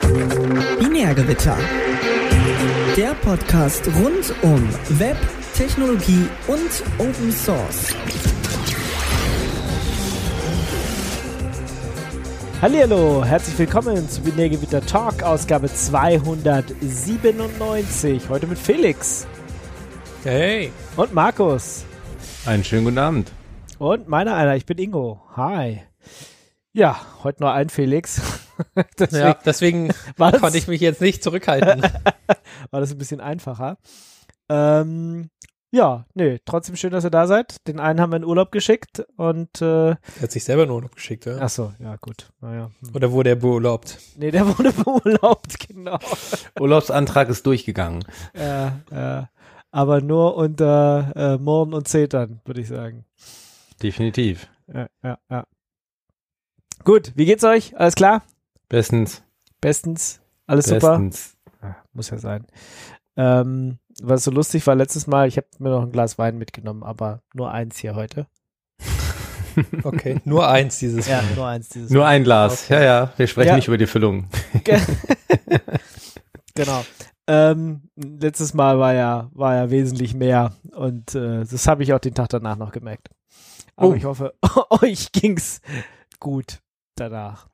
Binärgewitter. Der Podcast rund um Web, Technologie und Open Source. Hallihallo, herzlich willkommen zu Binärgewitter Talk, Ausgabe 297. Heute mit Felix. Hey. Und Markus. Einen schönen guten Abend. Und meiner einer, ich bin Ingo. Hi. Ja, heute nur ein Felix. deswegen ja, deswegen konnte ich mich jetzt nicht zurückhalten. war das ein bisschen einfacher. Ähm, ja, nee, trotzdem schön, dass ihr da seid. Den einen haben wir in Urlaub geschickt und äh, Er hat sich selber in Urlaub geschickt, ja. Ach so, ja gut. Naja. Hm. Oder wurde er beurlaubt? Nee, der wurde beurlaubt, genau. Urlaubsantrag ist durchgegangen. Ja, ja. Aber nur unter äh, Murren und Zetern, würde ich sagen. Definitiv. Ja, ja, ja. Gut, wie geht's euch? Alles klar? Bestens. Bestens. Alles Bestens. super? Ja, muss ja sein. Ähm, was so lustig war letztes Mal, ich habe mir noch ein Glas Wein mitgenommen, aber nur eins hier heute. Okay, nur eins dieses Mal. Ja, nur eins dieses Nur ein Glas. Okay. Ja, ja, wir sprechen ja. nicht über die Füllung. genau. Ähm, letztes Mal war ja, war ja wesentlich mehr und äh, das habe ich auch den Tag danach noch gemerkt. Aber oh. ich hoffe, euch ging's gut danach.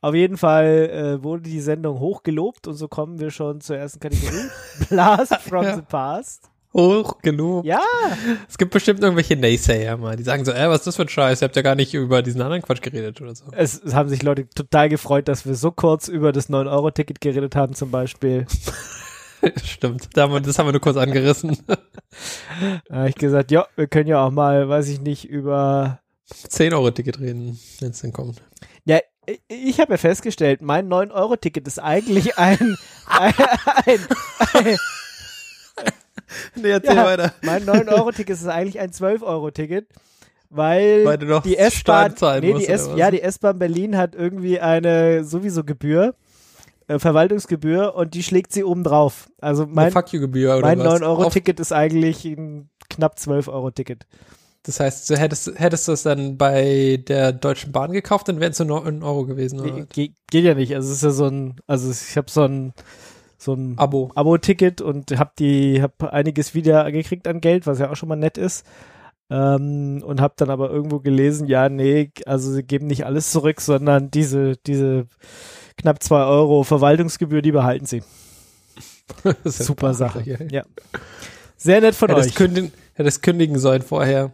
Auf jeden Fall äh, wurde die Sendung hochgelobt und so kommen wir schon zur ersten Kategorie. Blast from ja. the Past. Hoch genug. Ja. Es gibt bestimmt irgendwelche Naysayer mal, die sagen so, äh, was ist das für ein Scheiß? Ihr habt ja gar nicht über diesen anderen Quatsch geredet oder so. Es, es haben sich Leute total gefreut, dass wir so kurz über das 9-Euro-Ticket geredet haben zum Beispiel. Stimmt, das haben wir nur kurz angerissen. da habe ich gesagt, ja, wir können ja auch mal, weiß ich nicht, über 10-Euro-Ticket reden, wenn es denn kommt. Ja, ich habe ja festgestellt, mein 9-Euro-Ticket ist eigentlich ein, ein, ein, ein nee, erzähl ja, weiter. Mein 9-Euro-Ticket ist eigentlich ein 12-Euro-Ticket, weil, weil die S-Bahn, nee, die S, ja, die S-Bahn Berlin hat irgendwie eine sowieso Gebühr, äh, Verwaltungsgebühr und die schlägt sie oben drauf. Also mein, Fuck you Gebühr oder mein 9-Euro-Ticket ist eigentlich ein knapp 12-Euro-Ticket. Das heißt, hättest, hättest du es dann bei der Deutschen Bahn gekauft, dann wären es nur ein Euro gewesen. Oder? Ge geht ja nicht. Also es ist ja so ein, also ich habe so ein so ein Abo. Abo-Ticket und habe die, habe einiges wieder gekriegt an Geld, was ja auch schon mal nett ist. Ähm, und habe dann aber irgendwo gelesen, ja, nee, also sie geben nicht alles zurück, sondern diese, diese knapp zwei Euro Verwaltungsgebühr, die behalten sie. Super Sache. Ja. Sehr nett von hättest euch. Kündigen, hättest kündigen sollen vorher.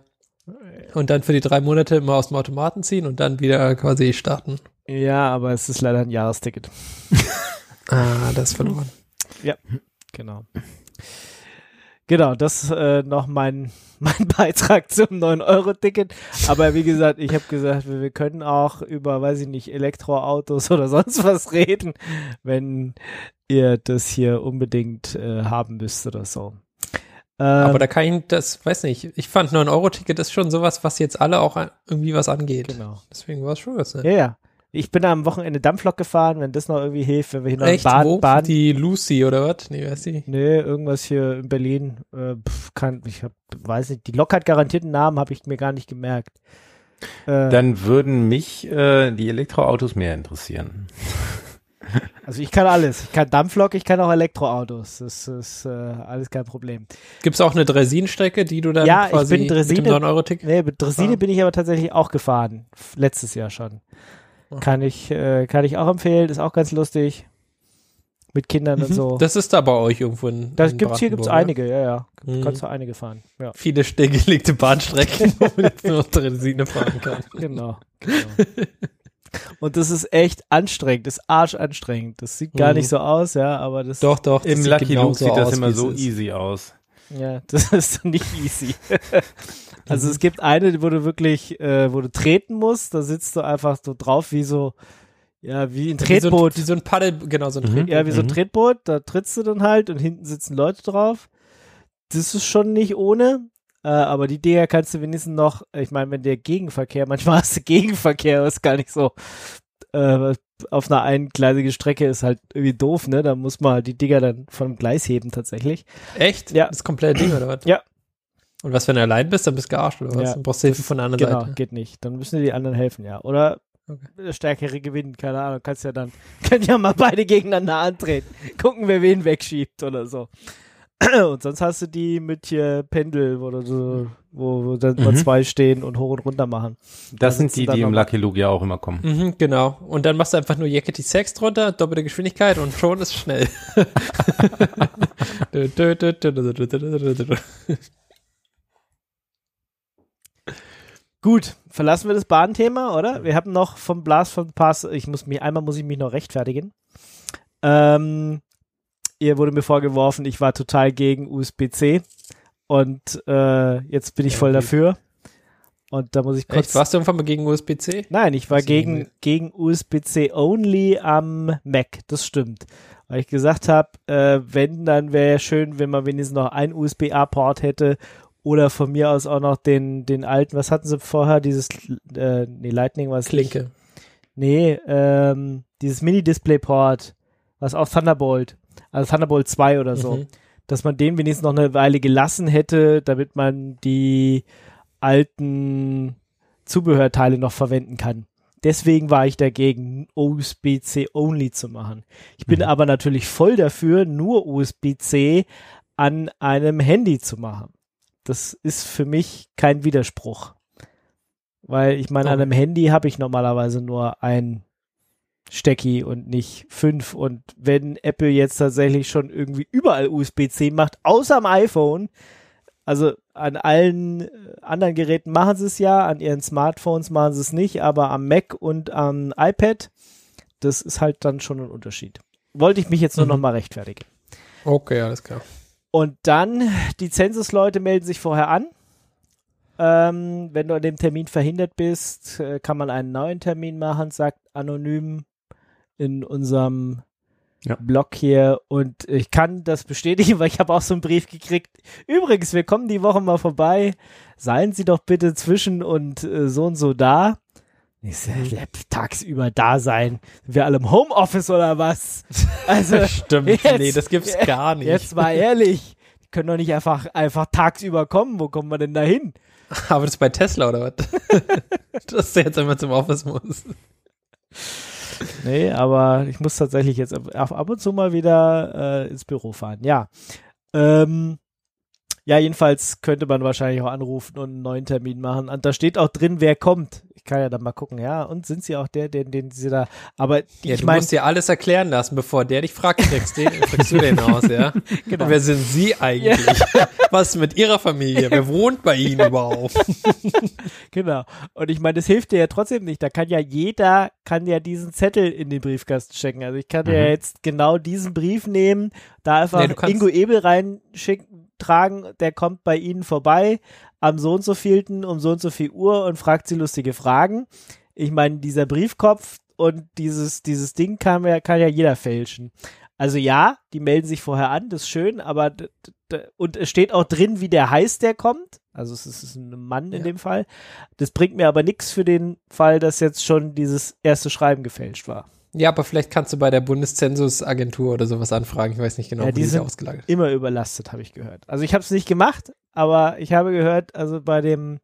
Und dann für die drei Monate immer aus dem Automaten ziehen und dann wieder quasi starten. Ja, aber es ist leider ein Jahresticket. ah, das ist verloren. Ja, genau. Genau, das äh, noch mein, mein Beitrag zum 9-Euro-Ticket. Aber wie gesagt, ich habe gesagt, wir, wir, können auch über, weiß ich nicht, Elektroautos oder sonst was reden, wenn ihr das hier unbedingt äh, haben müsst oder so. Ähm, Aber da kann ich das, weiß nicht, ich fand 9-Euro-Ticket ist schon sowas, was jetzt alle auch irgendwie was angeht. Genau. Deswegen war es schon was, ne? Ja, ja. Ich bin am Wochenende Dampflok gefahren, wenn das noch irgendwie hilft, wenn wir hier noch Echt? Bahn, Wo? Bahn. Die Lucy oder was? Nee, wer ist die? Nee, irgendwas hier in Berlin. Äh, pf, kann, ich hab, weiß nicht, die Lok hat garantiert einen Namen, habe ich mir gar nicht gemerkt. Äh, Dann würden mich äh, die Elektroautos mehr interessieren. Also ich kann alles. Ich kann Dampflok, ich kann auch Elektroautos. Das ist äh, alles kein Problem. Gibt es auch eine Dresin-Strecke, die du dann ja, quasi ich bin Dresine, mit dem 9-Euro-Ticket? Nee, mit Dresine bin ich aber tatsächlich auch gefahren. Letztes Jahr schon. Kann ich, äh, kann ich auch empfehlen. Ist auch ganz lustig. Mit Kindern mhm. und so. Das ist da bei euch irgendwo in Das in gibt's hier gibt's einige, ja, ja. Mhm. Kannst du einige fahren. Ja. Viele stillgelegte Bahnstrecken, wo man jetzt nur Dresine fahren kann. Genau. genau. Und das ist echt anstrengend, das ist arschanstrengend. Das sieht gar mhm. nicht so aus, ja, aber das. Doch, doch. Im Lucky Luke sieht das immer so easy aus. Ja, das ist nicht easy. also es gibt eine, wo du wirklich, äh, wo du treten musst, da sitzt du einfach so drauf wie so, ja, wie ein Tretboot. Wie so ein, wie so ein Paddel, genau, so ein mhm. Tretboot. Ja, wie so ein mhm. Tretboot, da trittst du dann halt und hinten sitzen Leute drauf. Das ist schon nicht ohne. Äh, aber die Dinger kannst du wenigstens noch, ich meine, wenn der Gegenverkehr, manchmal hast du Gegenverkehr, ist gar nicht so, äh, auf einer eingleisigen Strecke ist halt irgendwie doof, ne? Da muss man halt die Dinger dann vom Gleis heben tatsächlich. Echt? Ja. Das komplette Ding, oder was? Ja. Und was, wenn du allein bist, dann bist du gearscht, oder was? Ja, dann brauchst du Hilfe von der anderen genau, Seite. Genau, geht nicht. Dann müssen dir die anderen helfen, ja. Oder okay. der Stärkere gewinnen, keine Ahnung, kannst ja dann, können ja mal beide gegeneinander antreten, gucken, wer wen wegschiebt oder so. Und sonst hast du die mit hier Pendel, wo, du, wo, wo dann mhm. mal zwei stehen und hoch und runter machen. Das da sind die, die im Lucky Luke ja auch immer kommen. Mhm, genau. Und dann machst du einfach nur Yakety Sex drunter, doppelte Geschwindigkeit und schon ist schnell. Gut, verlassen wir das Bahnthema, oder? Wir haben noch vom Blast von Pass, ich muss mich, einmal muss ich mich noch rechtfertigen. Ähm, ihr wurde mir vorgeworfen, ich war total gegen USB-C und äh, jetzt bin ich voll dafür. Und da muss ich kurz. Echt? Warst du irgendwann mal gegen USB-C? Nein, ich war gegen, gegen USB-C only am Mac. Das stimmt. Weil ich gesagt habe, äh, wenn, dann wäre schön, wenn man wenigstens noch ein USB-A-Port hätte oder von mir aus auch noch den, den alten, was hatten sie vorher? Dieses, äh, nee, Lightning war es. Klinke. Nee, ähm, dieses Mini-Display-Port, was auch Thunderbolt also Thunderbolt 2 oder so, mhm. dass man den wenigstens noch eine Weile gelassen hätte, damit man die alten Zubehörteile noch verwenden kann. Deswegen war ich dagegen, USB-C only zu machen. Ich bin mhm. aber natürlich voll dafür, nur USB-C an einem Handy zu machen. Das ist für mich kein Widerspruch. Weil ich meine, oh. an einem Handy habe ich normalerweise nur ein Stecki und nicht fünf. Und wenn Apple jetzt tatsächlich schon irgendwie überall USB-C macht, außer am iPhone, also an allen äh, anderen Geräten machen sie es ja, an ihren Smartphones machen sie es nicht, aber am Mac und am iPad, das ist halt dann schon ein Unterschied. Wollte ich mich jetzt nur mhm. noch mal rechtfertigen. Okay, alles klar. Und dann, die Census-Leute melden sich vorher an. Ähm, wenn du an dem Termin verhindert bist, äh, kann man einen neuen Termin machen, sagt anonym in unserem ja. Blog hier und ich kann das bestätigen, weil ich habe auch so einen Brief gekriegt. Übrigens, wir kommen die Woche mal vorbei. Seien Sie doch bitte zwischen und äh, so und so da. Ich sag, mhm. tagsüber da sein. Sind wir alle im Homeoffice oder was? Also, Stimmt, jetzt, nee, das gibt's gar nicht. Jetzt mal ehrlich. Die können doch nicht einfach, einfach tagsüber kommen. Wo kommen wir denn da hin? Aber das ist bei Tesla oder was? Dass der jetzt einmal zum Office muss nee, aber ich muss tatsächlich jetzt ab, und zu mal wieder äh, ins Büro fahren. Ja. Ähm, ja, jedenfalls könnte man wahrscheinlich auch anrufen und einen neuen Termin machen. Und da steht auch drin, wer kommt. Ich kann ja dann mal gucken, ja. Und sind sie auch der, den, den sie da. Aber die, ja, ich du mein, musst dir alles erklären lassen, bevor der dich fragt, kriegst, den, kriegst du den aus, ja. Genau. Und wer sind sie eigentlich? Ja. Was ist mit ihrer Familie? Wer wohnt bei ihnen überhaupt? genau. Und ich meine, das hilft dir ja trotzdem nicht. Da kann ja jeder, kann ja diesen Zettel in den Briefkasten stecken. Also ich kann mhm. ja jetzt genau diesen Brief nehmen, da einfach nee, Ingo Ebel reinschicken, tragen, der kommt bei Ihnen vorbei am so und so vielten um so und so viel Uhr und fragt Sie lustige Fragen. Ich meine, dieser Briefkopf und dieses, dieses Ding kann ja, kann ja jeder fälschen. Also ja, die melden sich vorher an, das ist schön, aber und es steht auch drin, wie der heißt, der kommt. Also es ist ein Mann in ja. dem Fall. Das bringt mir aber nichts für den Fall, dass jetzt schon dieses erste Schreiben gefälscht war. Ja, aber vielleicht kannst du bei der Bundeszensusagentur oder sowas anfragen. Ich weiß nicht genau, ja, die, die sind ausgelagert. Immer überlastet, habe ich gehört. Also ich habe es nicht gemacht, aber ich habe gehört, also bei dem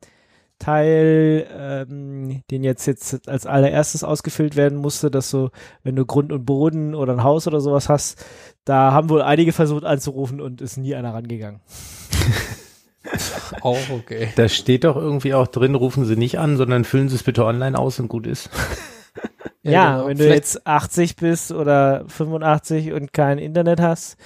Teil, ähm, den jetzt jetzt als allererstes ausgefüllt werden musste, dass du, wenn du Grund und Boden oder ein Haus oder sowas hast, da haben wohl einige versucht anzurufen und ist nie einer rangegangen. auch okay. Da steht doch irgendwie auch drin, rufen Sie nicht an, sondern füllen Sie es bitte online aus und gut ist. Ja, ja genau. wenn du jetzt 80 bist oder 85 und kein Internet hast,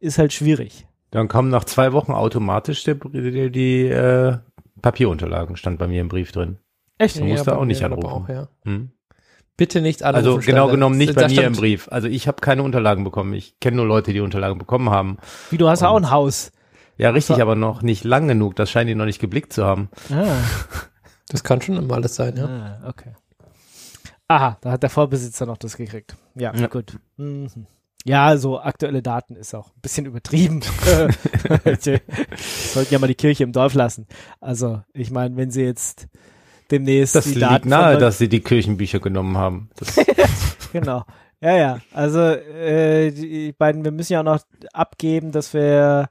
ist halt schwierig. Dann kommen nach zwei Wochen automatisch die, die, die äh, Papierunterlagen, stand bei mir im Brief drin. Echt? Du musst ja, da auch nicht anrufen. Auch, ja. hm? Bitte nicht anrufen. Also genau genommen nicht bei mir im Brief. Also ich habe keine Unterlagen bekommen. Ich kenne nur Leute, die Unterlagen bekommen haben. Wie, du hast und, auch ein Haus. Ja, richtig, aber noch nicht lang genug. Das scheint die noch nicht geblickt zu haben. Ah. Das kann schon immer alles sein, ja. Ah, okay. Aha, da hat der Vorbesitzer noch das gekriegt. Ja, ja. gut. Mhm. Ja, so aktuelle Daten ist auch ein bisschen übertrieben. Sollten ja mal die Kirche im Dorf lassen. Also, ich meine, wenn sie jetzt demnächst das die liegt Daten nahe, dass sie die Kirchenbücher genommen haben. genau. Ja, ja. Also äh, die beiden, wir müssen ja auch noch abgeben, dass wir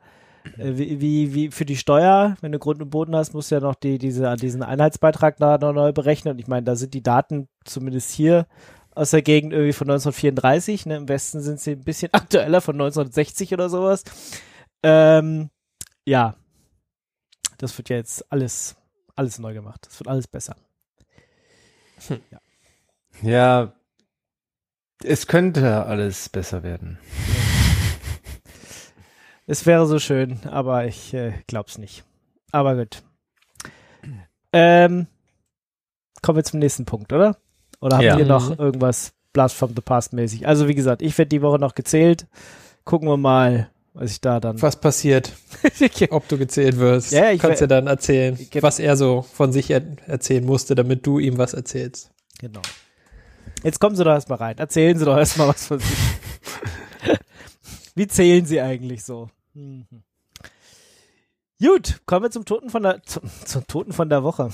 wie, wie, wie für die Steuer, wenn du Grund und Boden hast, musst du ja noch die, diese, diesen Einheitsbeitrag da noch neu berechnen. Und ich meine, da sind die Daten zumindest hier aus der Gegend irgendwie von 1934. Ne? Im Westen sind sie ein bisschen aktueller von 1960 oder sowas. Ähm, ja, das wird ja jetzt alles, alles neu gemacht. Das wird alles besser. Hm. Ja. ja, es könnte alles besser werden. Es wäre so schön, aber ich äh, glaub's nicht. Aber gut. Ähm, kommen wir zum nächsten Punkt, oder? Oder haben ja. wir noch mhm. irgendwas Blast from the Past mäßig? Also wie gesagt, ich werde die Woche noch gezählt. Gucken wir mal, was ich da dann. Was passiert? Ob du gezählt wirst. Ja, ich kannst ja dann erzählen, was er so von sich er erzählen musste, damit du ihm was erzählst. Genau. Jetzt kommen Sie doch erstmal rein. Erzählen Sie doch erstmal was von sich. Wie zählen Sie eigentlich so? Mhm. Gut, kommen wir zum Toten von der zum, zum Toten von der Woche.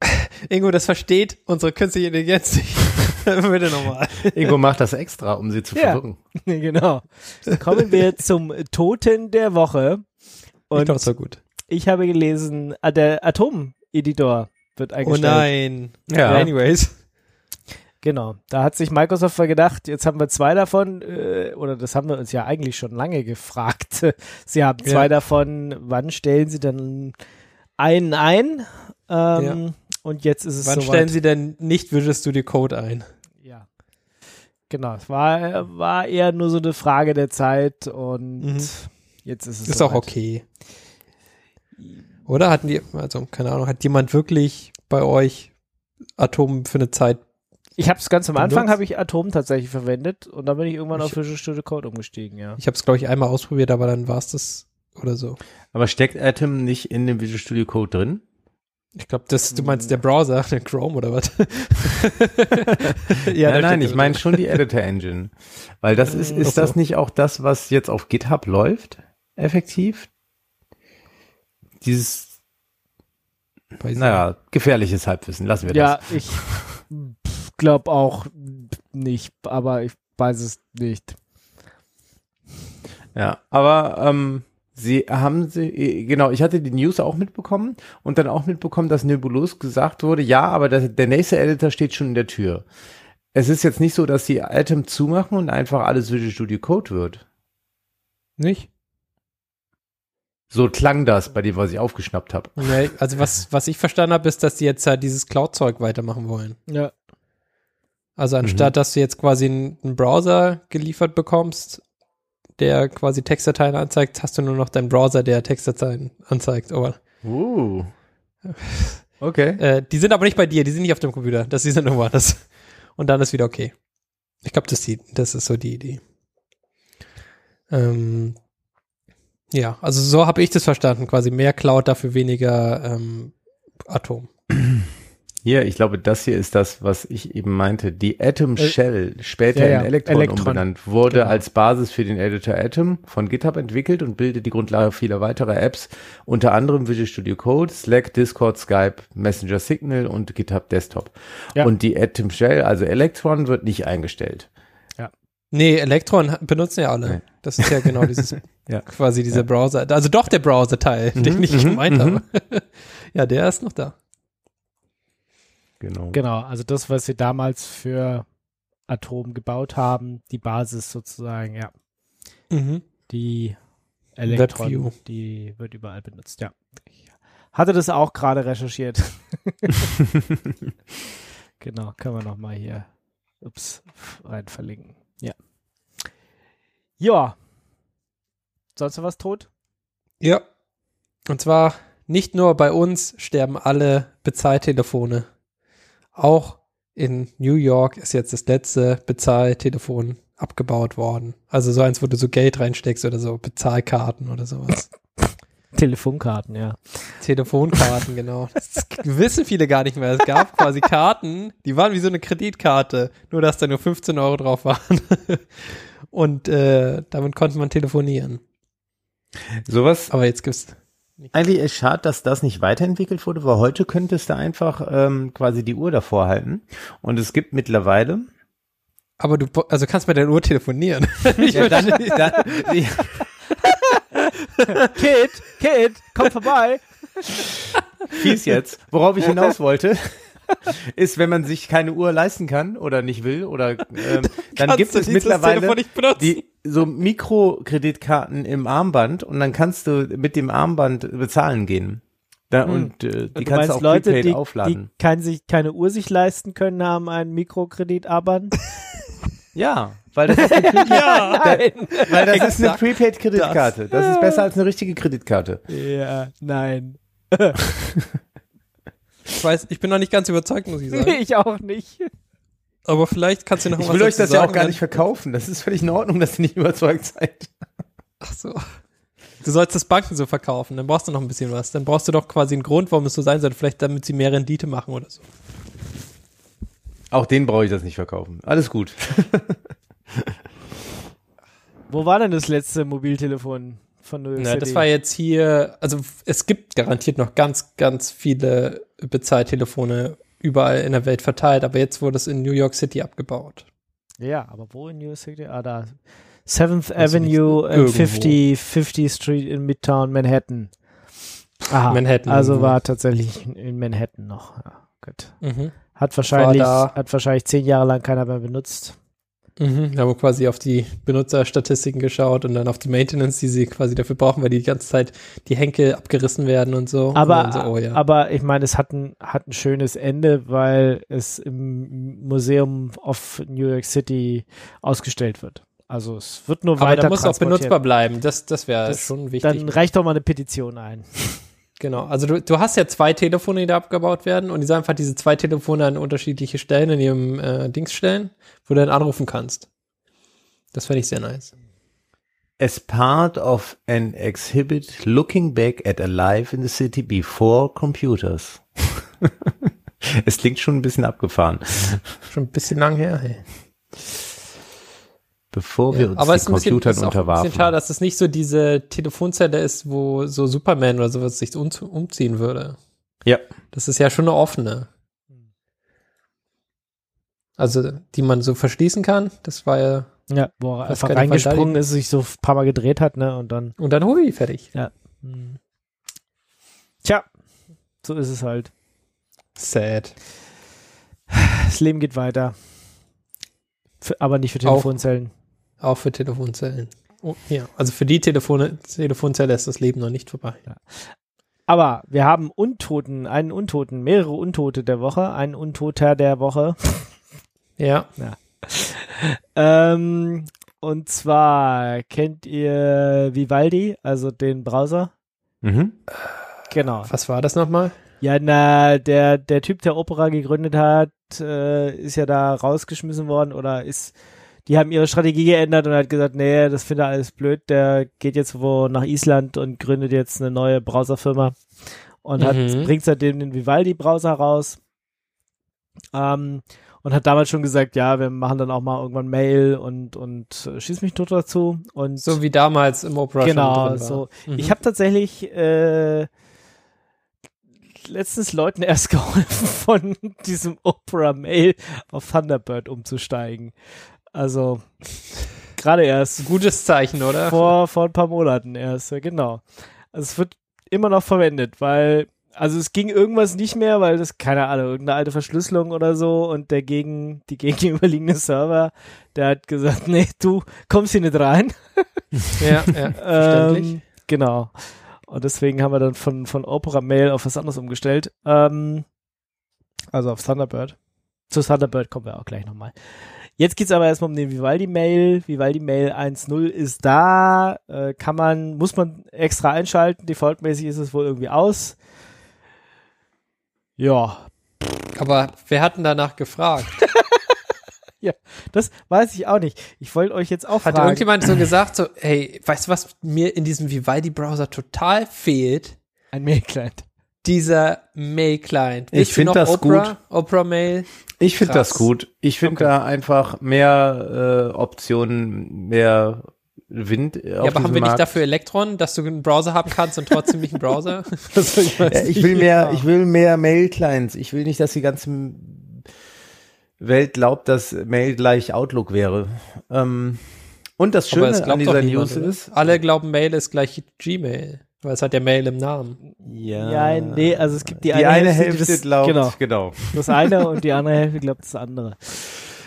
Ingo, das versteht unsere künstliche Intelligenz nicht. Bitte nochmal. Ingo macht das extra, um sie zu ja, verwirren. Genau. Kommen wir zum Toten der Woche. Und ich glaube, es war gut. Ich habe gelesen, ah, der Atom-Editor wird oh eingestellt. Oh nein. Ja. Anyways. Genau, da hat sich Microsoft gedacht, jetzt haben wir zwei davon, äh, oder das haben wir uns ja eigentlich schon lange gefragt. Sie haben zwei ja. davon, wann stellen sie denn einen ein? Ähm, ja. Und jetzt ist es Wann stellen sie denn nicht Visual Studio Code ein? Ja. Genau, es war, war eher nur so eine Frage der Zeit und mhm. jetzt ist es Ist auch okay. Oder hatten die, also keine Ahnung, hat jemand wirklich bei euch Atom für eine Zeit ich habe es ganz am Anfang habe ich Atom tatsächlich verwendet und dann bin ich irgendwann ich, auf Visual Studio Code umgestiegen, ja. Ich habe es glaube ich einmal ausprobiert, aber dann war es das oder so. Aber steckt Atom nicht in dem Visual Studio Code drin? Ich glaube, das du meinst der Browser, der Chrome oder was? ja, nein, nein, ich meine schon die Editor Engine, weil das ist ist so. das nicht auch das, was jetzt auf GitHub läuft, effektiv? Dieses naja, gefährliches Halbwissen, lassen wir ja, das. Ja, ich glaube auch nicht, aber ich weiß es nicht. Ja, aber ähm, sie haben sie, genau, ich hatte die News auch mitbekommen und dann auch mitbekommen, dass Nebulos gesagt wurde, ja, aber das, der nächste Editor steht schon in der Tür. Es ist jetzt nicht so, dass sie Atom zumachen und einfach alles Visual Studio Code wird. Nicht? So klang das bei dem, was ich aufgeschnappt habe. Nee, also was, was ich verstanden habe, ist, dass die jetzt halt dieses Cloud-Zeug weitermachen wollen. Ja. Also anstatt, mhm. dass du jetzt quasi einen Browser geliefert bekommst, der quasi Textdateien anzeigt, hast du nur noch deinen Browser, der Textdateien anzeigt. Aber uh. Okay. Äh, die sind aber nicht bei dir, die sind nicht auf dem Computer. Das ist nur das. Und dann ist wieder okay. Ich glaube, das, das ist so die Idee. Ähm, ja, also so habe ich das verstanden, quasi mehr Cloud, dafür weniger ähm, Atom. Hier, ich glaube, das hier ist das, was ich eben meinte. Die Atom äh, Shell, später ja, ja. in Electron, Electron, umbenannt, wurde genau. als Basis für den Editor Atom von GitHub entwickelt und bildet die Grundlage vieler weiterer Apps, unter anderem Visual Studio Code, Slack, Discord, Skype, Messenger Signal und GitHub Desktop. Ja. Und die Atom Shell, also Electron, wird nicht eingestellt. Ja. Nee, Electron benutzen ja alle. Nee. Das ist ja genau dieses, ja. quasi dieser Browser. Also doch der Browser-Teil, mhm, den ich mhm, gemeint mhm. habe. ja, der ist noch da. Genau. Genau, also das, was sie damals für Atom gebaut haben, die Basis sozusagen, ja. Mhm. Die Elektron, die wird überall benutzt, ja. Ich hatte das auch gerade recherchiert. genau, können wir nochmal hier ups, rein verlinken. Ja. Ja. Sonst noch was tot? Ja. Und zwar nicht nur bei uns sterben alle Bezahltelefone auch in New York ist jetzt das letzte Bezahltelefon abgebaut worden. Also so eins, wo du so Geld reinsteckst oder so Bezahlkarten oder sowas. Telefonkarten, ja. Telefonkarten, genau. Das wissen viele gar nicht mehr. Es gab quasi Karten, die waren wie so eine Kreditkarte, nur dass da nur 15 Euro drauf waren. Und äh, damit konnte man telefonieren. Sowas. Aber jetzt gibt's eigentlich ist schade, dass das nicht weiterentwickelt wurde, weil heute könntest du einfach ähm, quasi die Uhr davor halten. Und es gibt mittlerweile. Aber du, also kannst mit der Uhr telefonieren. ja, dann, dann, Kid, Kid, komm vorbei. Fies jetzt. Worauf ich hinaus wollte, ist, wenn man sich keine Uhr leisten kann oder nicht will oder ähm, dann gibt es mittlerweile die so Mikrokreditkarten im Armband und dann kannst du mit dem Armband bezahlen gehen. Da, hm. Und äh, die und kannst du auch Leute, Prepaid die, aufladen. Die kein, sich keine Uhr sich leisten können, haben einen Mikrokredit-Armband. ja, weil das ist eine Prepaid, ja, weil das ist eine Prepaid-Kreditkarte. Das, das ist besser als eine richtige Kreditkarte. Ja, nein. Ich weiß, ich bin noch nicht ganz überzeugt, muss ich sagen. Nee, ich auch nicht. Aber vielleicht kannst du noch ich was Ich will euch das ja auch gar nicht verkaufen. Das ist völlig in Ordnung, dass ihr nicht überzeugt seid. Ach so. Du sollst das Banken so verkaufen, dann brauchst du noch ein bisschen was. Dann brauchst du doch quasi einen Grund, warum es so sein sollte. Vielleicht damit sie mehr Rendite machen oder so. Auch den brauche ich das nicht verkaufen. Alles gut. Wo war denn das letzte Mobiltelefon von New York Na, Das war jetzt hier, also es gibt garantiert noch ganz, ganz viele Bezahltelefone überall in der Welt verteilt, aber jetzt wurde es in New York City abgebaut. Ja, aber wo in New York City? Ah, da. 7th Avenue and 50, 50 Street in Midtown Manhattan. Aha, Manhattan. Also war tatsächlich in Manhattan noch. Ja, gut. Mhm. Hat wahrscheinlich, hat wahrscheinlich zehn Jahre lang keiner mehr benutzt. Mhm, da haben quasi auf die Benutzerstatistiken geschaut und dann auf die Maintenance, die sie quasi dafür brauchen, weil die die ganze Zeit die Henkel abgerissen werden und so. Aber, und so, oh, ja. aber ich meine, es hat ein, hat ein schönes Ende, weil es im Museum of New York City ausgestellt wird. Also es wird nur aber weiter. Aber muss auch benutzbar bleiben. Das, das wäre schon wichtig. Dann reicht doch mal eine Petition ein. Genau, also du, du hast ja zwei Telefone, die da abgebaut werden und die sollen einfach diese zwei Telefone an unterschiedliche Stellen in ihrem äh, Dings stellen, wo du dann anrufen kannst. Das fände ich sehr nice. As part of an exhibit looking back at a life in the city before computers. es klingt schon ein bisschen abgefahren. Schon ein bisschen lang her, hey bevor wir uns aber den Computern bisschen, unterwarfen. Ist bisschen schade, dass es nicht so diese Telefonzelle ist, wo so Superman oder sowas sich um, umziehen würde. Ja. Das ist ja schon eine offene. Also, die man so verschließen kann. Das war ja. Ja, wo er einfach reingesprungen ist, sich so ein paar Mal gedreht hat, ne, und dann. Und dann hui, fertig. Ja. Hm. Tja, so ist es halt. Sad. Das Leben geht weiter. Für, aber nicht für Telefonzellen. Auch auch für Telefonzellen. Oh, ja, also für die Telefone, Telefonzelle ist das Leben noch nicht vorbei. Ja. Aber wir haben Untoten, einen Untoten, mehrere Untote der Woche, einen Untoter der Woche. ja. ja. ähm, und zwar kennt ihr Vivaldi, also den Browser? Mhm. Genau. Was war das nochmal? Ja, na, der, der Typ, der Opera gegründet hat, äh, ist ja da rausgeschmissen worden oder ist die haben ihre Strategie geändert und hat gesagt, nee, das finde alles blöd, der geht jetzt wo nach Island und gründet jetzt eine neue Browserfirma und mhm. hat, bringt seitdem den Vivaldi-Browser raus. Ähm, und hat damals schon gesagt, ja, wir machen dann auch mal irgendwann Mail und und äh, schieß mich tot dazu und so wie damals im Opera genau drin war. so mhm. ich habe tatsächlich äh, letztens Leuten erst geholfen von diesem Opera Mail auf Thunderbird umzusteigen also gerade erst. Gutes Zeichen, oder? Vor, vor ein paar Monaten erst, ja, genau. Also es wird immer noch verwendet, weil, also es ging irgendwas nicht mehr, weil das, keine Ahnung, irgendeine alte Verschlüsselung oder so und der gegen, die gegenüberliegende Server, der hat gesagt, nee, du kommst hier nicht rein. ja, ja, verständlich. ähm, genau. Und deswegen haben wir dann von, von Opera Mail auf was anderes umgestellt. Ähm, also auf Thunderbird. Zu Thunderbird kommen wir auch gleich nochmal. Jetzt geht's aber erstmal um den Vivaldi-Mail. Vivaldi-Mail 1.0 ist da. Äh, kann man, muss man extra einschalten. Defaultmäßig ist es wohl irgendwie aus. Ja. Aber wer hat denn danach gefragt? ja, das weiß ich auch nicht. Ich wollte euch jetzt auch Hat fragen. irgendjemand so gesagt, so, hey, weißt du, was mir in diesem Vivaldi-Browser total fehlt? Ein Mail-Client. Dieser Mail-Client. Ich finde das Opera, gut. Opera Mail. Ich finde das gut. Ich finde okay. da einfach mehr äh, Optionen, mehr Wind. Ja, aber haben wir Markt. nicht dafür Elektron, dass du einen Browser haben kannst und trotzdem nicht einen Browser? also ich, ja, ich will mehr, ich will mehr Mail-Clients. Ich will nicht, dass die ganze Welt glaubt, dass Mail gleich Outlook wäre. Ähm, Und das Schöne an dieser News ist. Alle glauben, Mail ist gleich Gmail. Weil es hat ja Mail im Namen. Ja. Ja, nee, also es gibt die, die eine, eine Hälfte, Hälfte das, glaubt, genau, genau. Das eine und die andere Hälfte glaubt das andere.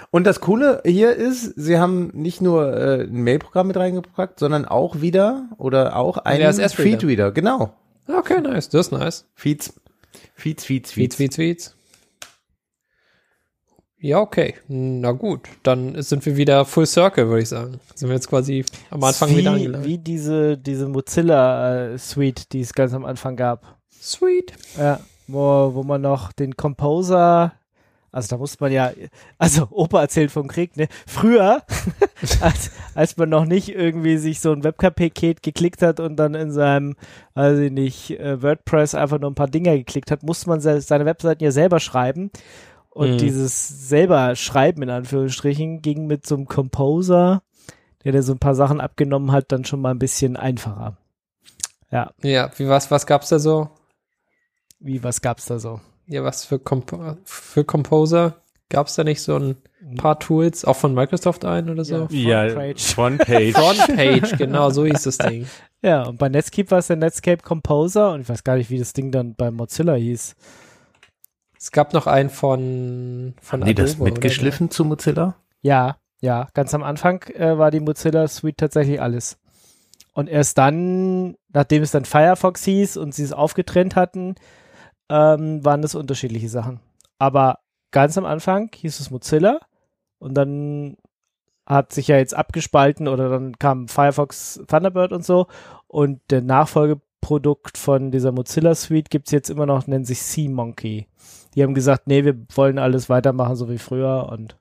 Und das Coole hier ist, sie haben nicht nur äh, ein Mail-Programm mit reingepackt, sondern auch wieder oder auch einen Feed-Reader. Genau. Okay, nice. Das ist nice. Feeds. Feeds, Feeds, Feeds. Feeds, Feeds, Feeds. Ja, okay. Na gut, dann sind wir wieder Full Circle, würde ich sagen. Sind wir jetzt quasi am Anfang wie, wieder angelangt. Wie diese, diese Mozilla-Suite, äh, die es ganz am Anfang gab. Sweet. Ja, wo, wo man noch den Composer, also da musste man ja, also Opa erzählt vom Krieg, ne? Früher, als, als man noch nicht irgendwie sich so ein Webcam-Paket geklickt hat und dann in seinem, weiß ich nicht, äh, WordPress einfach nur ein paar Dinger geklickt hat, musste man seine Webseiten ja selber schreiben. Und mhm. dieses selber Schreiben in Anführungsstrichen ging mit so einem Composer, der dir so ein paar Sachen abgenommen hat, dann schon mal ein bisschen einfacher. Ja. Ja, wie was, was gab's da so? Wie, was gab's da so? Ja, was für, Comp für Composer? Gab's da nicht so ein paar Tools, auch von Microsoft ein oder so? Ja, Frontpage. Frontpage, genau, so hieß das Ding. Ja, und bei Netscape war es der Netscape Composer und ich weiß gar nicht, wie das Ding dann bei Mozilla hieß. Es gab noch einen von, von Haben Adobe, die das mitgeschliffen zu Mozilla? Ja, ja. Ganz am Anfang äh, war die Mozilla Suite tatsächlich alles. Und erst dann, nachdem es dann Firefox hieß und sie es aufgetrennt hatten, ähm, waren das unterschiedliche Sachen. Aber ganz am Anfang hieß es Mozilla und dann hat sich ja jetzt abgespalten oder dann kam Firefox Thunderbird und so und der Nachfolgeprodukt von dieser Mozilla Suite gibt es jetzt immer noch, nennt sich Sea Monkey die haben gesagt, nee, wir wollen alles weitermachen, so wie früher und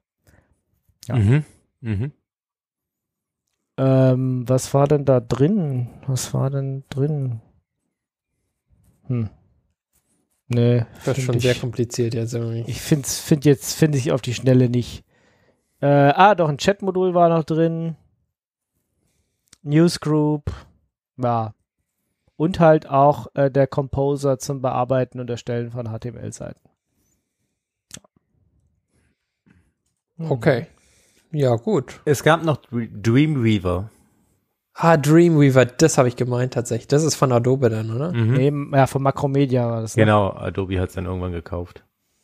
ja. Mhm. Mhm. Ähm, was war denn da drin? Was war denn drin? Hm. Nee. Das ist schon ich, sehr kompliziert jetzt irgendwie. Ich finde find jetzt, finde ich auf die Schnelle nicht. Äh, ah, doch, ein Chatmodul war noch drin. Newsgroup. Ja. Und halt auch äh, der Composer zum Bearbeiten und Erstellen von HTML-Seiten. Okay. Ja, gut. Es gab noch Dreamweaver. Ah, Dreamweaver, das habe ich gemeint tatsächlich. Das ist von Adobe dann, oder? Mhm. Nee, ja, von Macromedia war das. Ne? Genau, Adobe hat es dann irgendwann gekauft.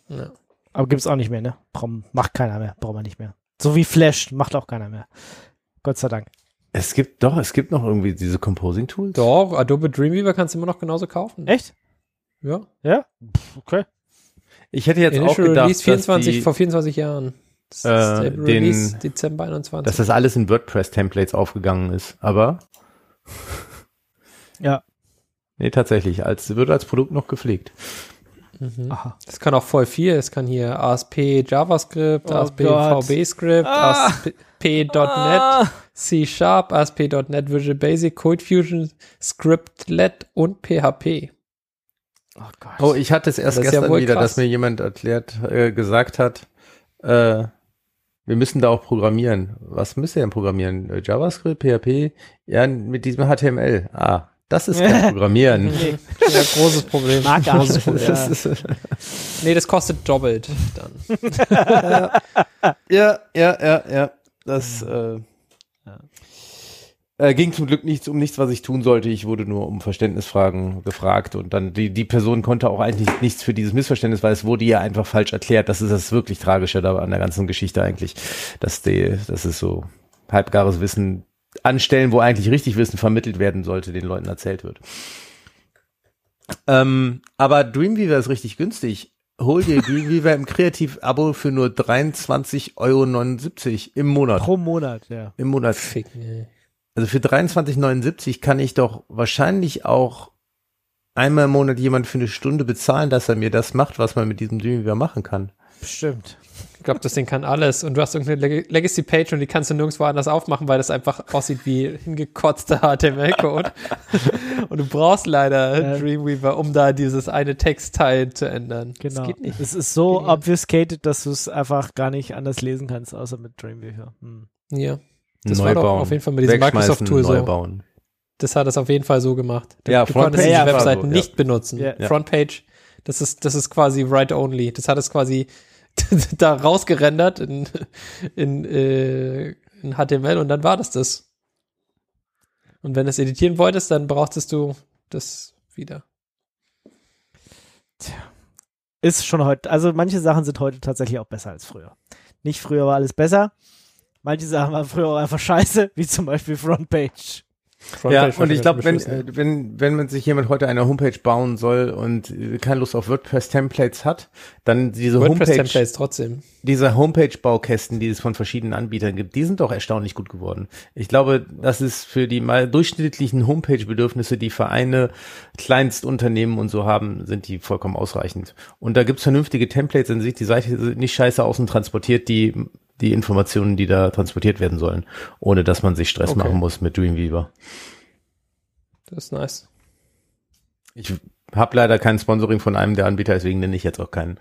Ja. Aber gibt es auch nicht mehr, ne? Brauch, macht keiner mehr, braucht man nicht mehr. So wie Flash, macht auch keiner mehr. Gott sei Dank. Es gibt doch, es gibt noch irgendwie diese Composing-Tools. Doch, Adobe Dreamweaver kannst du immer noch genauso kaufen. Echt? Ja. Ja? okay. Ich hätte jetzt Initial auch gedacht, Release 24, die, vor 24 Jahren äh, den, Dezember 21. Dass das alles in WordPress-Templates aufgegangen ist, aber ja. Nee, tatsächlich, als wird als Produkt noch gepflegt. Mhm. Das kann auch voll viel. Es kann hier ASP JavaScript, oh ASP VB Script, ah. ASP.NET, ah. C Sharp, ASP.NET Visual Basic, Code Fusion, Scriptlet und PHP. Oh Gott. Oh, ich hatte es erst gestern ja wieder, krass. dass mir jemand erklärt, äh, gesagt hat, äh, wir müssen da auch programmieren. Was müsst ihr denn programmieren? Äh, JavaScript, PHP? Ja, mit diesem HTML. Ah, das ist kein Programmieren. nee, ja, großes Problem. Mag großes Problem. Ja. nee, das kostet doppelt dann. ja, ja, ja, ja. Das, äh, äh, ging zum Glück nichts um nichts, was ich tun sollte. Ich wurde nur um Verständnisfragen gefragt und dann die, die Person konnte auch eigentlich nichts für dieses Missverständnis, weil es wurde ihr einfach falsch erklärt. Das ist das wirklich Tragische da an der ganzen Geschichte eigentlich, dass die, das ist so halbgares Wissen anstellen, wo eigentlich richtig Wissen vermittelt werden sollte, den Leuten erzählt wird. Ähm, aber Dreamweaver ist richtig günstig. Hol dir Dreamweaver im Kreativ-Abo für nur 23,79 Euro im Monat. Pro Monat, ja. Im Monat. Fick, nee. Also für 23,79 kann ich doch wahrscheinlich auch einmal im Monat jemand für eine Stunde bezahlen, dass er mir das macht, was man mit diesem Dreamweaver machen kann. Bestimmt. Ich glaube, das Ding kann alles. Und du hast irgendeine Legacy-Page und die kannst du nirgendwo anders aufmachen, weil das einfach aussieht wie hingekotzter HTML-Code. und du brauchst leider ja. Dreamweaver, um da dieses eine Textteil zu ändern. Genau. Das geht nicht. Es ist so Genial. obfuscated, dass du es einfach gar nicht anders lesen kannst, außer mit Dreamweaver. Hm. Ja. Das neu war doch auf jeden Fall mit diesem Microsoft-Tool so. Das hat es auf jeden Fall so gemacht. Ja, du konntest die Webseiten so, nicht ja. benutzen. Ja. Frontpage, das ist, das ist quasi write-only. Das hat es quasi da rausgerendert in, in äh, in HTML und dann war das das. Und wenn du es editieren wolltest, dann brauchtest du das wieder. Tja. Ist schon heute, also manche Sachen sind heute tatsächlich auch besser als früher. Nicht früher war alles besser. Manche Sachen waren früher auch einfach scheiße, wie zum Beispiel Frontpage. Ja, und ich glaube, wenn, äh, wenn, wenn man sich jemand heute eine Homepage bauen soll und äh, keine Lust auf WordPress-Templates hat, dann diese WordPress-Templates trotzdem. Diese Homepage-Baukästen, die es von verschiedenen Anbietern gibt, die sind doch erstaunlich gut geworden. Ich glaube, das ist für die mal durchschnittlichen Homepage-Bedürfnisse, die Vereine, Kleinstunternehmen und so haben, sind die vollkommen ausreichend. Und da gibt's vernünftige Templates, dann sieht die Seite nicht scheiße außen transportiert, die die Informationen, die da transportiert werden sollen, ohne dass man sich Stress okay. machen muss mit Dreamweaver. Das ist nice. Ich habe leider kein Sponsoring von einem der Anbieter, deswegen nenne ich jetzt auch keinen.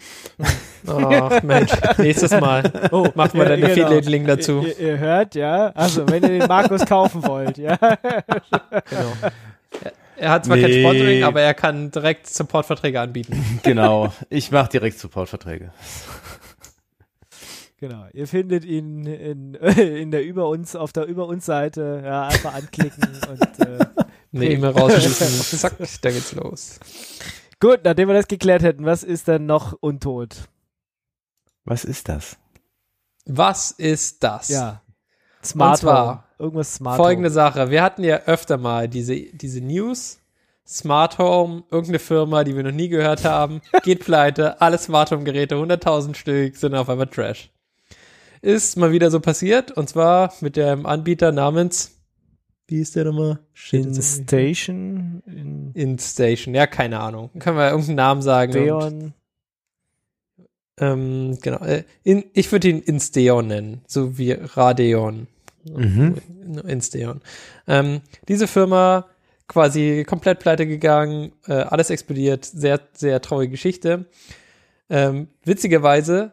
Ach Mensch, nächstes Mal oh, machen wir ja, dann genau. Affiliate-Link dazu. Ihr, ihr, hört, ja, also wenn ihr den Markus kaufen wollt, ja. Genau. Er hat zwar nee. kein Sponsoring, aber er kann direkt Supportverträge anbieten. Genau, ich mache direkt Supportverträge. Genau. Ihr findet ihn in, in der über uns, auf der über uns Seite, ja, einfach anklicken und äh, eine E-Mail rausschießen. Zack, da geht's los. Gut, nachdem wir das geklärt hätten, was ist denn noch untot? Was ist das? Was ist das? Ja. Smart zwar, Irgendwas Smart Folgende Home. Sache. Wir hatten ja öfter mal diese, diese News. Smart Home, irgendeine Firma, die wir noch nie gehört haben, geht pleite, alle Smart Home Geräte, 100.000 Stück, sind auf einmal Trash ist mal wieder so passiert. Und zwar mit dem Anbieter namens, wie ist der nochmal? InStation? In, InStation, ja, keine Ahnung. Können wir irgendeinen Namen sagen? Deon. Ähm, genau. Äh, in, ich würde ihn Insteon nennen, so wie Radeon. Mhm. Insteon. Ähm, diese Firma quasi komplett pleite gegangen, äh, alles explodiert, sehr, sehr traurige Geschichte. Ähm, witzigerweise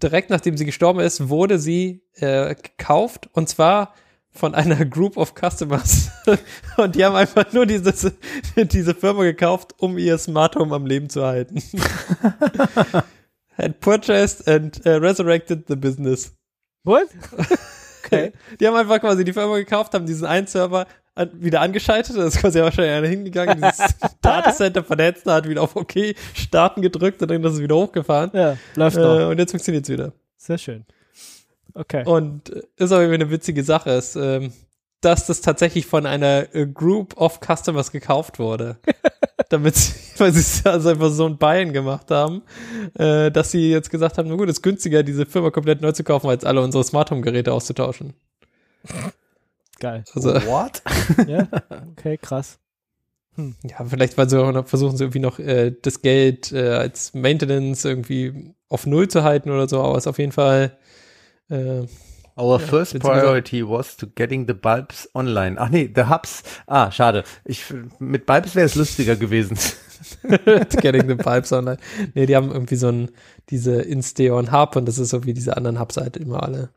direkt nachdem sie gestorben ist, wurde sie äh, gekauft und zwar von einer Group of Customers. und die haben einfach nur diese, diese Firma gekauft, um ihr Smart Home am Leben zu halten. Had purchased and uh, resurrected the business. What? okay. Die haben einfach quasi die Firma gekauft, haben diesen einen Server an, wieder angeschaltet, da ist quasi wahrscheinlich einer hingegangen, dieses Datacenter vernetzt, hat wieder auf OK starten gedrückt und dann ist es wieder hochgefahren. Ja, läuft noch. Äh, und jetzt funktioniert es wieder. Sehr schön. Okay. Und äh, ist aber eine witzige Sache, ist, ähm, dass das tatsächlich von einer äh, Group of Customers gekauft wurde. damit sie, weil sie also einfach so ein Bein gemacht haben, äh, dass sie jetzt gesagt haben, na gut, es ist günstiger, diese Firma komplett neu zu kaufen, als alle unsere Smart Home Geräte auszutauschen. Geil. Also, What? ja, okay, krass. Hm. Ja, vielleicht weil sie auch noch versuchen sie irgendwie noch äh, das Geld äh, als Maintenance irgendwie auf Null zu halten oder so, aber es ist auf jeden Fall äh, Our ja, first priority was to getting the bulbs online. Ach nee, the hubs. Ah, schade. Ich, mit Bulbs wäre es lustiger gewesen. getting the bulbs online. Nee, die haben irgendwie so ein, diese Insteon Hub und das ist so wie diese anderen Hubs halt immer alle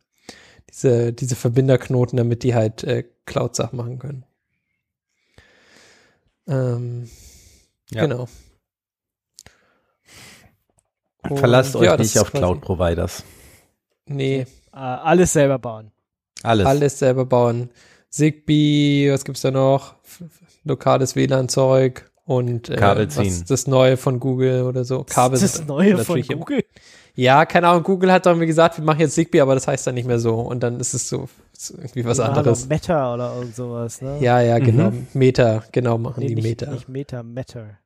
diese, diese Verbinderknoten, damit die halt äh, Cloud-Sachen machen können. Ähm, ja. Genau. Und, Verlasst euch ja, nicht auf Cloud-Providers. Nee. Uh, alles selber bauen. Alles. Alles selber bauen. Zigbee, was gibt's da noch? Lokales WLAN-Zeug und äh, Kabel ziehen. Was das Neue von Google oder so. Kabel das, das Neue von Google? Ja, keine Ahnung, Google hat doch mir gesagt, wir machen jetzt Zigbee, aber das heißt dann nicht mehr so. Und dann ist es so ist irgendwie was ja, anderes. Meta oder irgend sowas, ne? Ja, ja, genau. Mhm. Meta, genau, machen nee, die nicht, Meta. Nicht Meta, Matter.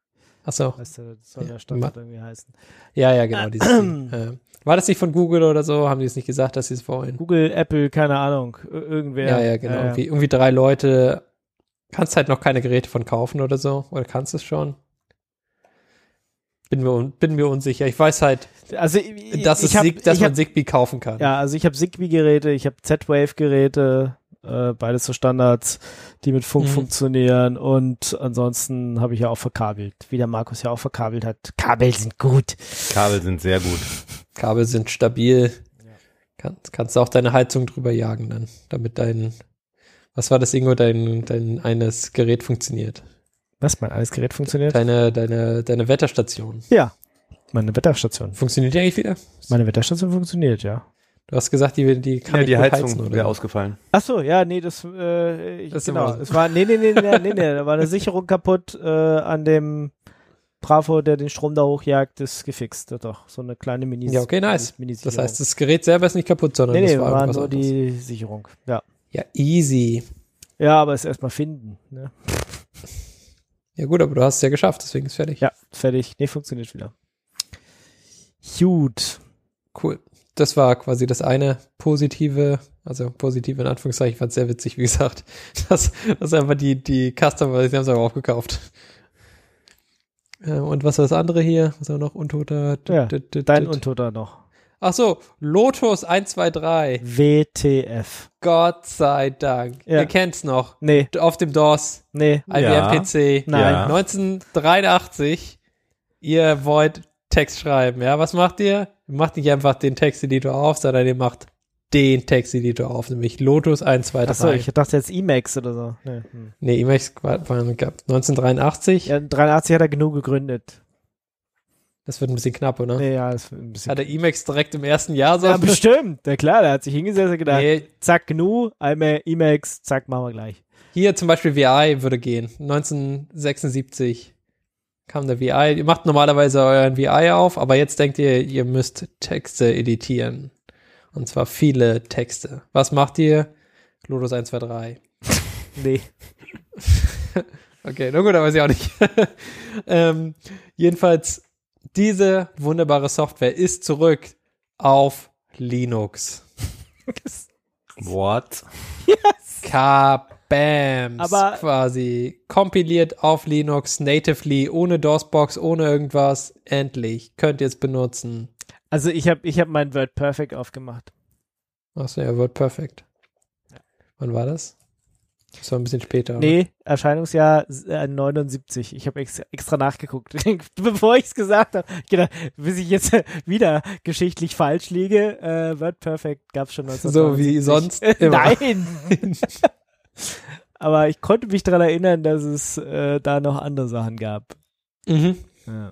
Ach so. Weißt du, das soll ja, der Standard irgendwie heißen. Ja, ja, genau. Dieses, äh, war das nicht von Google oder so? Haben die es nicht gesagt, dass sie es wollen? Google, Apple, keine Ahnung. Irgendwer. Ja, ja, genau. Ja, ja. Irgendwie, irgendwie drei Leute. Kannst halt noch keine Geräte von kaufen oder so. Oder kannst es schon? Bin mir, bin mir unsicher. Ich weiß halt, also, dass, es hab, dass man hab, Zigbee kaufen kann. Ja, also ich habe Zigbee-Geräte, ich habe Z-Wave-Geräte, äh, beides so Standards, die mit Funk mhm. funktionieren und ansonsten habe ich ja auch verkabelt, wie der Markus ja auch verkabelt hat. Kabel sind gut. Kabel sind sehr gut. Kabel sind stabil. Ja. Kann, kannst du auch deine Heizung drüber jagen dann, damit dein, was war das Ingo, dein, dein eines Gerät funktioniert. Was, mein alles Gerät funktioniert? Deine, deine, deine Wetterstation. Ja, meine Wetterstation. Funktioniert die eigentlich wieder? Meine Wetterstation funktioniert, ja. Du hast gesagt, die, die kann ja, die Heizung wäre ausgefallen. Ach so, ja, nee, das, äh, ich, das genau. Es war, nee, nee, nee, nee, nee, nee, da war eine Sicherung kaputt äh, an dem Bravo, der den Strom da hochjagt, ist gefixt. Doch, so eine kleine Mini. Ja, okay, nice. das heißt, das Gerät selber ist nicht kaputt, sondern nee, nee, das war, war nur die Sicherung. Ja. Ja, easy. Ja, aber es erstmal finden. Ne? Ja gut, aber du hast es ja geschafft, deswegen ist fertig. Ja, fertig. Nee, funktioniert wieder. Gut. Cool. Das war quasi das eine positive, also positive in Anführungszeichen, ich fand es sehr witzig, wie gesagt, dass, dass einfach die, die Customer, sie haben es aber aufgekauft. Und was war das andere hier? Was war noch? Untoter? Ja, dein Untoter noch. Ach so, Lotus 123. WTF. Gott sei Dank. Ja. Ihr kennt's noch. Nee. Auf dem DOS. Nee. IBM ja. PC. Nein. 1983. Ihr wollt Text schreiben, ja? Was macht ihr? Ihr macht nicht einfach den Texteditor auf, sondern ihr macht den Texteditor auf, nämlich Lotus 123. Achso, ich dachte jetzt Emacs oder so. Nee, hm. nee Emacs waren 1983. Ja, 83 hat er genug gegründet. Das wird ein bisschen knapp, oder? Nee, ja, das wird ein bisschen Hat er Emacs direkt im ersten Jahr so? Ja, bestimmt. Ja klar, der hat sich hingesetzt und gedacht, nee. zack, GNU, einmal Emacs, zack, machen wir gleich. Hier zum Beispiel VI würde gehen. 1976 kam der VI. Ihr macht normalerweise euren VI auf, aber jetzt denkt ihr, ihr müsst Texte editieren. Und zwar viele Texte. Was macht ihr? Lotus 1, 2, 3. nee. okay, na gut, aber weiß ich auch nicht. ähm, jedenfalls diese wunderbare Software ist zurück auf Linux. What? Yes. Kabams. Aber quasi kompiliert auf Linux natively, ohne DOSBox, ohne irgendwas. Endlich. Könnt ihr es benutzen. Also ich habe ich hab mein WordPerfect aufgemacht. Achso, ja, WordPerfect. Ja. Wann war das? Das war ein bisschen später. Oder? Nee, Erscheinungsjahr äh, 79. Ich habe ex extra nachgeguckt. Bevor ich es gesagt habe, gedacht, bis ich jetzt wieder geschichtlich falsch liege. Äh, WordPerfect gab es schon 1979. So wie sonst. Nein! Aber ich konnte mich daran erinnern, dass es äh, da noch andere Sachen gab. Mhm. Ja.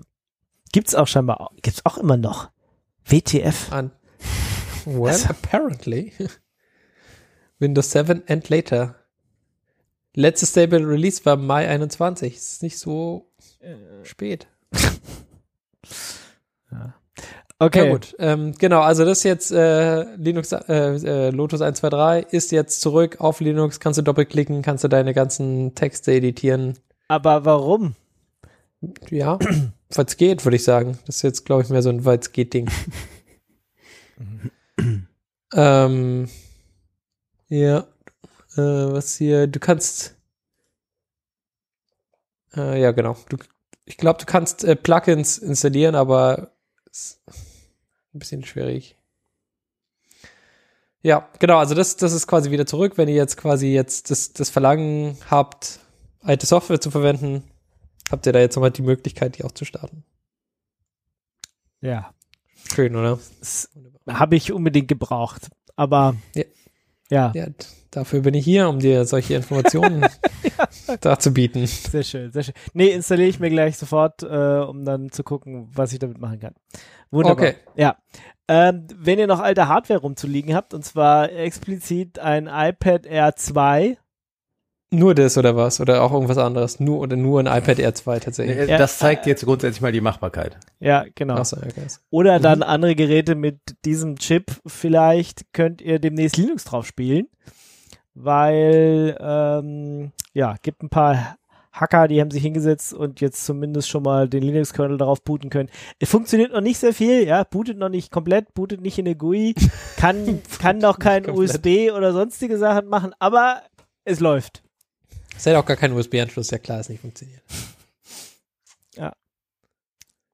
Gibt's auch scheinbar, gibt's auch immer noch. WTF. An well, also, apparently. Windows 7 and later. Letztes Stable Release war Mai 21. Das ist nicht so äh, spät. ja. Okay. Ja, gut. Ähm, genau, also das ist jetzt äh, Linux, äh, äh, Lotus 123 ist jetzt zurück auf Linux, kannst du doppelklicken, kannst du deine ganzen Texte editieren. Aber warum? Ja, weil es geht, würde ich sagen. Das ist jetzt, glaube ich, mehr so ein weil es geht Ding. ähm, ja, äh, was hier, du kannst, äh, ja genau, du, ich glaube, du kannst äh, Plugins installieren, aber ist ein bisschen schwierig. Ja, genau, also das, das ist quasi wieder zurück, wenn ihr jetzt quasi jetzt das, das Verlangen habt, alte Software zu verwenden, habt ihr da jetzt nochmal die Möglichkeit, die auch zu starten. Ja. Schön, oder? Habe ich unbedingt gebraucht. Aber ja. Ja. ja. Dafür bin ich hier, um dir solche Informationen ja. darzubieten. Sehr schön, sehr schön. Nee, installiere ich mir gleich sofort, äh, um dann zu gucken, was ich damit machen kann. Wunderbar. Okay. Ja. Ähm, wenn ihr noch alte Hardware rumzuliegen habt, und zwar explizit ein iPad Air 2 nur das oder was? Oder auch irgendwas anderes? Nur oder nur ein iPad Air 2 tatsächlich? Ja, das zeigt jetzt grundsätzlich mal die Machbarkeit. Ja, genau. So, okay. Oder dann mhm. andere Geräte mit diesem Chip. Vielleicht könnt ihr demnächst Linux drauf spielen. Weil, ähm, ja, gibt ein paar Hacker, die haben sich hingesetzt und jetzt zumindest schon mal den Linux-Kernel darauf booten können. Es funktioniert noch nicht sehr viel, ja, bootet noch nicht komplett, bootet nicht in eine GUI, kann, kann noch kein USB oder sonstige Sachen machen, aber es läuft. Es hat auch gar keinen USB-Anschluss, ja klar, es nicht funktioniert. Ja.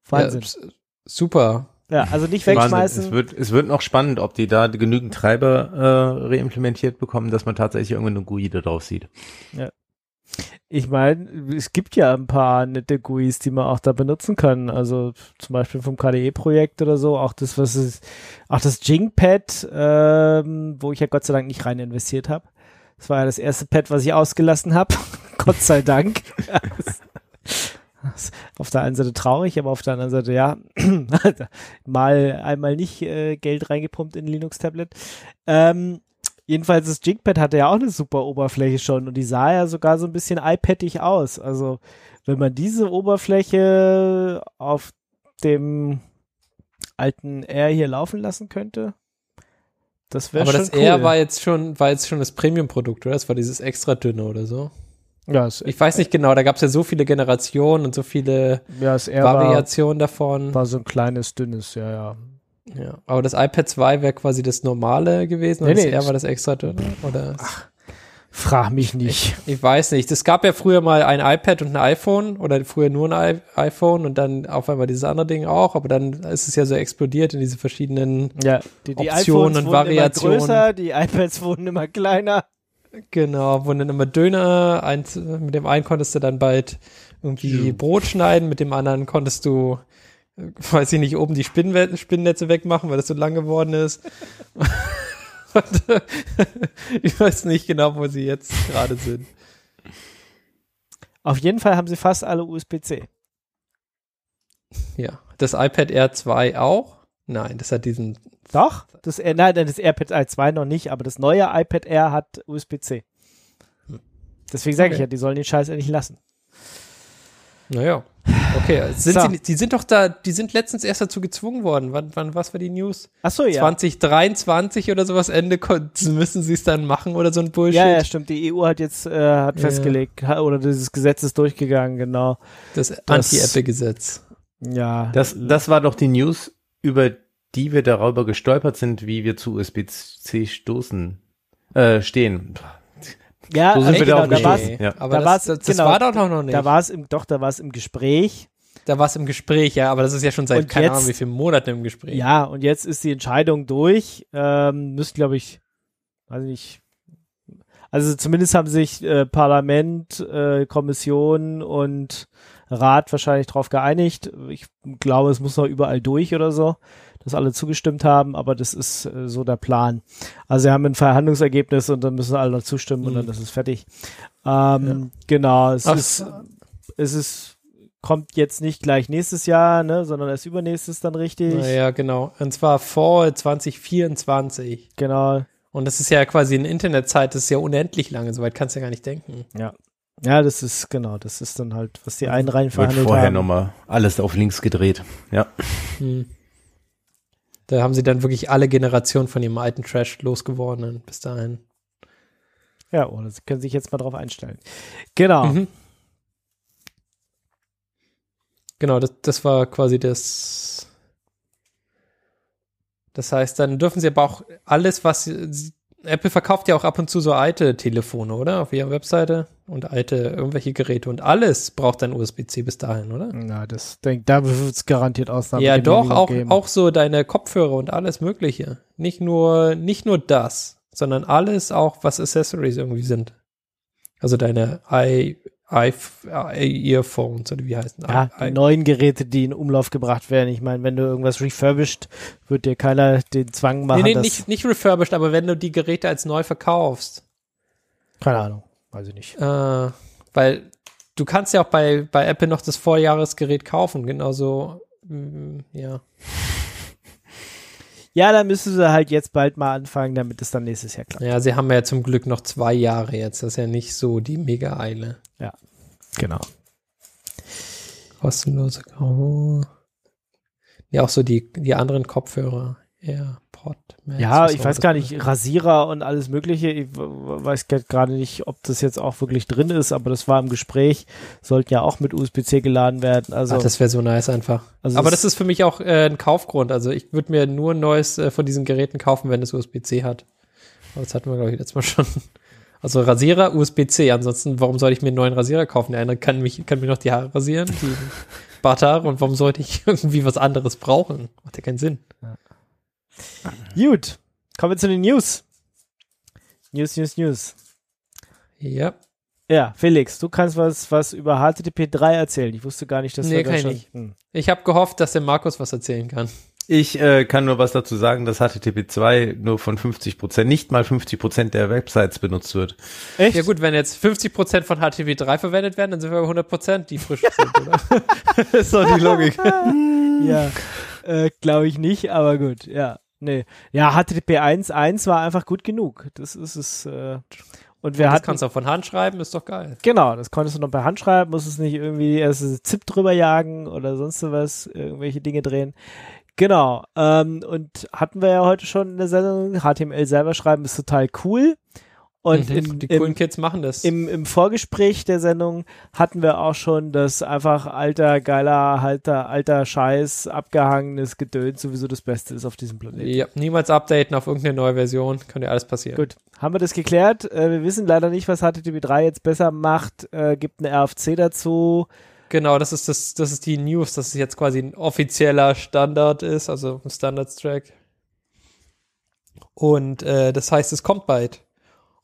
Wahnsinn. Ja, super. Ja, also nicht wegschmeißen. Es wird, es wird noch spannend, ob die da genügend Treiber äh, reimplementiert bekommen, dass man tatsächlich irgendwann eine GUI da drauf sieht. Ja. Ich meine, es gibt ja ein paar nette GUIs, die man auch da benutzen kann. Also zum Beispiel vom KDE-Projekt oder so. Auch das, was ist, auch das Jingpad, ähm, wo ich ja Gott sei Dank nicht rein investiert habe. Das war ja das erste Pad, was ich ausgelassen habe. Gott sei Dank. auf der einen Seite traurig, aber auf der anderen Seite, ja, mal einmal nicht äh, Geld reingepumpt in Linux-Tablet. Ähm, jedenfalls, das Jigpad hatte ja auch eine super Oberfläche schon und die sah ja sogar so ein bisschen iPadig aus. Also, wenn man diese Oberfläche auf dem alten R hier laufen lassen könnte, das wäre schon Aber das cool. R war jetzt schon, war jetzt schon das Premium-Produkt, oder? Das war dieses extra dünne oder so. Ja, ich weiß nicht genau, da gab es ja so viele Generationen und so viele ja, Variationen davon. War so ein kleines, dünnes, ja, ja. Ja, aber das iPad 2 wäre quasi das normale gewesen und Nee, das nee, R war das extra dünne, oder? Frag mich nicht. Ich weiß nicht. Es gab ja früher mal ein iPad und ein iPhone oder früher nur ein I iPhone und dann auf einmal dieses andere Ding auch, aber dann ist es ja so explodiert in diese verschiedenen Ja, die, die Optionen iPhones und wurden Variationen. immer größer, die iPads wurden immer kleiner. Genau, wurden dann immer Döner. Eins, mit dem einen konntest du dann bald irgendwie Brot schneiden, mit dem anderen konntest du, äh, weiß ich nicht, oben die Spinnennetze wegmachen, weil das so lang geworden ist. Äh, ich weiß nicht genau, wo sie jetzt gerade sind. Auf jeden Fall haben sie fast alle USB-C. Ja, das iPad Air 2 auch? Nein, das hat diesen. Doch? Das, nein, das AirPad Air 2 noch nicht, aber das neue iPad Air hat USB-C. Deswegen sage ich Okay. ja, die sollen den Scheiß endlich lassen. Naja. Okay, sind So. sie, die sind doch da, die sind letztens erst dazu gezwungen worden. Wann, wann was war die News? Achso, ja. 2023 oder sowas Ende müssen sie es dann machen oder so ein Bullshit. Ja, ja, stimmt. Die EU hat jetzt äh, hat Ja. festgelegt, oder dieses Gesetz ist durchgegangen, genau. Das Anti-Apple-Gesetz. Ja. Das, das war doch die News, über die wir darüber gestolpert sind, wie wir zu USB-C stoßen, äh, stehen. Ja, so sind also wir genau, da war's, gestoßen. Ja. Aber Da das, war's- das, das genau, war doch noch nicht. da war es im, doch, da war es im Gespräch. da war es im Gespräch, ja, aber das ist ja schon seit Und keine jetzt- Ahnung wie vielen Monaten im Gespräch. Ja, und jetzt ist die Entscheidung durch. Ähm, müsste, glaube ich, weiß ich nicht. Also zumindest haben sich äh, Parlament, äh, Kommission und Rat wahrscheinlich darauf geeinigt. Ich glaube, es muss noch überall durch oder so, dass alle zugestimmt haben, aber das ist äh, so der Plan. Also sie haben ein Verhandlungsergebnis und dann müssen alle noch zustimmen und Mhm. dann ist es fertig. Ähm, Genau, es Ach, ist, es ist, kommt jetzt nicht gleich nächstes Jahr, ne, sondern erst übernächstes dann richtig. Naja, genau. Und zwar Fall 2024. Genau. Und das ist ja quasi eine Internetzeit, das ist ja unendlich lange, soweit kannst du ja gar nicht denken. Ja. Ja, das ist, genau, das ist dann halt, was die einen rein Wird verhandelt vorher haben. nochmal alles auf links gedreht. Ja. Hm. Da haben sie dann wirklich alle Generationen von ihrem alten Trash losgeworden bis dahin. Ja, oder sie können sich jetzt mal drauf einstellen. Genau. Mhm. Genau, das, das war quasi das. Das heißt, dann dürfen sie aber auch alles, was sie, sie- Apple verkauft ja auch ab und zu so alte Telefone, oder? Auf ihrer Webseite und alte irgendwelche Geräte und alles braucht dann USB-C bis dahin, oder? Na, das denk, da wird es garantiert Ausnahmen ja, doch, auch, geben. auch so deine Kopfhörer und alles Mögliche. Nicht nur, nicht nur das, sondern alles auch, was Accessories irgendwie sind. Also deine i, i, i Earphones oder wie heißen Ja, die neuen Geräte, die in Umlauf gebracht werden. Ich meine, wenn du irgendwas refurbished, wird dir keiner den Zwang machen, Nee, nee, nicht, nicht refurbished, aber wenn du die Geräte als neu verkaufst. keine Ahnung, weiß ich nicht. Äh, weil du kannst ja auch bei, bei Apple noch das Vorjahresgerät kaufen, genauso, mm, ja. Ja, dann müssen sie halt jetzt bald mal anfangen, damit es dann nächstes Jahr klappt. Ja, sie haben ja zum Glück noch zwei Jahre jetzt, das ist ja nicht so die Mega-Eile. Genau. Kostenlose oh. Ja, auch so die, die anderen Kopfhörer. AirPod Max. Ja, ich weiß gar nicht, Rasierer und alles Mögliche. Ich weiß ge- gerade nicht, ob das jetzt auch wirklich drin ist, aber das war im Gespräch, sollten ja auch mit USB-C geladen werden. Also, Ach, das wäre so nice einfach. also Aber das ist für mich auch äh, ein Kaufgrund. Also ich würde mir nur ein neues äh, von diesen Geräten kaufen, wenn es USB-C hat. Aber das hatten wir, glaube ich, letztes Mal schon. Also Rasierer, USB-C. Ansonsten, warum sollte ich mir einen neuen Rasierer kaufen? Der eine kann, mich, kann mir noch die Haare rasieren, die Barthaare. Und warum sollte ich irgendwie was anderes brauchen? Macht ja keinen Sinn. Gut, kommen wir zu den News. News, News, News. Ja. Ja, Felix, du kannst was, was über HTTP 3 erzählen. Ich wusste gar nicht, dass Nee, wir da kann ich schon. nicht. Hm. Ich habe gehofft, dass der Markus was erzählen kann. Ich äh, kann nur was dazu sagen, dass HTTP 2 nur von 50 Prozent, nicht mal 50 Prozent der Websites benutzt wird. Echt? Ja gut, wenn jetzt 50 Prozent von HTTP 3 verwendet werden, dann sind wir bei 100 Prozent, die frisch sind, oder? das ist doch die Logik. ja, äh, glaube ich nicht, aber gut, ja. Nee. Ja, HTTP 1.1 war einfach gut genug. Das ist es. Äh, und wir das hatten, kannst du auch von Hand schreiben, ist doch geil. Genau, das konntest du noch per Hand schreiben, musst es nicht irgendwie erst ZIP drüber jagen oder sonst was, irgendwelche Dinge drehen. Genau. Ähm, und hatten wir ja heute schon in der Sendung, HTML selber schreiben ist total cool. Und mhm, in, die coolen im, Kids machen das. Im, Im Vorgespräch der Sendung hatten wir auch schon das einfach alter, geiler, alter, alter Scheiß, abgehangenes Gedöns sowieso das Beste ist auf diesem Planeten. Ja, niemals updaten auf irgendeine neue Version, kann ja alles passieren. Gut, haben wir das geklärt. Äh, wir wissen leider nicht, was HTTP 3 jetzt besser macht. Äh, gibt eine RFC dazu. Genau, das ist das, das ist die News, dass es jetzt quasi ein offizieller Standard ist, also ein Standards-Track. Und äh, das heißt, es kommt bald.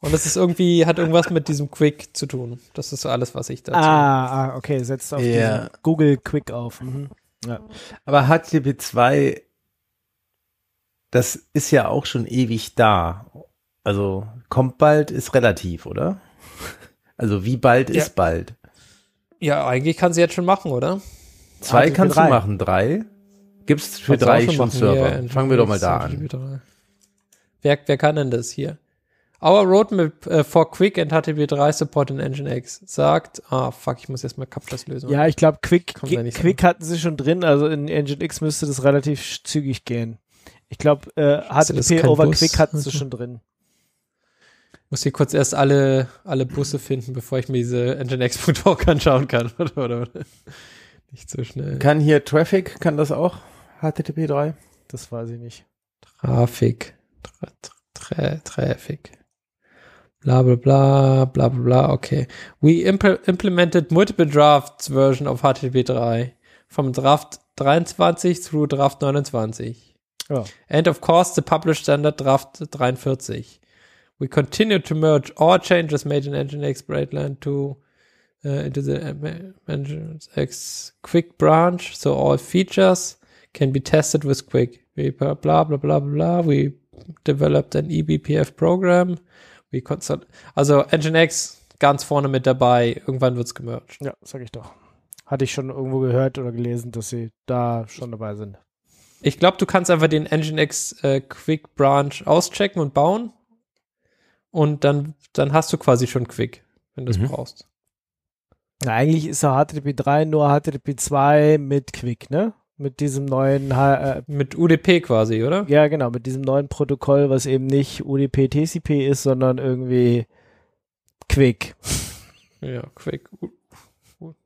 Und das ist irgendwie, hat irgendwas mit diesem Quick zu tun. Das ist so alles, was ich dazu. Ah, ah okay, setzt auf yeah. Google Quick auf. Mhm. Ja. Aber HTTP 2, das ist ja auch schon ewig da. Also kommt bald ist relativ, oder? Also wie bald ja. ist bald? Ja, eigentlich kann sie jetzt schon machen, oder? Zwei HTTP kannst 3. du machen, drei. Gibt's für kannst drei schon, schon Server? Fangen wir doch mal da an. Wer, wer kann denn das hier? Our roadmap uh, for Quick and HTTP3 support in Nginx sagt, ah fuck, ich muss jetzt mal Captchas lösen. Ja, ich glaube Quick, Quick hatten sie schon drin, also in Nginx müsste das relativ zügig gehen. Ich glaube, äh, HTTP over Bus? Quick hatten sie schon drin. Muss hier kurz erst alle, alle Busse finden, bevor ich mir diese Nginx.org anschauen kann. oder, oder, oder. Nicht so schnell. Kann hier Traffic, kann das auch? HTTP 3? Das weiß ich nicht. Traffic. Tra, tra, Traffic bla bla bla bla bla bla, okay. We impl implemented multiple drafts version of HTTP 3 from draft 23 through draft 29. Oh. And of course the published standard draft 43. We continue to merge all changes made in Nginx Brightline to uh, into the Nginx Quick branch, so all features can be tested with Quick. We blah blah blah blah blah. We developed an eBPF program wie konstant. Also Nginx ganz vorne mit dabei. Irgendwann wird's gemerged. Ja, sag ich doch. Hatte ich schon irgendwo gehört oder gelesen, dass sie da schon dabei sind. Ich glaube, du kannst einfach den Nginx äh, Quick Branch auschecken und bauen. Und dann, dann hast du quasi schon Quick, wenn du es mhm. brauchst. Na, eigentlich ist ja HTTP 3 nur HTTP 2 mit Quick, ne? Mit diesem neuen äh, mit UDP quasi, oder? Ja, genau, mit diesem neuen Protokoll, was eben nicht UDP TCP ist, sondern irgendwie Quick. Ja, Quick.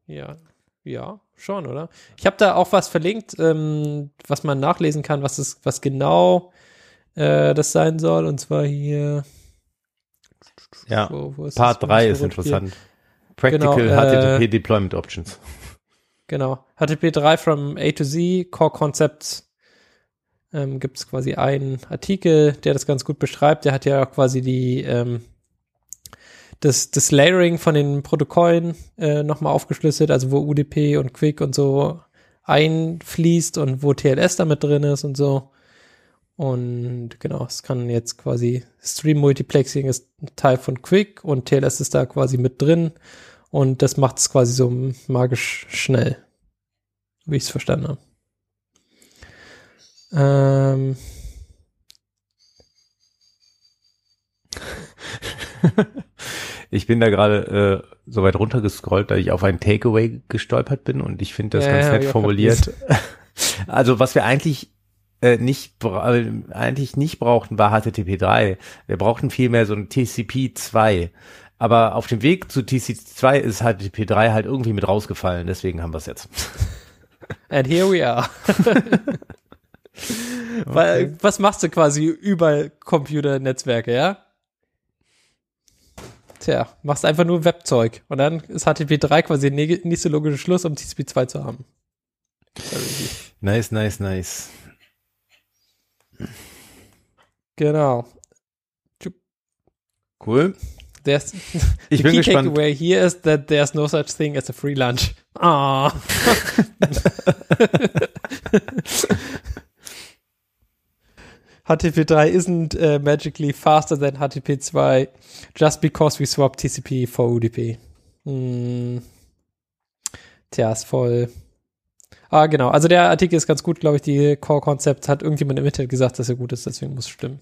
Ja, ja, schon, oder? Ich habe da auch was verlinkt, ähm, was man nachlesen kann, was es, was genau äh, das sein soll, und zwar hier. Ja, wo, wo Part 3 ist interessant. Practical genau, HTTP äh, Deployment Options. Genau. HTTP3 from A to Z, Core Concepts. Ähm, Gibt es quasi einen Artikel, der das ganz gut beschreibt. Der hat ja auch quasi die, ähm, das, das Layering von den Protokollen äh, nochmal aufgeschlüsselt, also wo UDP und Quick und so einfließt und wo TLS damit drin ist und so. Und genau, es kann jetzt quasi Stream Multiplexing ist Teil von Quick und TLS ist da quasi mit drin. Und das macht es quasi so magisch schnell, wie ich es verstanden habe. Ähm. ich bin da gerade äh, so weit runtergescrollt, dass ich auf ein Takeaway gestolpert bin und ich finde das ja, ganz ja, nett formuliert. also was wir eigentlich äh, nicht eigentlich nicht brauchten, war HTTP 3. Wir brauchten vielmehr so ein TCP 2. Aber auf dem Weg zu TC2 ist HTTP3 halt irgendwie mit rausgefallen, deswegen haben wir es jetzt. And here we are. okay. Was machst du quasi über Computernetzwerke, ja? Tja, machst einfach nur Webzeug. Und dann ist HTTP3 quasi der nächste logische Schluss, um TCP2 zu haben. Nice, nice, nice. Genau. Cool. There's, ich bin key gespannt. takeaway here is that there's no such thing as a free lunch. Ah. HTTP3 isn't uh, magically faster than HTTP2 just because we swap TCP for UDP. Hm. Tja, ist voll. Ah, genau. Also der Artikel ist ganz gut, glaube ich. Die Core Concepts hat irgendjemand im Internet gesagt, dass er gut ist, deswegen muss es stimmen.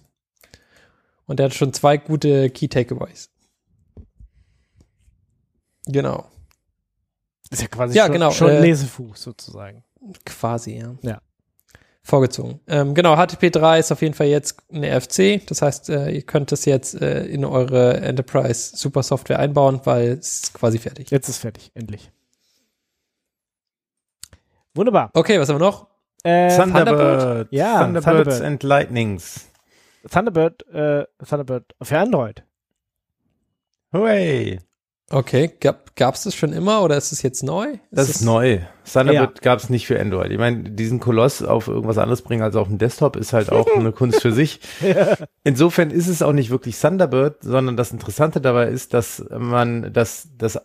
Und der hat schon zwei gute Key Takeaways. Genau. Ist ja quasi ja, schon, genau, schon äh, Lesefuß sozusagen. Quasi, ja. Ja. Vorgezogen. Ähm, genau, HTTP3 ist auf jeden Fall jetzt eine RFC. Das heißt, äh, ihr könnt es jetzt äh, in eure Enterprise Super Software einbauen, weil es ist quasi fertig. Jetzt ist fertig, endlich. Wunderbar. Okay, was haben wir noch? Äh, Thunderbird. Thunderbird. Ja, Thunderbirds Thunderbird. and Lightnings. Thunderbird, äh, Thunderbird für Android. Hooray. Okay, gab es das schon immer oder ist es jetzt neu? Ist das ist neu. Thunderbird ja. gab es nicht für Android. Ich meine, diesen Koloss auf irgendwas anderes bringen als auf dem Desktop ist halt auch eine Kunst für sich. Ja. Insofern ist es auch nicht wirklich Thunderbird, sondern das Interessante dabei ist, dass man das, das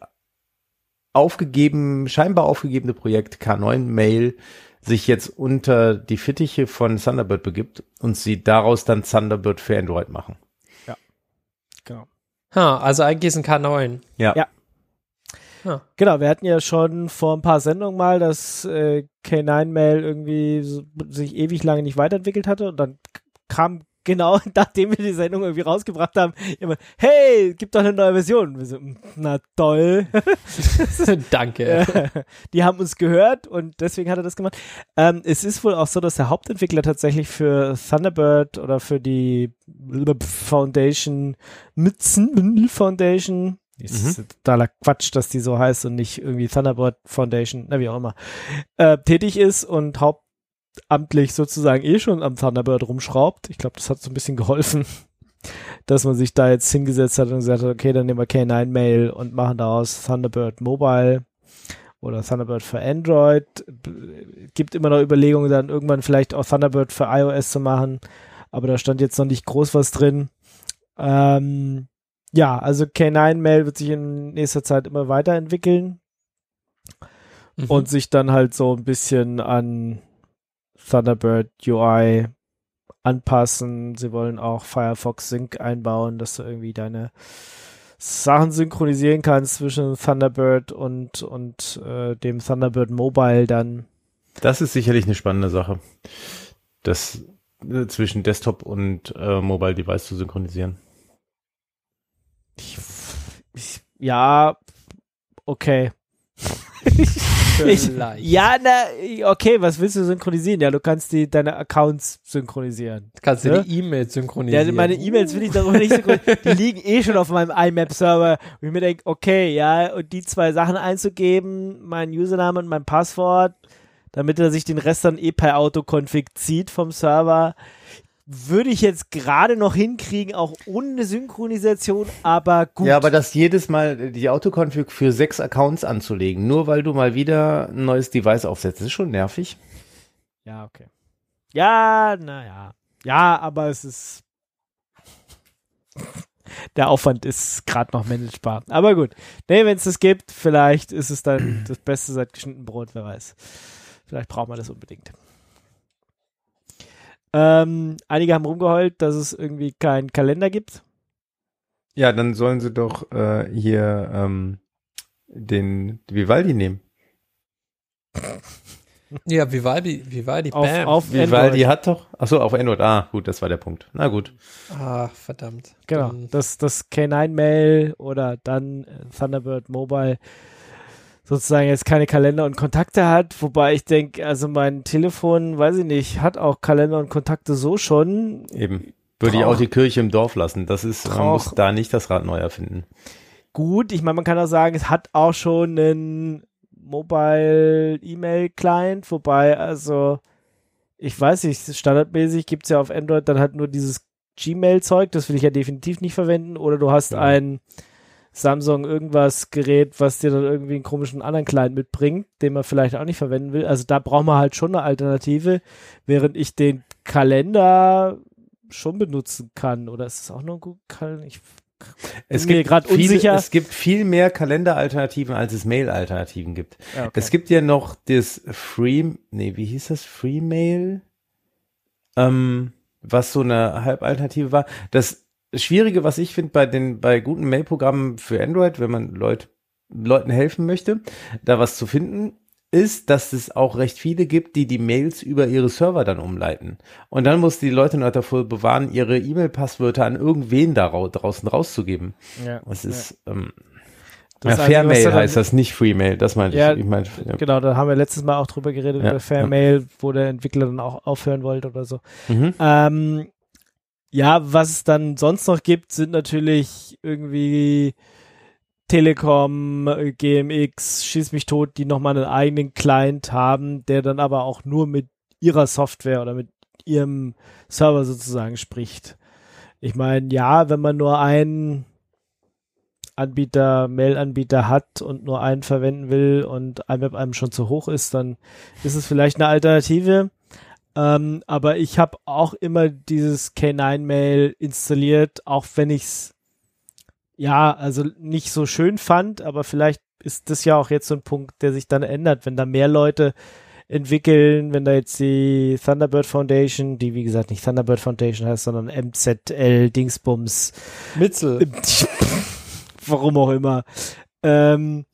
aufgegeben, scheinbar aufgegebene Projekt K9 Mail sich jetzt unter die Fittiche von Thunderbird begibt und sie daraus dann Thunderbird für Android machen. Ja, genau. Ha, also eigentlich ist ein K9. Ja. ja. Huh. Genau, wir hatten ja schon vor ein paar Sendungen mal, dass äh, K9-Mail irgendwie so, sich ewig lange nicht weiterentwickelt hatte und dann kam genau nachdem wir die Sendung irgendwie rausgebracht haben, immer, hey, gibt doch eine neue Version. Wir so, na toll. Danke. die haben uns gehört und deswegen hat er das gemacht. Ähm, es ist wohl auch so, dass der Hauptentwickler tatsächlich für Thunderbird oder für die Foundation, Mützen Foundation, ist mhm. totaler Quatsch, dass die so heißt und nicht irgendwie Thunderbird Foundation, na wie auch immer, äh, tätig ist und Haupt amtlich sozusagen eh schon am Thunderbird rumschraubt. Ich glaube, das hat so ein bisschen geholfen, dass man sich da jetzt hingesetzt hat und gesagt hat, okay, dann nehmen wir K9 Mail und machen daraus Thunderbird Mobile oder Thunderbird für Android. Gibt immer noch Überlegungen, dann irgendwann vielleicht auch Thunderbird für iOS zu machen, aber da stand jetzt noch nicht groß was drin. Ähm, ja, also K9 Mail wird sich in nächster Zeit immer weiterentwickeln mhm. und sich dann halt so ein bisschen an Thunderbird UI anpassen. Sie wollen auch Firefox Sync einbauen, dass du irgendwie deine Sachen synchronisieren kannst zwischen Thunderbird und, und äh, dem Thunderbird Mobile dann. Das ist sicherlich eine spannende Sache, das äh, zwischen Desktop und äh, Mobile Device zu synchronisieren. Ich, ich, ja, okay. Ich, ja, na, okay, was willst du synchronisieren? Ja, du kannst die, deine Accounts synchronisieren. Kannst du ja? die E-Mails synchronisieren? Ja, meine E-Mails will ich darüber nicht synchronisieren. Die liegen eh schon auf meinem IMAP-Server. Und ich mir denke, okay, ja, und die zwei Sachen einzugeben, mein Username und mein Passwort, damit er sich den Rest dann eh per Autoconfig zieht vom Server würde ich jetzt gerade noch hinkriegen, auch ohne Synchronisation, aber gut. Ja, aber das jedes Mal die Autoconfig für sechs Accounts anzulegen, nur weil du mal wieder ein neues Device aufsetzt, ist schon nervig. Ja, okay. Ja, naja. Ja, aber es ist. Der Aufwand ist gerade noch managebar. Aber gut. Nee, wenn es das gibt, vielleicht ist es dann das Beste seit geschnitten Brot, wer weiß. Vielleicht braucht man das unbedingt. Ähm, einige haben rumgeheult, dass es irgendwie keinen Kalender gibt. Ja, dann sollen sie doch äh, hier ähm, den Vivaldi nehmen. Ja, Vivaldi, Vivaldi, auf, bam. Auf Vivaldi hat doch, achso, auf Android, ah, gut, das war der Punkt. Na gut. Ah, verdammt. Genau, das, das K9-Mail oder dann Thunderbird Mobile sozusagen jetzt keine Kalender und Kontakte hat, wobei ich denke, also mein Telefon, weiß ich nicht, hat auch Kalender und Kontakte so schon. Eben. Würde ich auch die Kirche im Dorf lassen. Das ist, man muss da nicht das Rad neu erfinden. Gut, ich meine, man kann auch sagen, es hat auch schon einen Mobile E-Mail Client, wobei, also, ich weiß nicht, standardmäßig gibt es ja auf Android dann halt nur dieses Gmail-Zeug, das will ich ja definitiv nicht verwenden, oder du hast ja. ein Samsung irgendwas Gerät, was dir dann irgendwie einen komischen anderen Client mitbringt, den man vielleicht auch nicht verwenden will. Also da braucht man halt schon eine Alternative, während ich den Kalender schon benutzen kann. Oder ist es auch noch ein gut Kalender? Ich es gibt gerade unsicher. Es gibt viel mehr Kalenderalternativen, als es Mail-Alternativen gibt. Ja, okay. Es gibt ja noch das Free, nee, wie hieß das? Free Mail? Ähm, was so eine Halbalternative war. Das Schwierige, was ich finde bei den bei guten Mail-Programmen für Android, wenn man Leut, Leuten helfen möchte, da was zu finden, ist, dass es auch recht viele gibt, die die Mails über ihre Server dann umleiten. Und dann muss die Leute noch davor bewahren, ihre E-Mail-Passwörter an irgendwen da draußen rauszugeben. Ja, das ist, ja. ähm, das ja, Fairmail heißt das, nicht Freemail, das meinte ja, ich. ich mein, ja. Genau, da haben wir letztes Mal auch drüber geredet, ja, über Fairmail, wo der Entwickler dann auch aufhören wollte oder so. Mhm. Ähm, ja, was es dann sonst noch gibt, sind natürlich irgendwie Telekom, GMX, Schieß mich tot, die nochmal einen eigenen Client haben, der dann aber auch nur mit ihrer Software oder mit ihrem Server sozusagen spricht. Ich meine, ja, wenn man nur einen Anbieter, Mail-Anbieter hat und nur einen verwenden will und IMAP einem schon zu hoch ist, dann ist es vielleicht eine Alternative. Ähm, aber ich habe auch immer dieses K9-Mail installiert, auch wenn ich es ja, also nicht so schön fand, aber vielleicht ist das ja auch jetzt so ein Punkt, der sich dann ändert, wenn da mehr Leute entwickeln, wenn da jetzt die Thunderbird Foundation, die wie gesagt nicht Thunderbird Foundation heißt, sondern MZL Dingsbums. Mitzel. Warum auch immer. Ähm,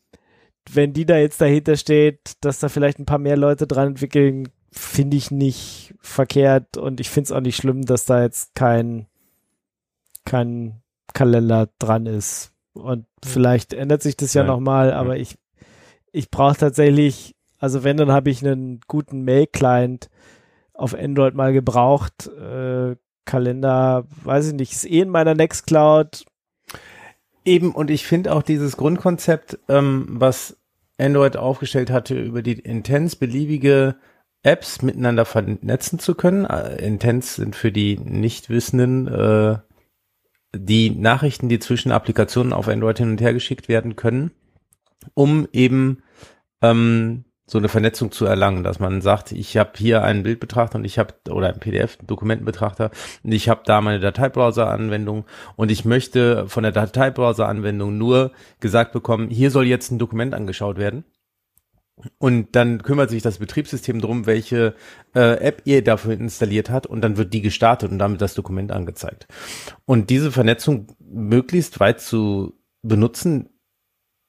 wenn die da jetzt dahinter steht, dass da vielleicht ein paar mehr Leute dran entwickeln, finde ich nicht verkehrt und ich finde es auch nicht schlimm, dass da jetzt kein, kein Kalender dran ist. Und vielleicht ändert sich das ja, ja. nochmal, aber ich, ich brauche tatsächlich, also wenn, dann habe ich einen guten Mail-Client auf Android mal gebraucht. Äh, Kalender, weiß ich nicht, ist eh in meiner Nextcloud. Eben, und ich finde auch dieses Grundkonzept, ähm, was Android aufgestellt hatte, über die intens beliebige Apps miteinander vernetzen zu können. Äh, intens sind für die Nichtwissenden äh, die Nachrichten, die zwischen Applikationen auf Android hin und her geschickt werden können, um eben ähm, so eine Vernetzung zu erlangen, dass man sagt, ich habe hier einen Bildbetrachter und ich habe oder einen PDF-Dokumentenbetrachter und ich habe da meine Dateibrowser-Anwendung und ich möchte von der Dateibrowser-Anwendung nur gesagt bekommen, hier soll jetzt ein Dokument angeschaut werden. Und dann kümmert sich das Betriebssystem drum, welche äh, App ihr dafür installiert hat und dann wird die gestartet und damit das Dokument angezeigt. Und diese Vernetzung möglichst weit zu benutzen,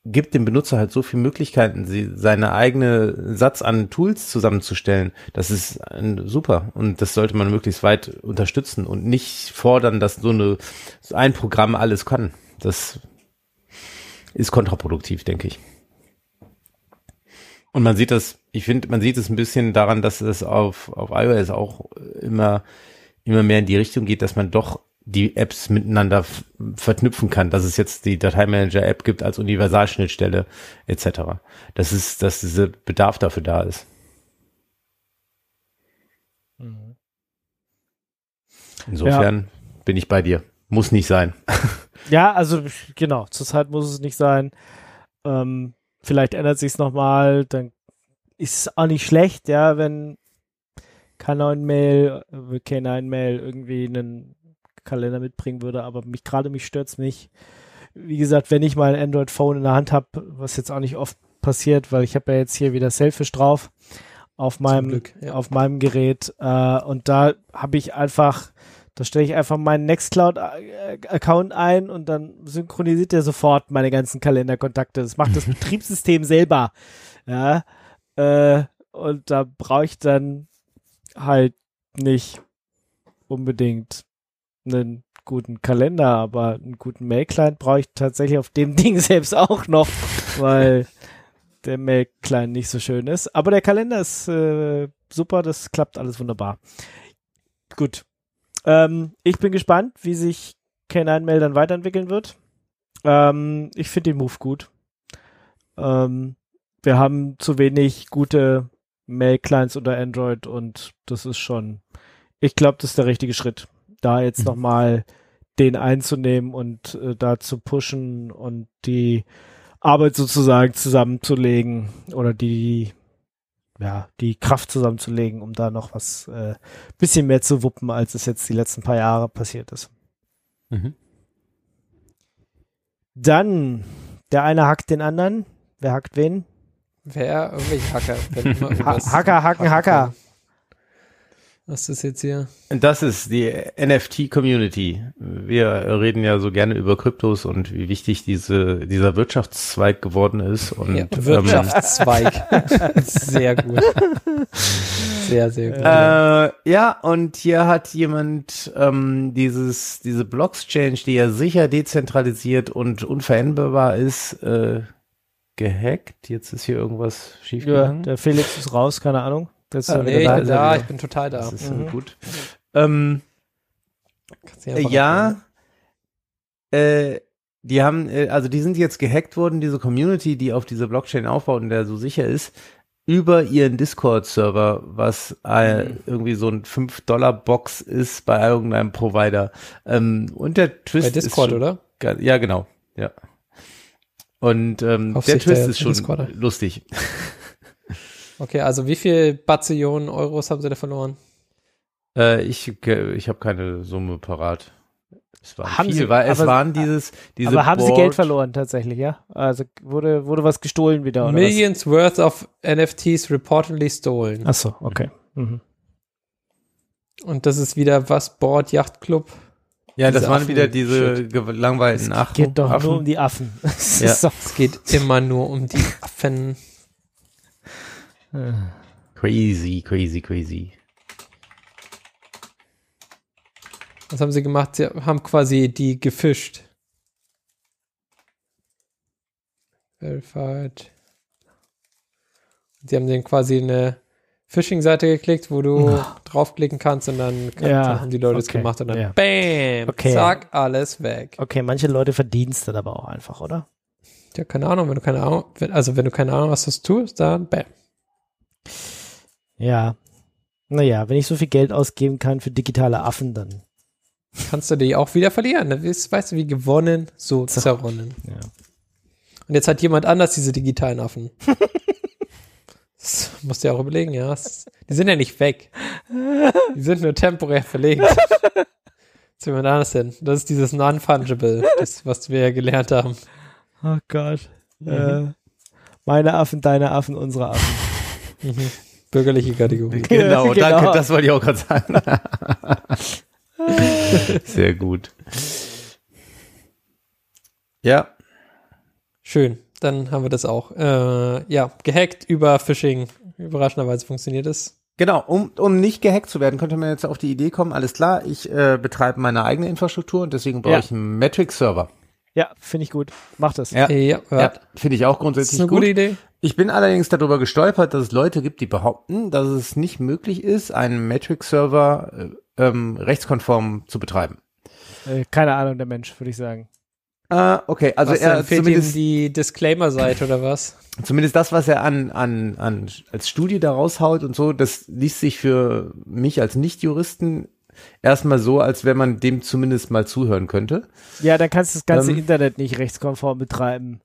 gibt dem Benutzer halt so viele Möglichkeiten, sie, seine eigene Satz an Tools zusammenzustellen. Das ist ein, super und das sollte man möglichst weit unterstützen und nicht fordern, dass so eine ein Programm alles kann. Das ist kontraproduktiv, denke ich. Und man sieht das, ich finde, man sieht es ein bisschen daran, dass es auf, auf iOS auch immer, immer mehr in die Richtung geht, dass man doch die Apps miteinander verknüpfen kann, dass es jetzt die Dateimanager-App gibt als Universalschnittstelle etc. Das ist, dass dieser Bedarf dafür da ist. Mhm. Insofern ja. bin ich bei dir. Muss nicht sein. ja, also genau, zurzeit muss es nicht sein. Ähm, vielleicht ändert sich es nochmal, dann ist es auch nicht schlecht, ja, wenn K9-Mail, äh, K9-Mail irgendwie einen Kalender mitbringen würde, aber mich gerade mich stört's nicht. Wie gesagt, wenn ich mal ein Android-Phone in der Hand habe, was jetzt auch nicht oft passiert, weil ich habe ja jetzt hier wieder Selfish drauf auf meinem Glück, ja. auf meinem Gerät äh, und da habe ich einfach da stelle ich einfach meinen Nextcloud-Account ein und dann synchronisiert er sofort meine ganzen Kalenderkontakte. Das macht das Betriebssystem selber. Ja. Äh, und da brauche ich dann halt nicht unbedingt einen guten Kalender, aber einen guten Mail-Client brauche ich tatsächlich auf dem Ding selbst auch noch, weil der Mail-Client nicht so schön ist. Aber der Kalender ist äh, super, das klappt alles wunderbar. Gut, ähm, ich bin gespannt, wie sich K9 dann weiterentwickeln wird. Ähm, ich finde den Move gut. Ähm, wir haben zu wenig gute Mail-Clients unter Android und das ist schon, ich glaube, das ist der richtige Schritt, da jetzt mhm. nochmal den einzunehmen und äh, da zu pushen und die Arbeit sozusagen zusammenzulegen oder die ja, die Kraft zusammenzulegen, um da noch was äh, bisschen mehr zu wuppen, als es jetzt die letzten paar Jahre passiert ist. Mhm. Dann, der eine hackt den anderen. Wer hackt wen? Wer? Irgendwelche Hacker. ha Hacker, hacken, Hacker. Was ist jetzt hier? Das ist die NFT-Community. Wir reden ja so gerne über Kryptos und wie wichtig diese, dieser Wirtschaftszweig geworden ist. Und, ja, ähm, Wirtschaftszweig. sehr gut. Sehr, sehr gut. Äh, ja, und hier hat jemand ähm, dieses, diese Blockchain, die ja sicher dezentralisiert und unveränderbar ist, äh, gehackt. Jetzt ist hier irgendwas schiefgegangen. Ja, der Felix ist raus, keine Ahnung. Das ist ah, nee, da, da, ich bin total da. Das ist mhm. gut. Ähm, ja, äh, die haben, äh, also die sind jetzt gehackt worden, diese Community, die auf diese Blockchain aufbaut und der so sicher ist, über ihren Discord-Server, was äh, mhm. irgendwie so ein 5-Dollar-Box ist bei irgendeinem Provider. Ähm, und der Twist bei Discord, ist schon, oder? Ja, genau. Ja. Und ähm, der Twist der ist schon Discorder. lustig. Okay, also wie viel Bazillionen Euros haben sie da verloren? Äh, ich ich habe keine Summe parat. Es war haben viel, sie, weil es aber, waren dieses, diese Aber haben Board. sie Geld verloren tatsächlich, ja? Also wurde, wurde was gestohlen wieder, oder Millions was? worth of NFTs reportedly stolen. Ach so, okay. Mhm. Und das ist wieder was? Board Yacht Club? Ja, das waren Affen wieder diese langweiligen Affen. Es geht doch Affen. nur um die Affen. ja. es geht immer nur um die Affen. Crazy, crazy, crazy. Was haben sie gemacht? Sie haben quasi die gefischt. Verified. Sie haben den quasi eine Phishing-Seite geklickt, wo du oh. draufklicken kannst und dann kann, ja, haben die Leute es gemacht und dann ja. BAM! Okay. Zack, alles weg. Okay, manche Leute verdienst das aber auch einfach, oder? Ja, keine Ahnung, wenn du keine Ahnung, also wenn du keine Ahnung hast, was du tust, dann BAM. Ja. Naja, wenn ich so viel Geld ausgeben kann für digitale Affen, dann. Kannst du die auch wieder verlieren. Ne? Weißt du, wie gewonnen, so zerronnen. Ja. Und jetzt hat jemand anders diese digitalen Affen. das musst du ja auch überlegen, ja. Die sind ja nicht weg. Die sind nur temporär verlegt. Will man anders denn? Das ist dieses Non-Fungible, was wir ja gelernt haben. Oh Gott. Mhm. Äh, meine Affen, deine Affen, unsere Affen. Mhm. Bürgerliche Kategorie. Genau, genau. danke, das wollte ich auch gerade sagen. Sehr gut. Ja. Schön, dann haben wir das auch. Äh, ja, gehackt über Phishing. Überraschenderweise funktioniert es. Genau, um, um nicht gehackt zu werden, könnte man jetzt auf die Idee kommen, alles klar, ich äh, betreibe meine eigene Infrastruktur und deswegen brauche ja. ich einen Metric-Server. Ja, finde ich gut. Mach das. Ja, ja, ja finde ich auch grundsätzlich das ist eine gut. gute Idee. Ich bin allerdings darüber gestolpert, dass es Leute gibt, die behaupten, dass es nicht möglich ist, einen Metric-Server äh, ähm, rechtskonform zu betreiben. Äh, keine Ahnung, der Mensch, würde ich sagen. Ah, okay, also was er fehlt zumindest ihm die Disclaimer-Seite oder was? Zumindest das, was er an, an, an als Studie da raushaut und so, das liest sich für mich als Nicht-Juristen erstmal so, als wenn man dem zumindest mal zuhören könnte. Ja, dann kannst du das ganze ähm, Internet nicht rechtskonform betreiben.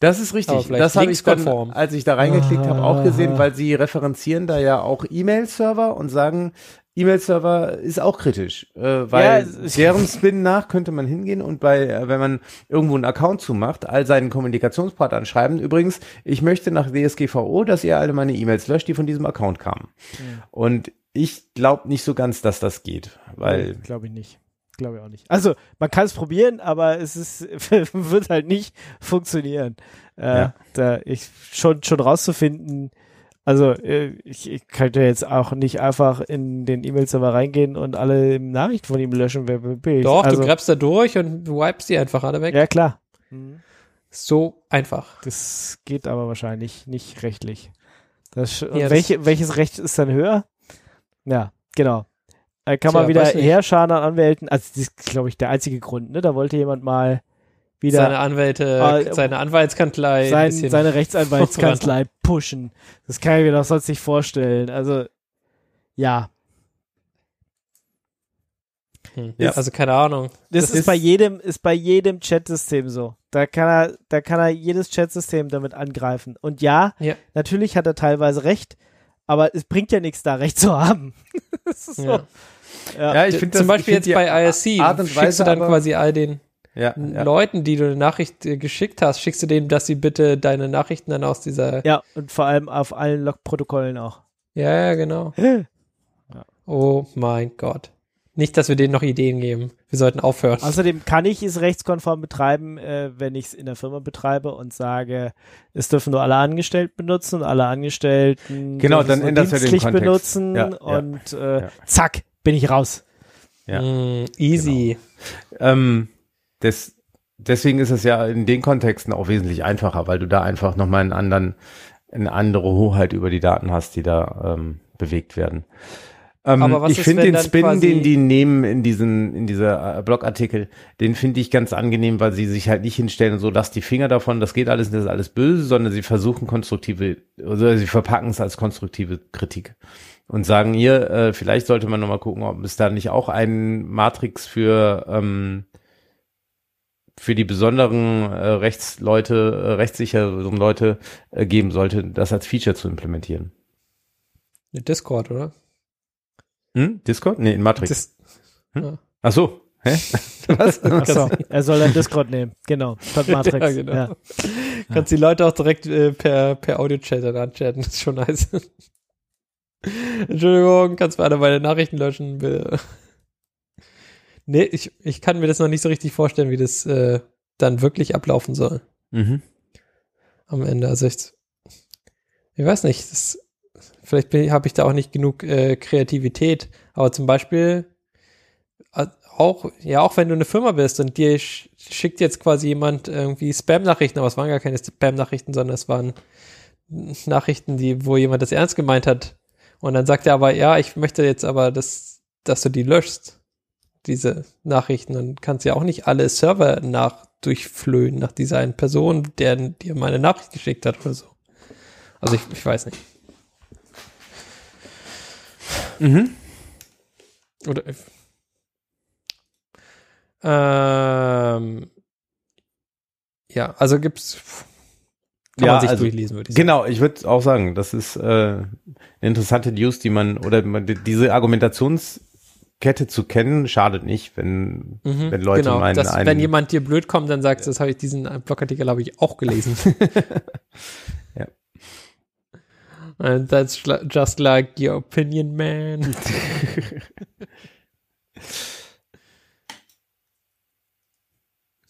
Das ist richtig. Das habe ich dann, als ich da reingeklickt habe, auch gesehen, weil sie referenzieren da ja auch E-Mail-Server und sagen, E-Mail-Server ist auch kritisch, äh, weil ja, deren Spin nach könnte man hingehen und bei, äh, wenn man irgendwo einen Account zumacht, all seinen Kommunikationspartnern schreiben, übrigens, ich möchte nach DSGVO, dass ihr alle meine E-Mails löscht, die von diesem Account kamen. Mhm. Und ich glaube nicht so ganz, dass das geht, weil. Glaube ich nicht. Glaube ich auch nicht. Also, man kann es probieren, aber es ist, wird halt nicht funktionieren. Äh, ja. da ich schon, schon rauszufinden, also äh, ich, ich könnte jetzt auch nicht einfach in den E-Mail-Server reingehen und alle Nachrichten von ihm löschen. Wer bin ich? Doch, also, du grabst da durch und wipest die einfach alle weg. Ja, klar. Mhm. So einfach. Das geht aber wahrscheinlich nicht rechtlich. Das, ja, welche, das welches Recht ist dann höher? Ja, genau. Da kann Tja, man wieder herscharen an Anwälten. Also das ist, glaube ich, der einzige Grund. Ne? Da wollte jemand mal wieder seine Anwälte, äh, seine Anwaltskanzlei, sein, seine Rechtsanwaltskanzlei pushen. Das kann ich mir doch sonst nicht vorstellen. Also ja. Hm. Ja, also keine Ahnung. Das, das ist, ist, bei jedem, ist bei jedem Chatsystem so. Da kann er, da kann er jedes Chatsystem damit angreifen. Und ja, ja, natürlich hat er teilweise recht, aber es bringt ja nichts, da recht zu haben. das ist so. Ja. Ja, ja ich finde zum Beispiel jetzt bei ISC Art und schickst du dann quasi all den ja, Leuten, die du eine Nachricht äh, geschickt hast, schickst du denen, dass sie bitte deine Nachrichten dann aus dieser ja und vor allem auf allen Logprotokollen auch. Ja, ja, genau. ja. Oh mein Gott. Nicht, dass wir denen noch Ideen geben. Wir sollten aufhören. Außerdem kann ich es rechtskonform betreiben, äh, wenn ich es in der Firma betreibe und sage, es dürfen nur alle Angestellten benutzen und alle Angestellten genau, dann ändert er den Kontext. benutzen ja, und ja, äh, ja. zack, bin ich raus. Ja. Mm, easy. Genau. Ähm, das, deswegen ist es ja in den Kontexten auch wesentlich einfacher, weil du da einfach nochmal einen anderen, eine andere Hoheit über die Daten hast, die da ähm, bewegt werden. Ähm, ich finde den Spin, den die nehmen in diesen, in dieser äh, Blogartikel, den finde ich ganz angenehm, weil sie sich halt nicht hinstellen und so, lass die Finger davon, das geht alles, das ist alles böse, sondern sie versuchen konstruktive, also sie verpacken es als konstruktive Kritik und sagen hier, äh, vielleicht sollte man nochmal gucken, ob es da nicht auch einen Matrix für, ähm, für die besonderen äh, Rechtsleute, äh, rechtssicheren Leute äh, geben sollte, das als Feature zu implementieren. Discord, oder? Hm? Discord? Nee, in Matrix. Dis hm? Ach so. Hä? Was? Ach so. Er soll dann Discord nehmen. Genau. Statt Matrix. ja, genau. Ja. Kannst die Leute auch direkt äh, per, per Audio-Chat dann anchatten. Das ist schon nice. Entschuldigung, kannst du einer meine Nachrichten löschen, bitte? Nee, ich, ich kann mir das noch nicht so richtig vorstellen, wie das äh, dann wirklich ablaufen soll. Mhm. Am Ende. Also ich, ich weiß nicht, das Vielleicht habe ich da auch nicht genug äh, Kreativität. Aber zum Beispiel äh, auch, ja, auch wenn du eine Firma bist und dir sch schickt jetzt quasi jemand irgendwie Spam-Nachrichten, aber es waren gar keine Spam-Nachrichten, sondern es waren Nachrichten, die, wo jemand das ernst gemeint hat. Und dann sagt er aber, ja, ich möchte jetzt aber, dass, dass du die löschst, diese Nachrichten. Und kannst ja auch nicht alle Server nach durchflöhen nach dieser einen Person, der dir meine Nachricht geschickt hat oder so. Also ich, ich weiß nicht. Mhm. Oder ähm, ja, also gibt's kann ja, man sich also, durchlesen, würde ich sagen. Genau, ich würde auch sagen, das ist äh, eine interessante News, die man oder man, diese Argumentationskette zu kennen, schadet nicht, wenn, mhm, wenn Leute genau, meinen, dass, wenn jemand dir blöd kommt, dann sagst du, das habe ich diesen Blogartikel habe ich auch gelesen. ja. And that's just like your opinion, man.